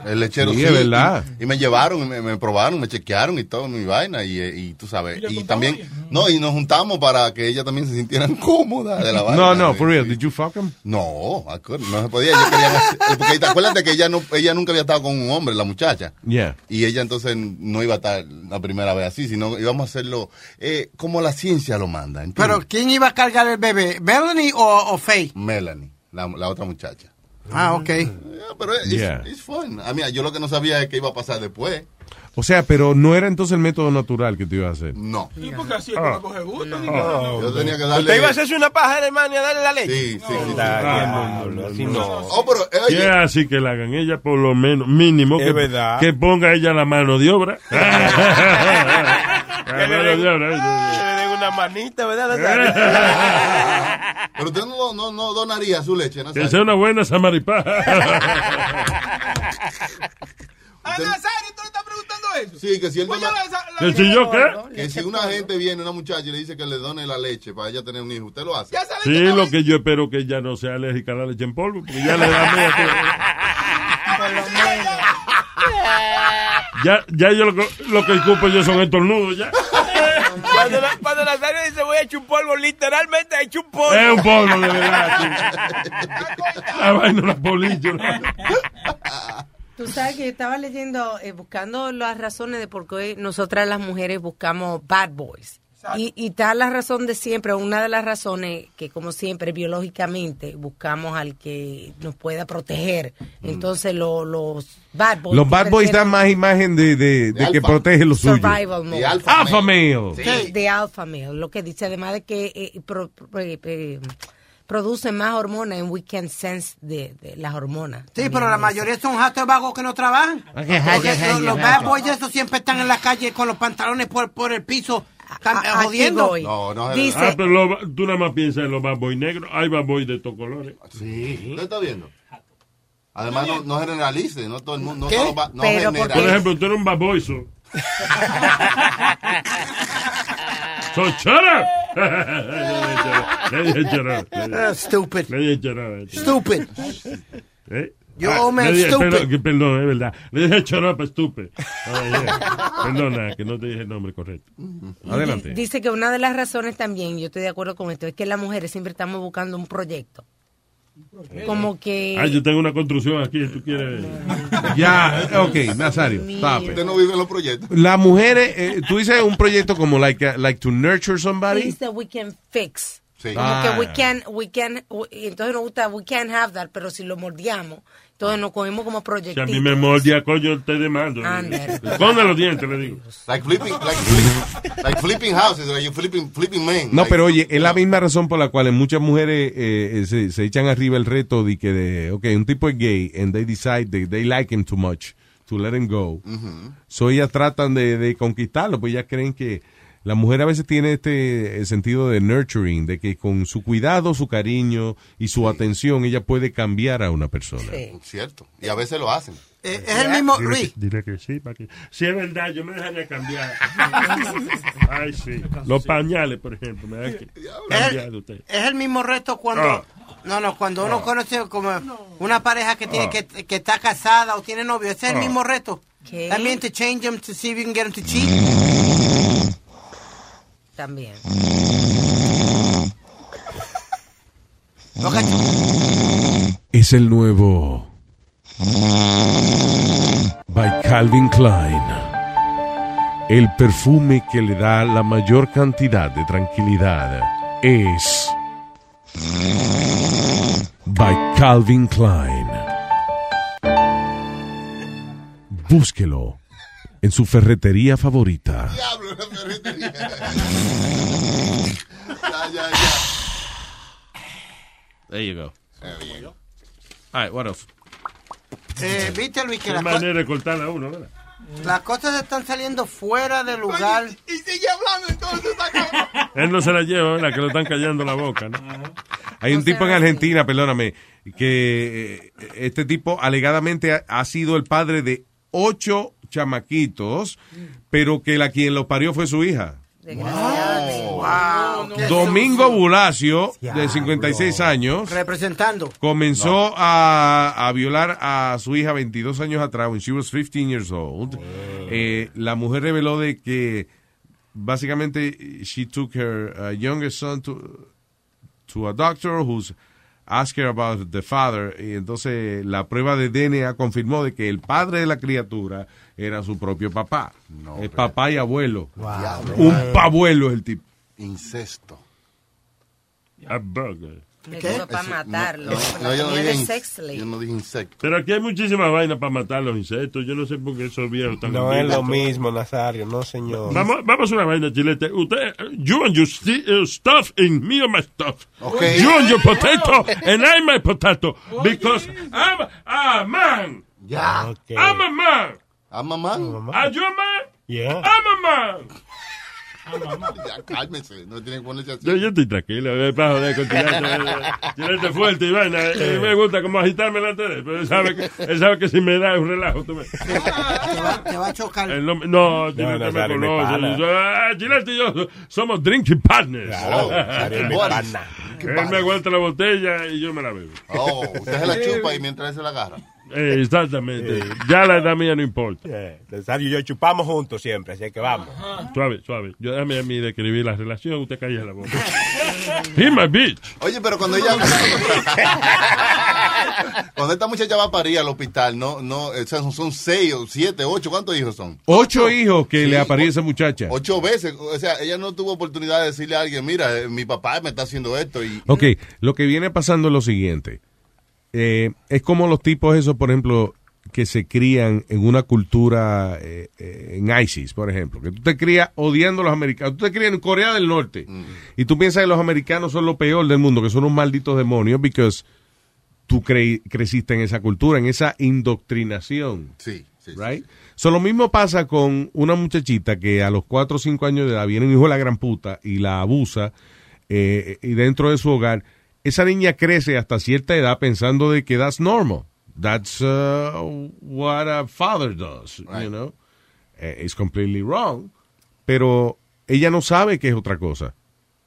El lechero Sí, sí. es verdad. Y, y me llevaron, y me, me probaron, me chequearon y todo, mi vaina. Y, eh, y tú sabes. Y, también, no, y nos juntamos para que ella también se sintieran cómoda de la vaina. No, no, for real, did you fuck him? No, I couldn't, no se podía. Querían hacer- porque te acuerdas de que ella, no, ella nunca había estado con un hombre, la muchacha. Yeah. Y ella entonces no iba a estar la primera vez así, sino íbamos a hacerlo eh, como la ciencia lo manda. ¿entiendes? Pero, ¿quién iba a cargar el bebé? ¿Melanie o, o Faye? Melanie, la, la otra muchacha. Ah, ok. Pero es Yeah. fun. A mí, yo lo que no sabía es qué iba a pasar después. O sea, pero no era entonces el método natural que te iba a hacer. No. Sí, porque así es Ah. no coge gusto. ni Ah. nada. Yo tenía que ¿Usted darle. iba a hacerse una paja, hermano, y a darle la leche? Sí, sí, sí. Ah, diablo, así no. Oh, pero, eh, oye, así que la hagan ella, por lo menos, mínimo, Es que, verdad. que ponga ella la mano de obra. Que La mano de obra, que le den una manita, ¿verdad? Pero usted no, no, no donaría su leche, ¿no? Que sea una buena samaripá. Ah, Nazario, ¿tú le estás preguntando eso? Sí, que si él Pues dona- ya la- la- ¿Que si yo qué? que si una gente viene, una muchacha, y le dice que le done la leche para ella tener un hijo, ¿usted lo hace? Ya sale Sí, lo que yo espero que ella no sea alérgica a la leche en polvo, porque ya le da miedo. Ya, ya yo lo, que- lo que ocupo yo son estornudos ya. Cuando, la- cuando Nazario dice voy a echar un polvo, literalmente ha hecho un polvo. Es un polvo de verdad. sí. La vaina, la polillo. Tú sabes que yo estaba leyendo, eh, buscando las razones de por qué nosotras las mujeres buscamos bad boys. Y, y está la razón de siempre, una de las razones que como siempre biológicamente buscamos al que nos pueda proteger. Entonces lo- los bad boys... Los bad boys dan más imagen de, de, de que protege lo suyo. Survival mode. De alfa Alpha male. male. de, de alpha male, lo que dice además de que eh, pro- pro- eh, eh, produce más hormonas en we can sense de, de las hormonas. Sí, También pero la mayoría son jatos vagos que no trabajan. Porque los, los bad boys esos siempre están en la calle con los pantalones por, por el piso, A- jodiendo. voy. No, no es Dice- Ah, pero lo- tú nada más piensas en los bad boys negros. Hay bad boys de estos colores. Sí. ¿Usted está viendo? Además, no, no generalice, no todo el mundo, no ¿Qué? todo va- no Pero Por generalice. ejemplo, tú eres un bad boy, so. so shut up. Stupid. Stupid. ¿Eh? You Ah, le dije- stupid. Perdón, perdón, es verdad. Le dije up, estúpido. Perdona, que no te dije el nombre correcto. Adelante. Dice que una de las razones también, yo estoy de acuerdo con esto, es que las mujeres siempre estamos buscando un proyecto. Como que... Ah, yo tengo una construcción aquí, tú quieres. Ya, ok, Nazario. Usted no vive en los proyectos. Las mujeres, eh, tú dices un proyecto como like, uh, like to nurture somebody. things that we can fix. Sí. Como Ah. que we can, we can, we- entonces nos gusta, we can have that, pero si lo mordiamos, entonces nos cogemos como Si a proyectitos. mí me mordía, coño, te demando. Esconde los dientes, le digo. Like flipping, like, flip- like flipping houses, like you flipping, flipping men. No, Like- pero oye, es la misma razón por la cual muchas mujeres eh, eh, se, se echan arriba el reto de que, de, ok, un tipo es gay and they decide that they like him too much to let him go. So ellas tratan de, de conquistarlo, pues ellas creen que la mujer a veces tiene este sentido de nurturing, de que con su cuidado, su cariño y su atención ella puede cambiar a una persona. Cierto. Y a veces lo hacen. Eh, es el mismo, Luis. dile que sí, para que... Si es verdad, yo me dejaría cambiar. Ay, sí. Los pañales, por ejemplo, me cambiar de usted. Es el mismo reto cuando... Ah. No, no, cuando uno conoce como una pareja que tiene Ah. que, que está casada o tiene novio, ese es el mismo reto. ¿Qué? También to change them to see if you can get them to cheat. También. Es el nuevo by Calvin Klein. El perfume que le da la mayor cantidad de tranquilidad es by Calvin Klein. Búsquelo en su ferretería favorita. Diablo, la ferretería. ya, ya, ya. There you go. All right, what else? Eh, Viste, Luis, que Qué las, co- manera de cortar a uno, ¿verdad? las cosas están saliendo fuera de lugar. Y sigue hablando entonces. saca- Él no se la lleva, ¿verdad? Que lo están callando la boca, ¿no? Hay un tipo en Argentina, perdóname, que eh, este tipo alegadamente ha, ha sido el padre de ocho chamaquitos, pero que la quien los parió fue su hija. Wow. Domingo Bulacio, de 56 años, Representando. comenzó a, a violar a su hija 22 años atrás, when she was 15 years old. Eh, la mujer reveló de que básicamente she took her uh, youngest son to, to a doctor who's asked her about the father y entonces la prueba de DNA confirmó de que el padre de la criatura era su propio papá. el papá y abuelo. Un pabuelo es el tipo. Incesto. A burger. Eso para matarlo. No, no, yo, no dije yo no insecto. Pero aquí hay muchísimas vainas para matar los insectos. Yo no sé por qué esos viejos están No es lo mismo, Nazario, no señor. Vamos, vamos a una vaina, chilete. Usted, you and your uh, stuff in me and my stuff. Okay. You and your potato and I my potato. Because I'm a man. Ya. I'm a man. ¿I'm a man? Are you a man? Yeah. I'm a man. Ya, cálmese, no tiene que ponerse así. Yo, yo estoy tranquilo, eh, para joder con Chilete. Chilete fuerte y vaina. eh, me gusta como agitarme la tele, pero él sabe, que, él sabe que si me da es un relajo. tú ves. Te va, te va a chocar. Él no, me- no, Chilete me conoce. Yo- ah, Chilete y yo somos drinking partners. Claro. Él me aguanta la botella y yo me la bebo. Oh, usted se la chupa y mientras él se la agarra. Eh, exactamente. Ya la edad mía no importa. Eh, Nazario y yo chupamos juntos siempre, así que vamos. Suave, suave. Yo déjame a mí describir la relación, usted calla la boca. He my bitch. Oye, pero cuando ella. cuando esta muchacha va a parir al hospital, no, no, o sea, son seis o siete, ocho, ¿cuántos hijos son? Ocho hijos que Sí, le aparece a esa muchacha. Ocho veces. O sea, ella no tuvo oportunidad de decirle a alguien, mira, eh, mi papá me está haciendo esto y. Ok, lo que viene pasando es lo siguiente. Eh, es como los tipos esos, por ejemplo, que se crían en una cultura, eh, eh, en ISIS, por ejemplo. Que tú te crías odiando a los americanos. Tú te crías en Corea del Norte. Y tú piensas que los americanos son lo peor del mundo, que son unos malditos demonios, porque tú cre- creciste en esa cultura, en esa indoctrinación. Sí, sí. Right? So, lo mismo pasa con una muchachita que a los 4 o 5 años de edad viene un hijo de la gran puta y la abusa eh, y dentro de su hogar, esa niña crece hasta cierta edad pensando de que that's normal. That's uh, what a father does, you know. Eh, it's completely wrong. Pero ella no sabe que es otra cosa.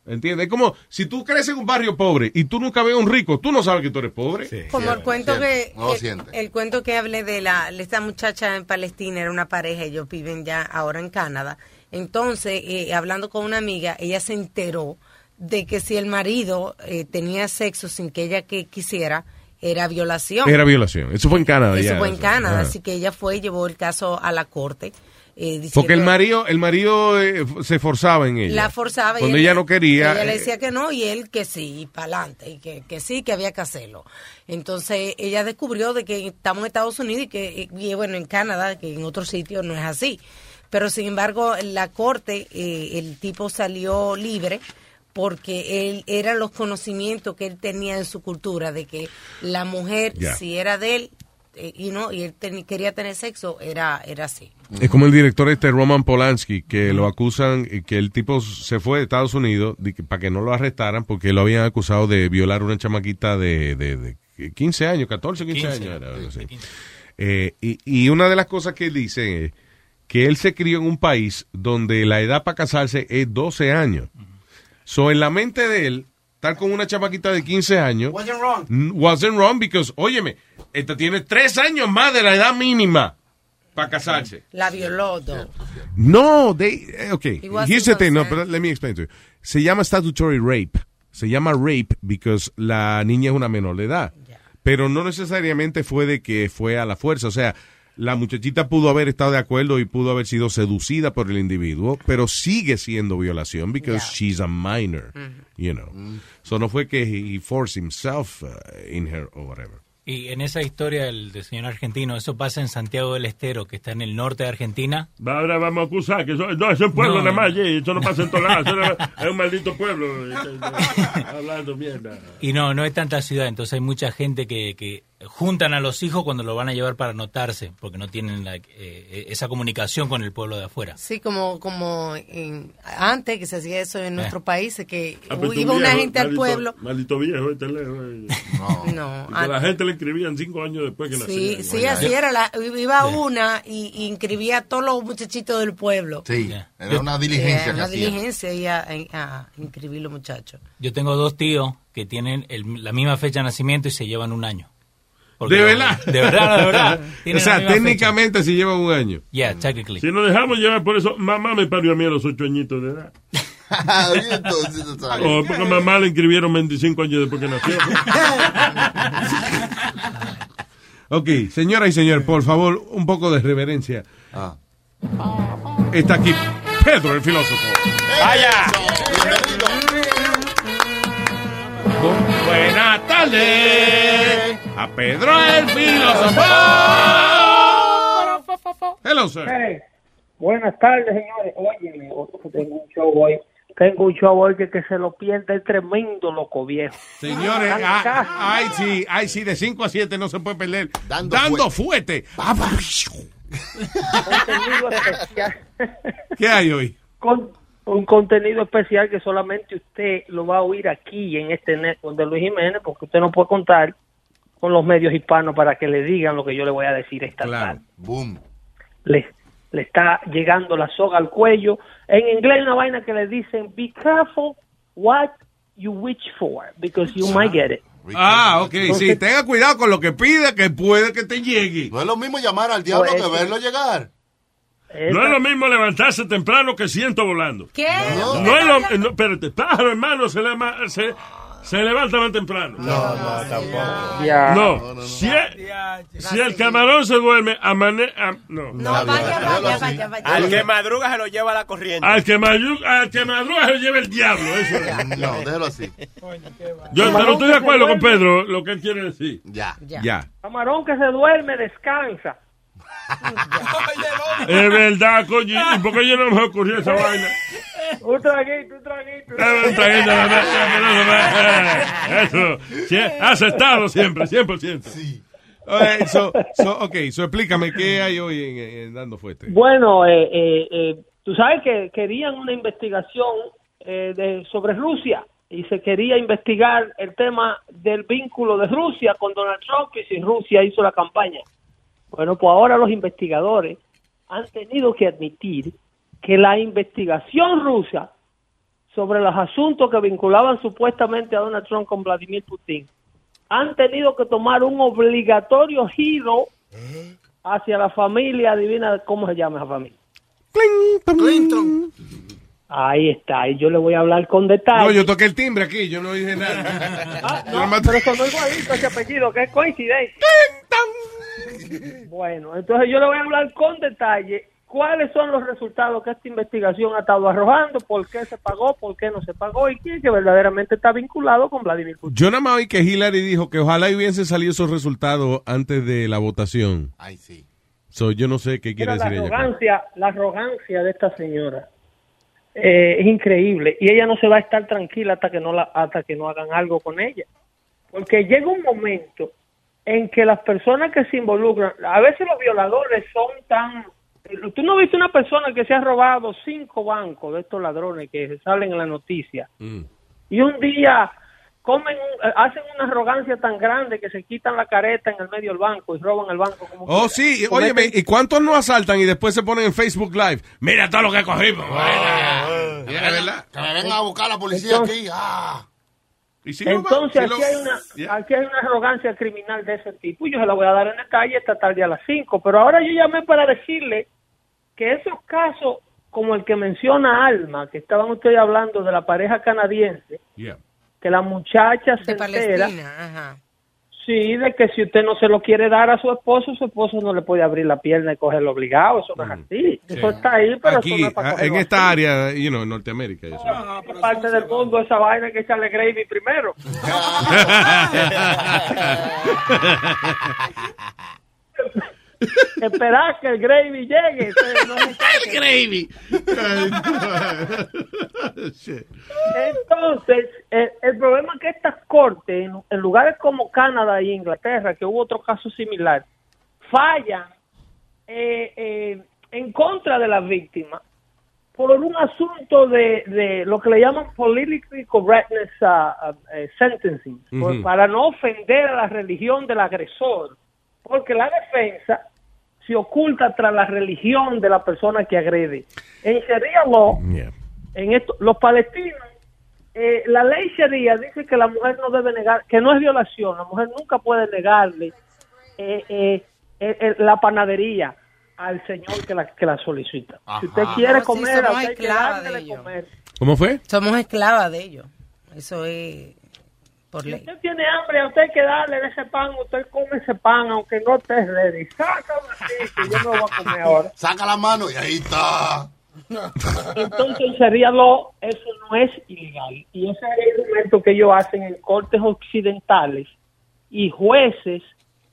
¿Entiendes? Es como si tú creces en un barrio pobre y tú nunca ves a un rico, tú no sabes que tú eres pobre. Como el cuento que, No el cuento que hablé de la de esta muchacha en Palestina era una pareja, ellos viven ya ahora en Canadá. Entonces, eh, hablando con una amiga, ella se enteró de que si el marido eh, tenía sexo sin que ella que quisiera, era violación. Era violación. Eso fue en Canadá. Eso ya, fue en Canadá, Ajá. así que ella fue y llevó el caso a la corte. eh, Porque el marido, el marido eh, se forzaba en ella. la forzaba y Cuando él- ella no quería. ella le eh, decía que no y él que sí para adelante y que, que sí que había que hacerlo entonces ella descubrió de que estamos en Estados Unidos y que y bueno en Canadá que en otros sitios no es así pero sin embargo en la corte eh, el tipo salió libre porque él eran los conocimientos que él tenía en su cultura de que la mujer si era de él eh, y no y él teni- quería tener sexo era era así Es como el director este Roman Polanski, que lo acusan, que el tipo se fue de Estados Unidos de que- para que no lo arrestaran porque lo habían acusado de violar una chamaquita de, de, de 15 años, 14, 15, 15, años. era algo sí, así. 15. Eh, y, y una de las cosas que él dice es que él se crió en un país donde la edad para casarse es 12 años. So, en la mente de él, estar con una chamaquita de 15 años Wasn't wrong. wasn't wrong because, óyeme, esta tiene tres años más de la edad mínima para casarse. la violó. No, they, eh, okay. Here's the thing, no, but let me explain to you. Se llama statutory rape. Se llama rape because la niña es una menor de edad. Pero no necesariamente fue de que fue a la fuerza. O sea, la muchachita pudo haber estado de acuerdo y pudo haber sido seducida por el individuo, pero sigue siendo violación because she's a minor, you know. So no fue que he, he forced himself uh, in her or whatever. Y en esa historia del, del señor argentino, eso pasa en Santiago del Estero, que está en el norte de Argentina. Ahora vamos a acusar que eso, no, eso es un pueblo No, nada más, no. eso no pasa en todos lados, es un maldito pueblo. eh, Hablando mierda. Y no, no es tanta ciudad, entonces hay mucha gente que, que juntan a los hijos cuando lo van a llevar para anotarse, porque no tienen la- eh, esa comunicación con el pueblo de afuera. Sí, como, como en- antes que se hacía eso en nuestro país, que Ah, iba una viejo, gente al pueblo. Maldito viejo, este lejos. eh. No, Y que la gente le escribían cinco años después que Sí, nacía. sí, así era. La, iba una y, y inscribía a todos los muchachitos del pueblo. Sí, era una diligencia Eh, que una hacía. diligencia y a, a inscribir los muchachos. Yo tengo dos tíos que tienen el- la misma fecha de nacimiento y se llevan un año. Porque ¿De verdad? De verdad, de verdad. o sea, técnicamente si lleva un año. Yeah, technically. Si nos dejamos llevar por eso, mamá me parió a mí a los ocho añitos de edad. O porque mamá le inscribieron 25 años después que nació. Ok, señora y señor, por favor, un poco de reverencia. Ah. Está aquí Pedro, el filósofo. ¡Vaya! Buenas tardes a Pedro el filósofo. Hello, sir. Hey, buenas tardes, señores. Oye, tengo un show hoy. Tengo un show hoy que, que se lo pierde el tremendo loco viejo. Señores, Tan ah, casi. ay, sí, ay, sí, de 5 a 7 no se puede perder. Dando Dando, fuerte. Ah, Contenido especial. ¿Qué hay hoy? Con un contenido especial que solamente usted lo va a oír aquí en este network de Luis Jiménez, porque usted no puede contar con los medios hispanos para que le digan lo que yo le voy a decir esta tarde. Boom. le, le está llegando la soga al cuello. En inglés hay una vaina que le dicen, be careful what you wish for, because you might get it. Ah, ok, sí, tenga cuidado con lo que pide, que puede que te llegue. No es lo mismo llamar al diablo Pues, que verlo llegar. No es lo mismo levantarse temprano que siento volando. ¿Qué? No, es lo no, espérate, pájaro hermano se, lema- se, se levanta más temprano. No, no, tampoco. Ya. No, si, el, si el camarón se duerme, amane, am- no. No, vaya, vaya, vaya, vaya. Al que madruga se lo lleva a la corriente. Al que, mayu- al que madruga se lleva el diablo. Eso es. No, déjalo así. Yo pero estoy de acuerdo con Pedro, lo que él quiere decir. Ya. Ya. Camarón que se duerme, descansa. Es verdad, coño. ¿Y por qué yo no me ocurrió esa vaina? Un traguito, un traguito. Eh, un traguito, eh, Eso. Aceptado siempre, 100%. Sí. Oye, so, so, ok, so explícame qué hay hoy en, en Dando Fuerte. Bueno, eh, eh, eh, tú sabes que querían una investigación eh, de, sobre Rusia y se quería investigar el tema del vínculo de Rusia con Donald Trump y si Rusia hizo la campaña. Bueno, pues ahora los investigadores han tenido que admitir que la investigación rusa sobre los asuntos que vinculaban supuestamente a Donald Trump con Vladimir Putin han tenido que tomar un obligatorio giro hacia la familia, adivina cómo se llama esa familia. Clinton. Ahí está, y yo le voy a hablar con detalle. No, yo toqué el timbre aquí, yo no dije nada. Ah, no, pero eso no es igualito ese apellido, que es coincidencia. Bueno, entonces yo le voy a hablar con detalle cuáles son los resultados que esta investigación ha estado arrojando, por qué se pagó, por qué no se pagó y quién que verdaderamente está vinculado con Vladimir Putin. Yo nada más oí que Hillary dijo que ojalá hubiesen salido esos resultados antes de la votación. Ay, sí. So, yo no sé qué quiere la decir ella. arrogancia, la arrogancia de esta señora eh, es increíble y ella no se va a estar tranquila hasta que no la, hasta que no hagan algo con ella, porque llega un momento en que las personas que se involucran, a veces los violadores son tan, tú no viste una persona que se ha robado cinco bancos de estos ladrones que salen en la noticia Mm. y un día comen, un- eh, hacen una arrogancia tan grande que se quitan la careta en el medio del banco y roban el banco como Oh, sí, óyeme, ¿y cuántos no asaltan y después se ponen en Facebook Live? Mira todo lo que cogimos. Que me vengan- que me vengan a buscar la policía Entonces- aquí. Ah. Si Entonces aquí, lo- hay una, Yeah. aquí hay una arrogancia criminal de ese tipo y yo se la voy a dar en detalle esta tarde a las 5. Pero ahora yo llamé para decirle que esos casos como el que menciona Alma, que estaban ustedes hablando de la pareja canadiense, Yeah. que la muchacha se De entera, Palestina, ajá. sí, de que si usted no se lo quiere dar a su esposo, su esposo no le puede abrir la pierna y cogerlo obligado, eso no es así. Eso está ahí, pero Aquí, eso no es para ah, en esta así. área, you know, en Norteamérica. eso. En parte del mundo esa vaina hay que echarle gravy primero. esperar que el gravy llegue. Entonces, no es El gravy. Entonces, el, el problema es que estas cortes, en, en lugares como Canadá y Inglaterra, que hubo otro caso similar, fallan eh, eh, en contra de las víctimas por un asunto de, de lo que le llaman politically correctness uh, uh, eh, sentencing, por- para no ofender a la religión del agresor, porque la defensa se oculta tras la religión de la persona que agrede. En Sharia law, en esto, los palestinos, eh, la ley Sharia dice que la mujer no debe negar, que no es violación, la mujer nunca puede negarle eh, eh, eh, eh, la panadería al señor que la, que la solicita. Si usted quiere No, sí, comer, a usted hay que darle comer. ¿Cómo fue? Somos esclavas de ellos. Eso es por Si usted tiene hambre, a usted hay que darle de ese pan, usted come ese pan, aunque no esté ready. Sácalo así, que yo lo voy a comer ahora. Saca la mano y ahí está. Entonces, sería lo, eso no es ilegal. Y ese es el argumento que ellos hacen en cortes occidentales y jueces,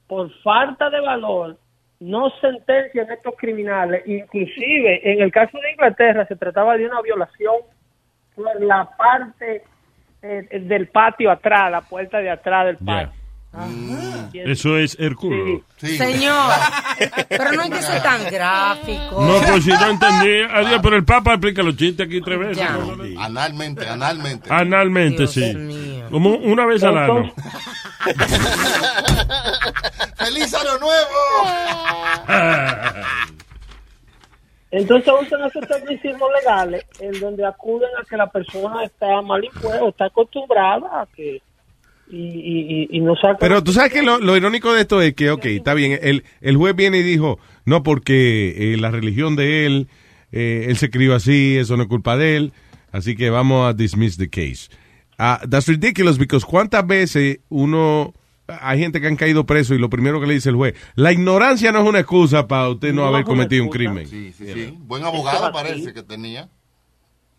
por falta de valor, no sentencian a estos criminales. Inclusive, en el caso de Inglaterra, se trataba de una violación por la parte eh, del patio atrás, la puerta de atrás del patio. Eso es Herculo. Señor, pero no hay que ser tan gráfico. No, pues si no entendí. Adiós, pero el Papa explica los chistes aquí tres veces. ¿no? Analmente, analmente. Analmente, sí. Como una vez al año. ¡Feliz año nuevo! Entonces usan esos tecnicismos legales en donde acuden a que la persona está mal impuesta está acostumbrada a que y, no saca Pero tú sabes que lo, irónico de esto es que, ok, está bien, el, el juez viene y dijo, no, porque eh, la religión de él, eh, él se crió así, eso no es culpa de él, así que vamos a dismiss the case. Ah, that's ridiculous because cuántas veces uno, hay gente que han caído preso y lo primero que le dice el juez, la ignorancia no es una excusa para usted no, No haber cometido un crimen. Sí, sí, sí. Buen abogado parece que tenía.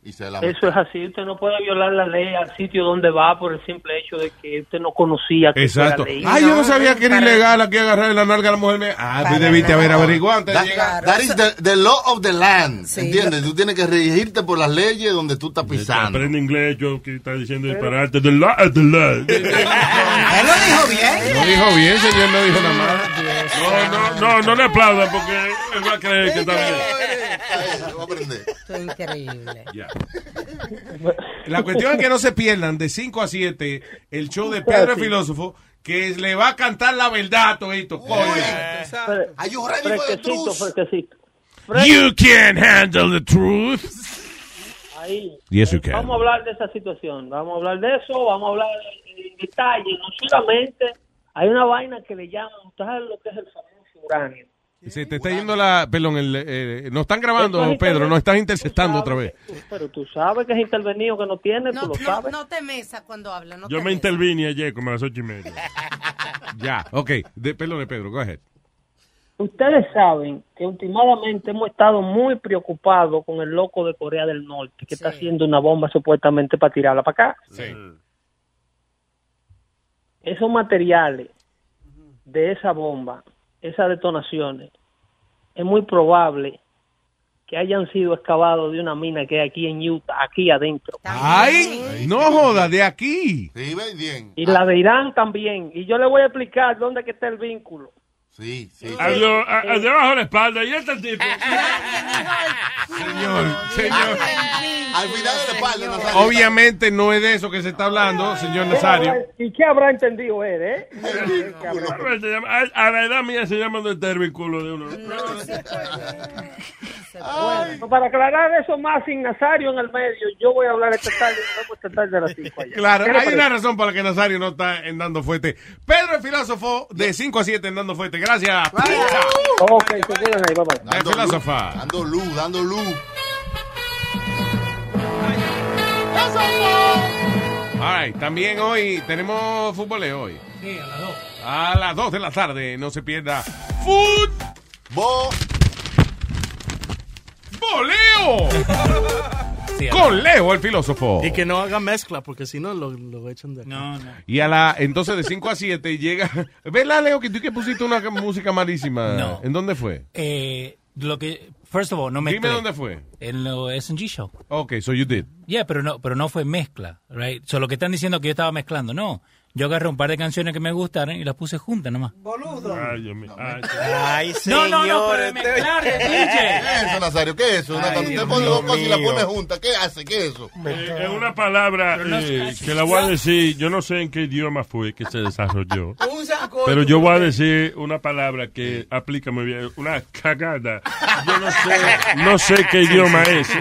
Y se la Eso es así, usted no puede violar la ley al sitio donde va por el simple hecho de que usted no conocía que eso era Exacto. ley. Ay, yo no sabía que era ilegal aquí agarrar la nalga a la mujer. Me- Ah, pues debiste haber averiguado antes de That, llegar. that is the, the law of the land. Sí. ¿Entiendes? Tú tienes que regirte por las leyes donde tú estás pisando. Aprende inglés, yo que está diciendo disparate. The law, the law. Él lo dijo bien. No dijo bien, señor, no dijo nada más. No, no, no, no le aplaudan porque él va a creer que está bien. Esto es increíble. La cuestión es que no se pierdan de 5 a 7 el show de Pedro el Filósofo que le va a cantar la verdad a todito. coño. Are you ready for the Fresquecito, truth? fresquecito. You can't handle the truth. Ahí. Yes, you can. Vamos a hablar de esa situación, vamos a hablar de eso, vamos a hablar en detalle, no solamente hay una vaina que le llaman, ¿usted sabe lo que es el famoso uranio? Se te está yendo la. Perdón, el, eh, nos están grabando, Pedro, internet. nos estás interceptando otra vez. Pero tú sabes que es intervenido que no tiene, No, tú lo no, sabes. no te mesas cuando habla. No Yo te me intervine ayer como a las ocho y media. Ya, ok. De, perdón, Pedro, go ahead. Ustedes saben que últimamente hemos estado muy preocupados con el loco de Corea del Norte, que está haciendo una bomba supuestamente para tirarla para acá. Esos materiales de esa bomba, esas detonaciones, es muy probable que hayan sido excavados de una mina que hay aquí en Utah, aquí adentro. ¡Ay! No joda, de aquí. Sí, bien. Y la de Irán también. Y yo le voy a explicar dónde que está el vínculo. Sí, sí. Adiós, a- a- debajo de la espalda. Y este tipo. Señor, señor. Al final de la espalda, Nazario. Obviamente no es de eso que se está hablando, señor Nazario. ¿Y qué habrá entendido él, eh? Se llama- A a la edad mía se llama del tervículo de uno. Bueno, para aclarar eso más sin Nazario en el medio, yo voy a hablar esta tarde, esta a las 5 allá. Claro, ¿Qué le hay parece? una razón para la que Nazario no está en Dando Fuerte. Pedro el filósofo de 5 a 7 en Dando Fuerte. Gracias. Ok, se ahí, bye. El filósofo. Dando luz, dando luz. All right, también hoy tenemos fútboleo hoy. Sí, a las dos. A las 2 de la tarde, no se pierda. ¡Fut! ¡Boleo! Sí, con Leo el filósofo. Y que no haga mezcla, porque si no lo, lo echan de acá. No, no. Y a la, entonces de 5 a 7 llega. ¿Verdad, Leo, que tú que pusiste una música malísima? No. ¿En dónde fue? Eh, lo que, first of all, no mezclé. Dime dónde fue. En lo S&G Show. Ok, so you did. Yeah, pero no, pero no fue mezcla, right? So, lo que están diciendo que yo estaba mezclando, no. Yo agarré un par de canciones que me gustaron y las puse juntas nomás. Boludo. Ay, Dios mío. Ay, Ay, No, no, no, señor, pero este- mezclar de ¿Qué es eso, Nazario? ¿Qué es eso? Una- cuando usted pone dos cosas y la pone juntas, ¿qué hace? ¿Qué es eso? Eh, Es una palabra no eh, que la voy a decir, yo no sé en qué idioma fue que se desarrolló, Un saco. pero yo voy a decir una palabra que aplica muy bien, una cagada. Yo no sé, no sé qué idioma es.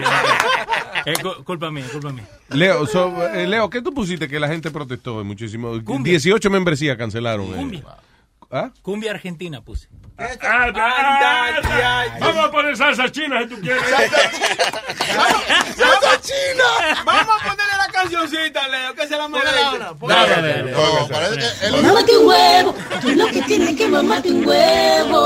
Eh, cu- culpa mía, culpa mía. Leo, so, eh, Leo, ¿qué tú pusiste que la gente protestó muchísimo? Cumbia. 18 membresías cancelaron. eh. Cumbia. ¿Ah? Cumbia argentina puse. Ah, ah, Vamos a poner salsa china si tú quieres. ¡Salsa china! Vamos a ponerle la cancioncita, Leo, que se la merece. No, parece que el- Mámate un huevo, tú lo que tienes que mamarte un huevo.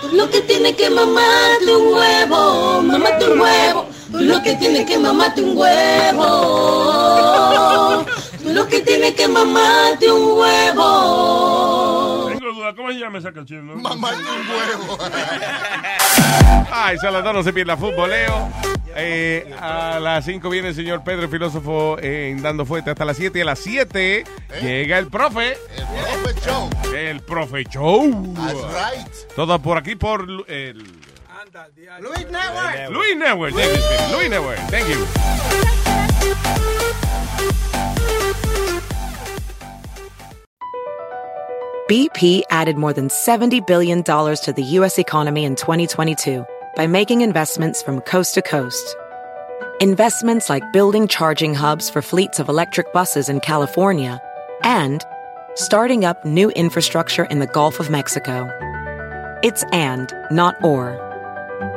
Tú lo que tienes que mamarte un huevo, mamate un huevo. Tú lo que tienes que mamarte un huevo. Tú lo que tienes que mamarte un huevo. Tengo duda, ¿cómo se llama esa canción? no? Mamá un huevo. Ay, Saladón no se pierda fútbol, Leo. Eh, a las 5 viene el señor Pedro, el filósofo, en Dando Fuerte hasta las 7. Y a las 7 llega el profe. El profe show. El profe show. That's right. Todo por aquí por el Luis Network. Luis Network. Thank you, Steve. Luis Network. Thank you. BP added more than $70 billion to the U.S. economy in 2022 by making investments from coast to coast. Investments like building charging hubs for fleets of electric buses in California and starting up new infrastructure in the Gulf of Mexico. It's and, not or.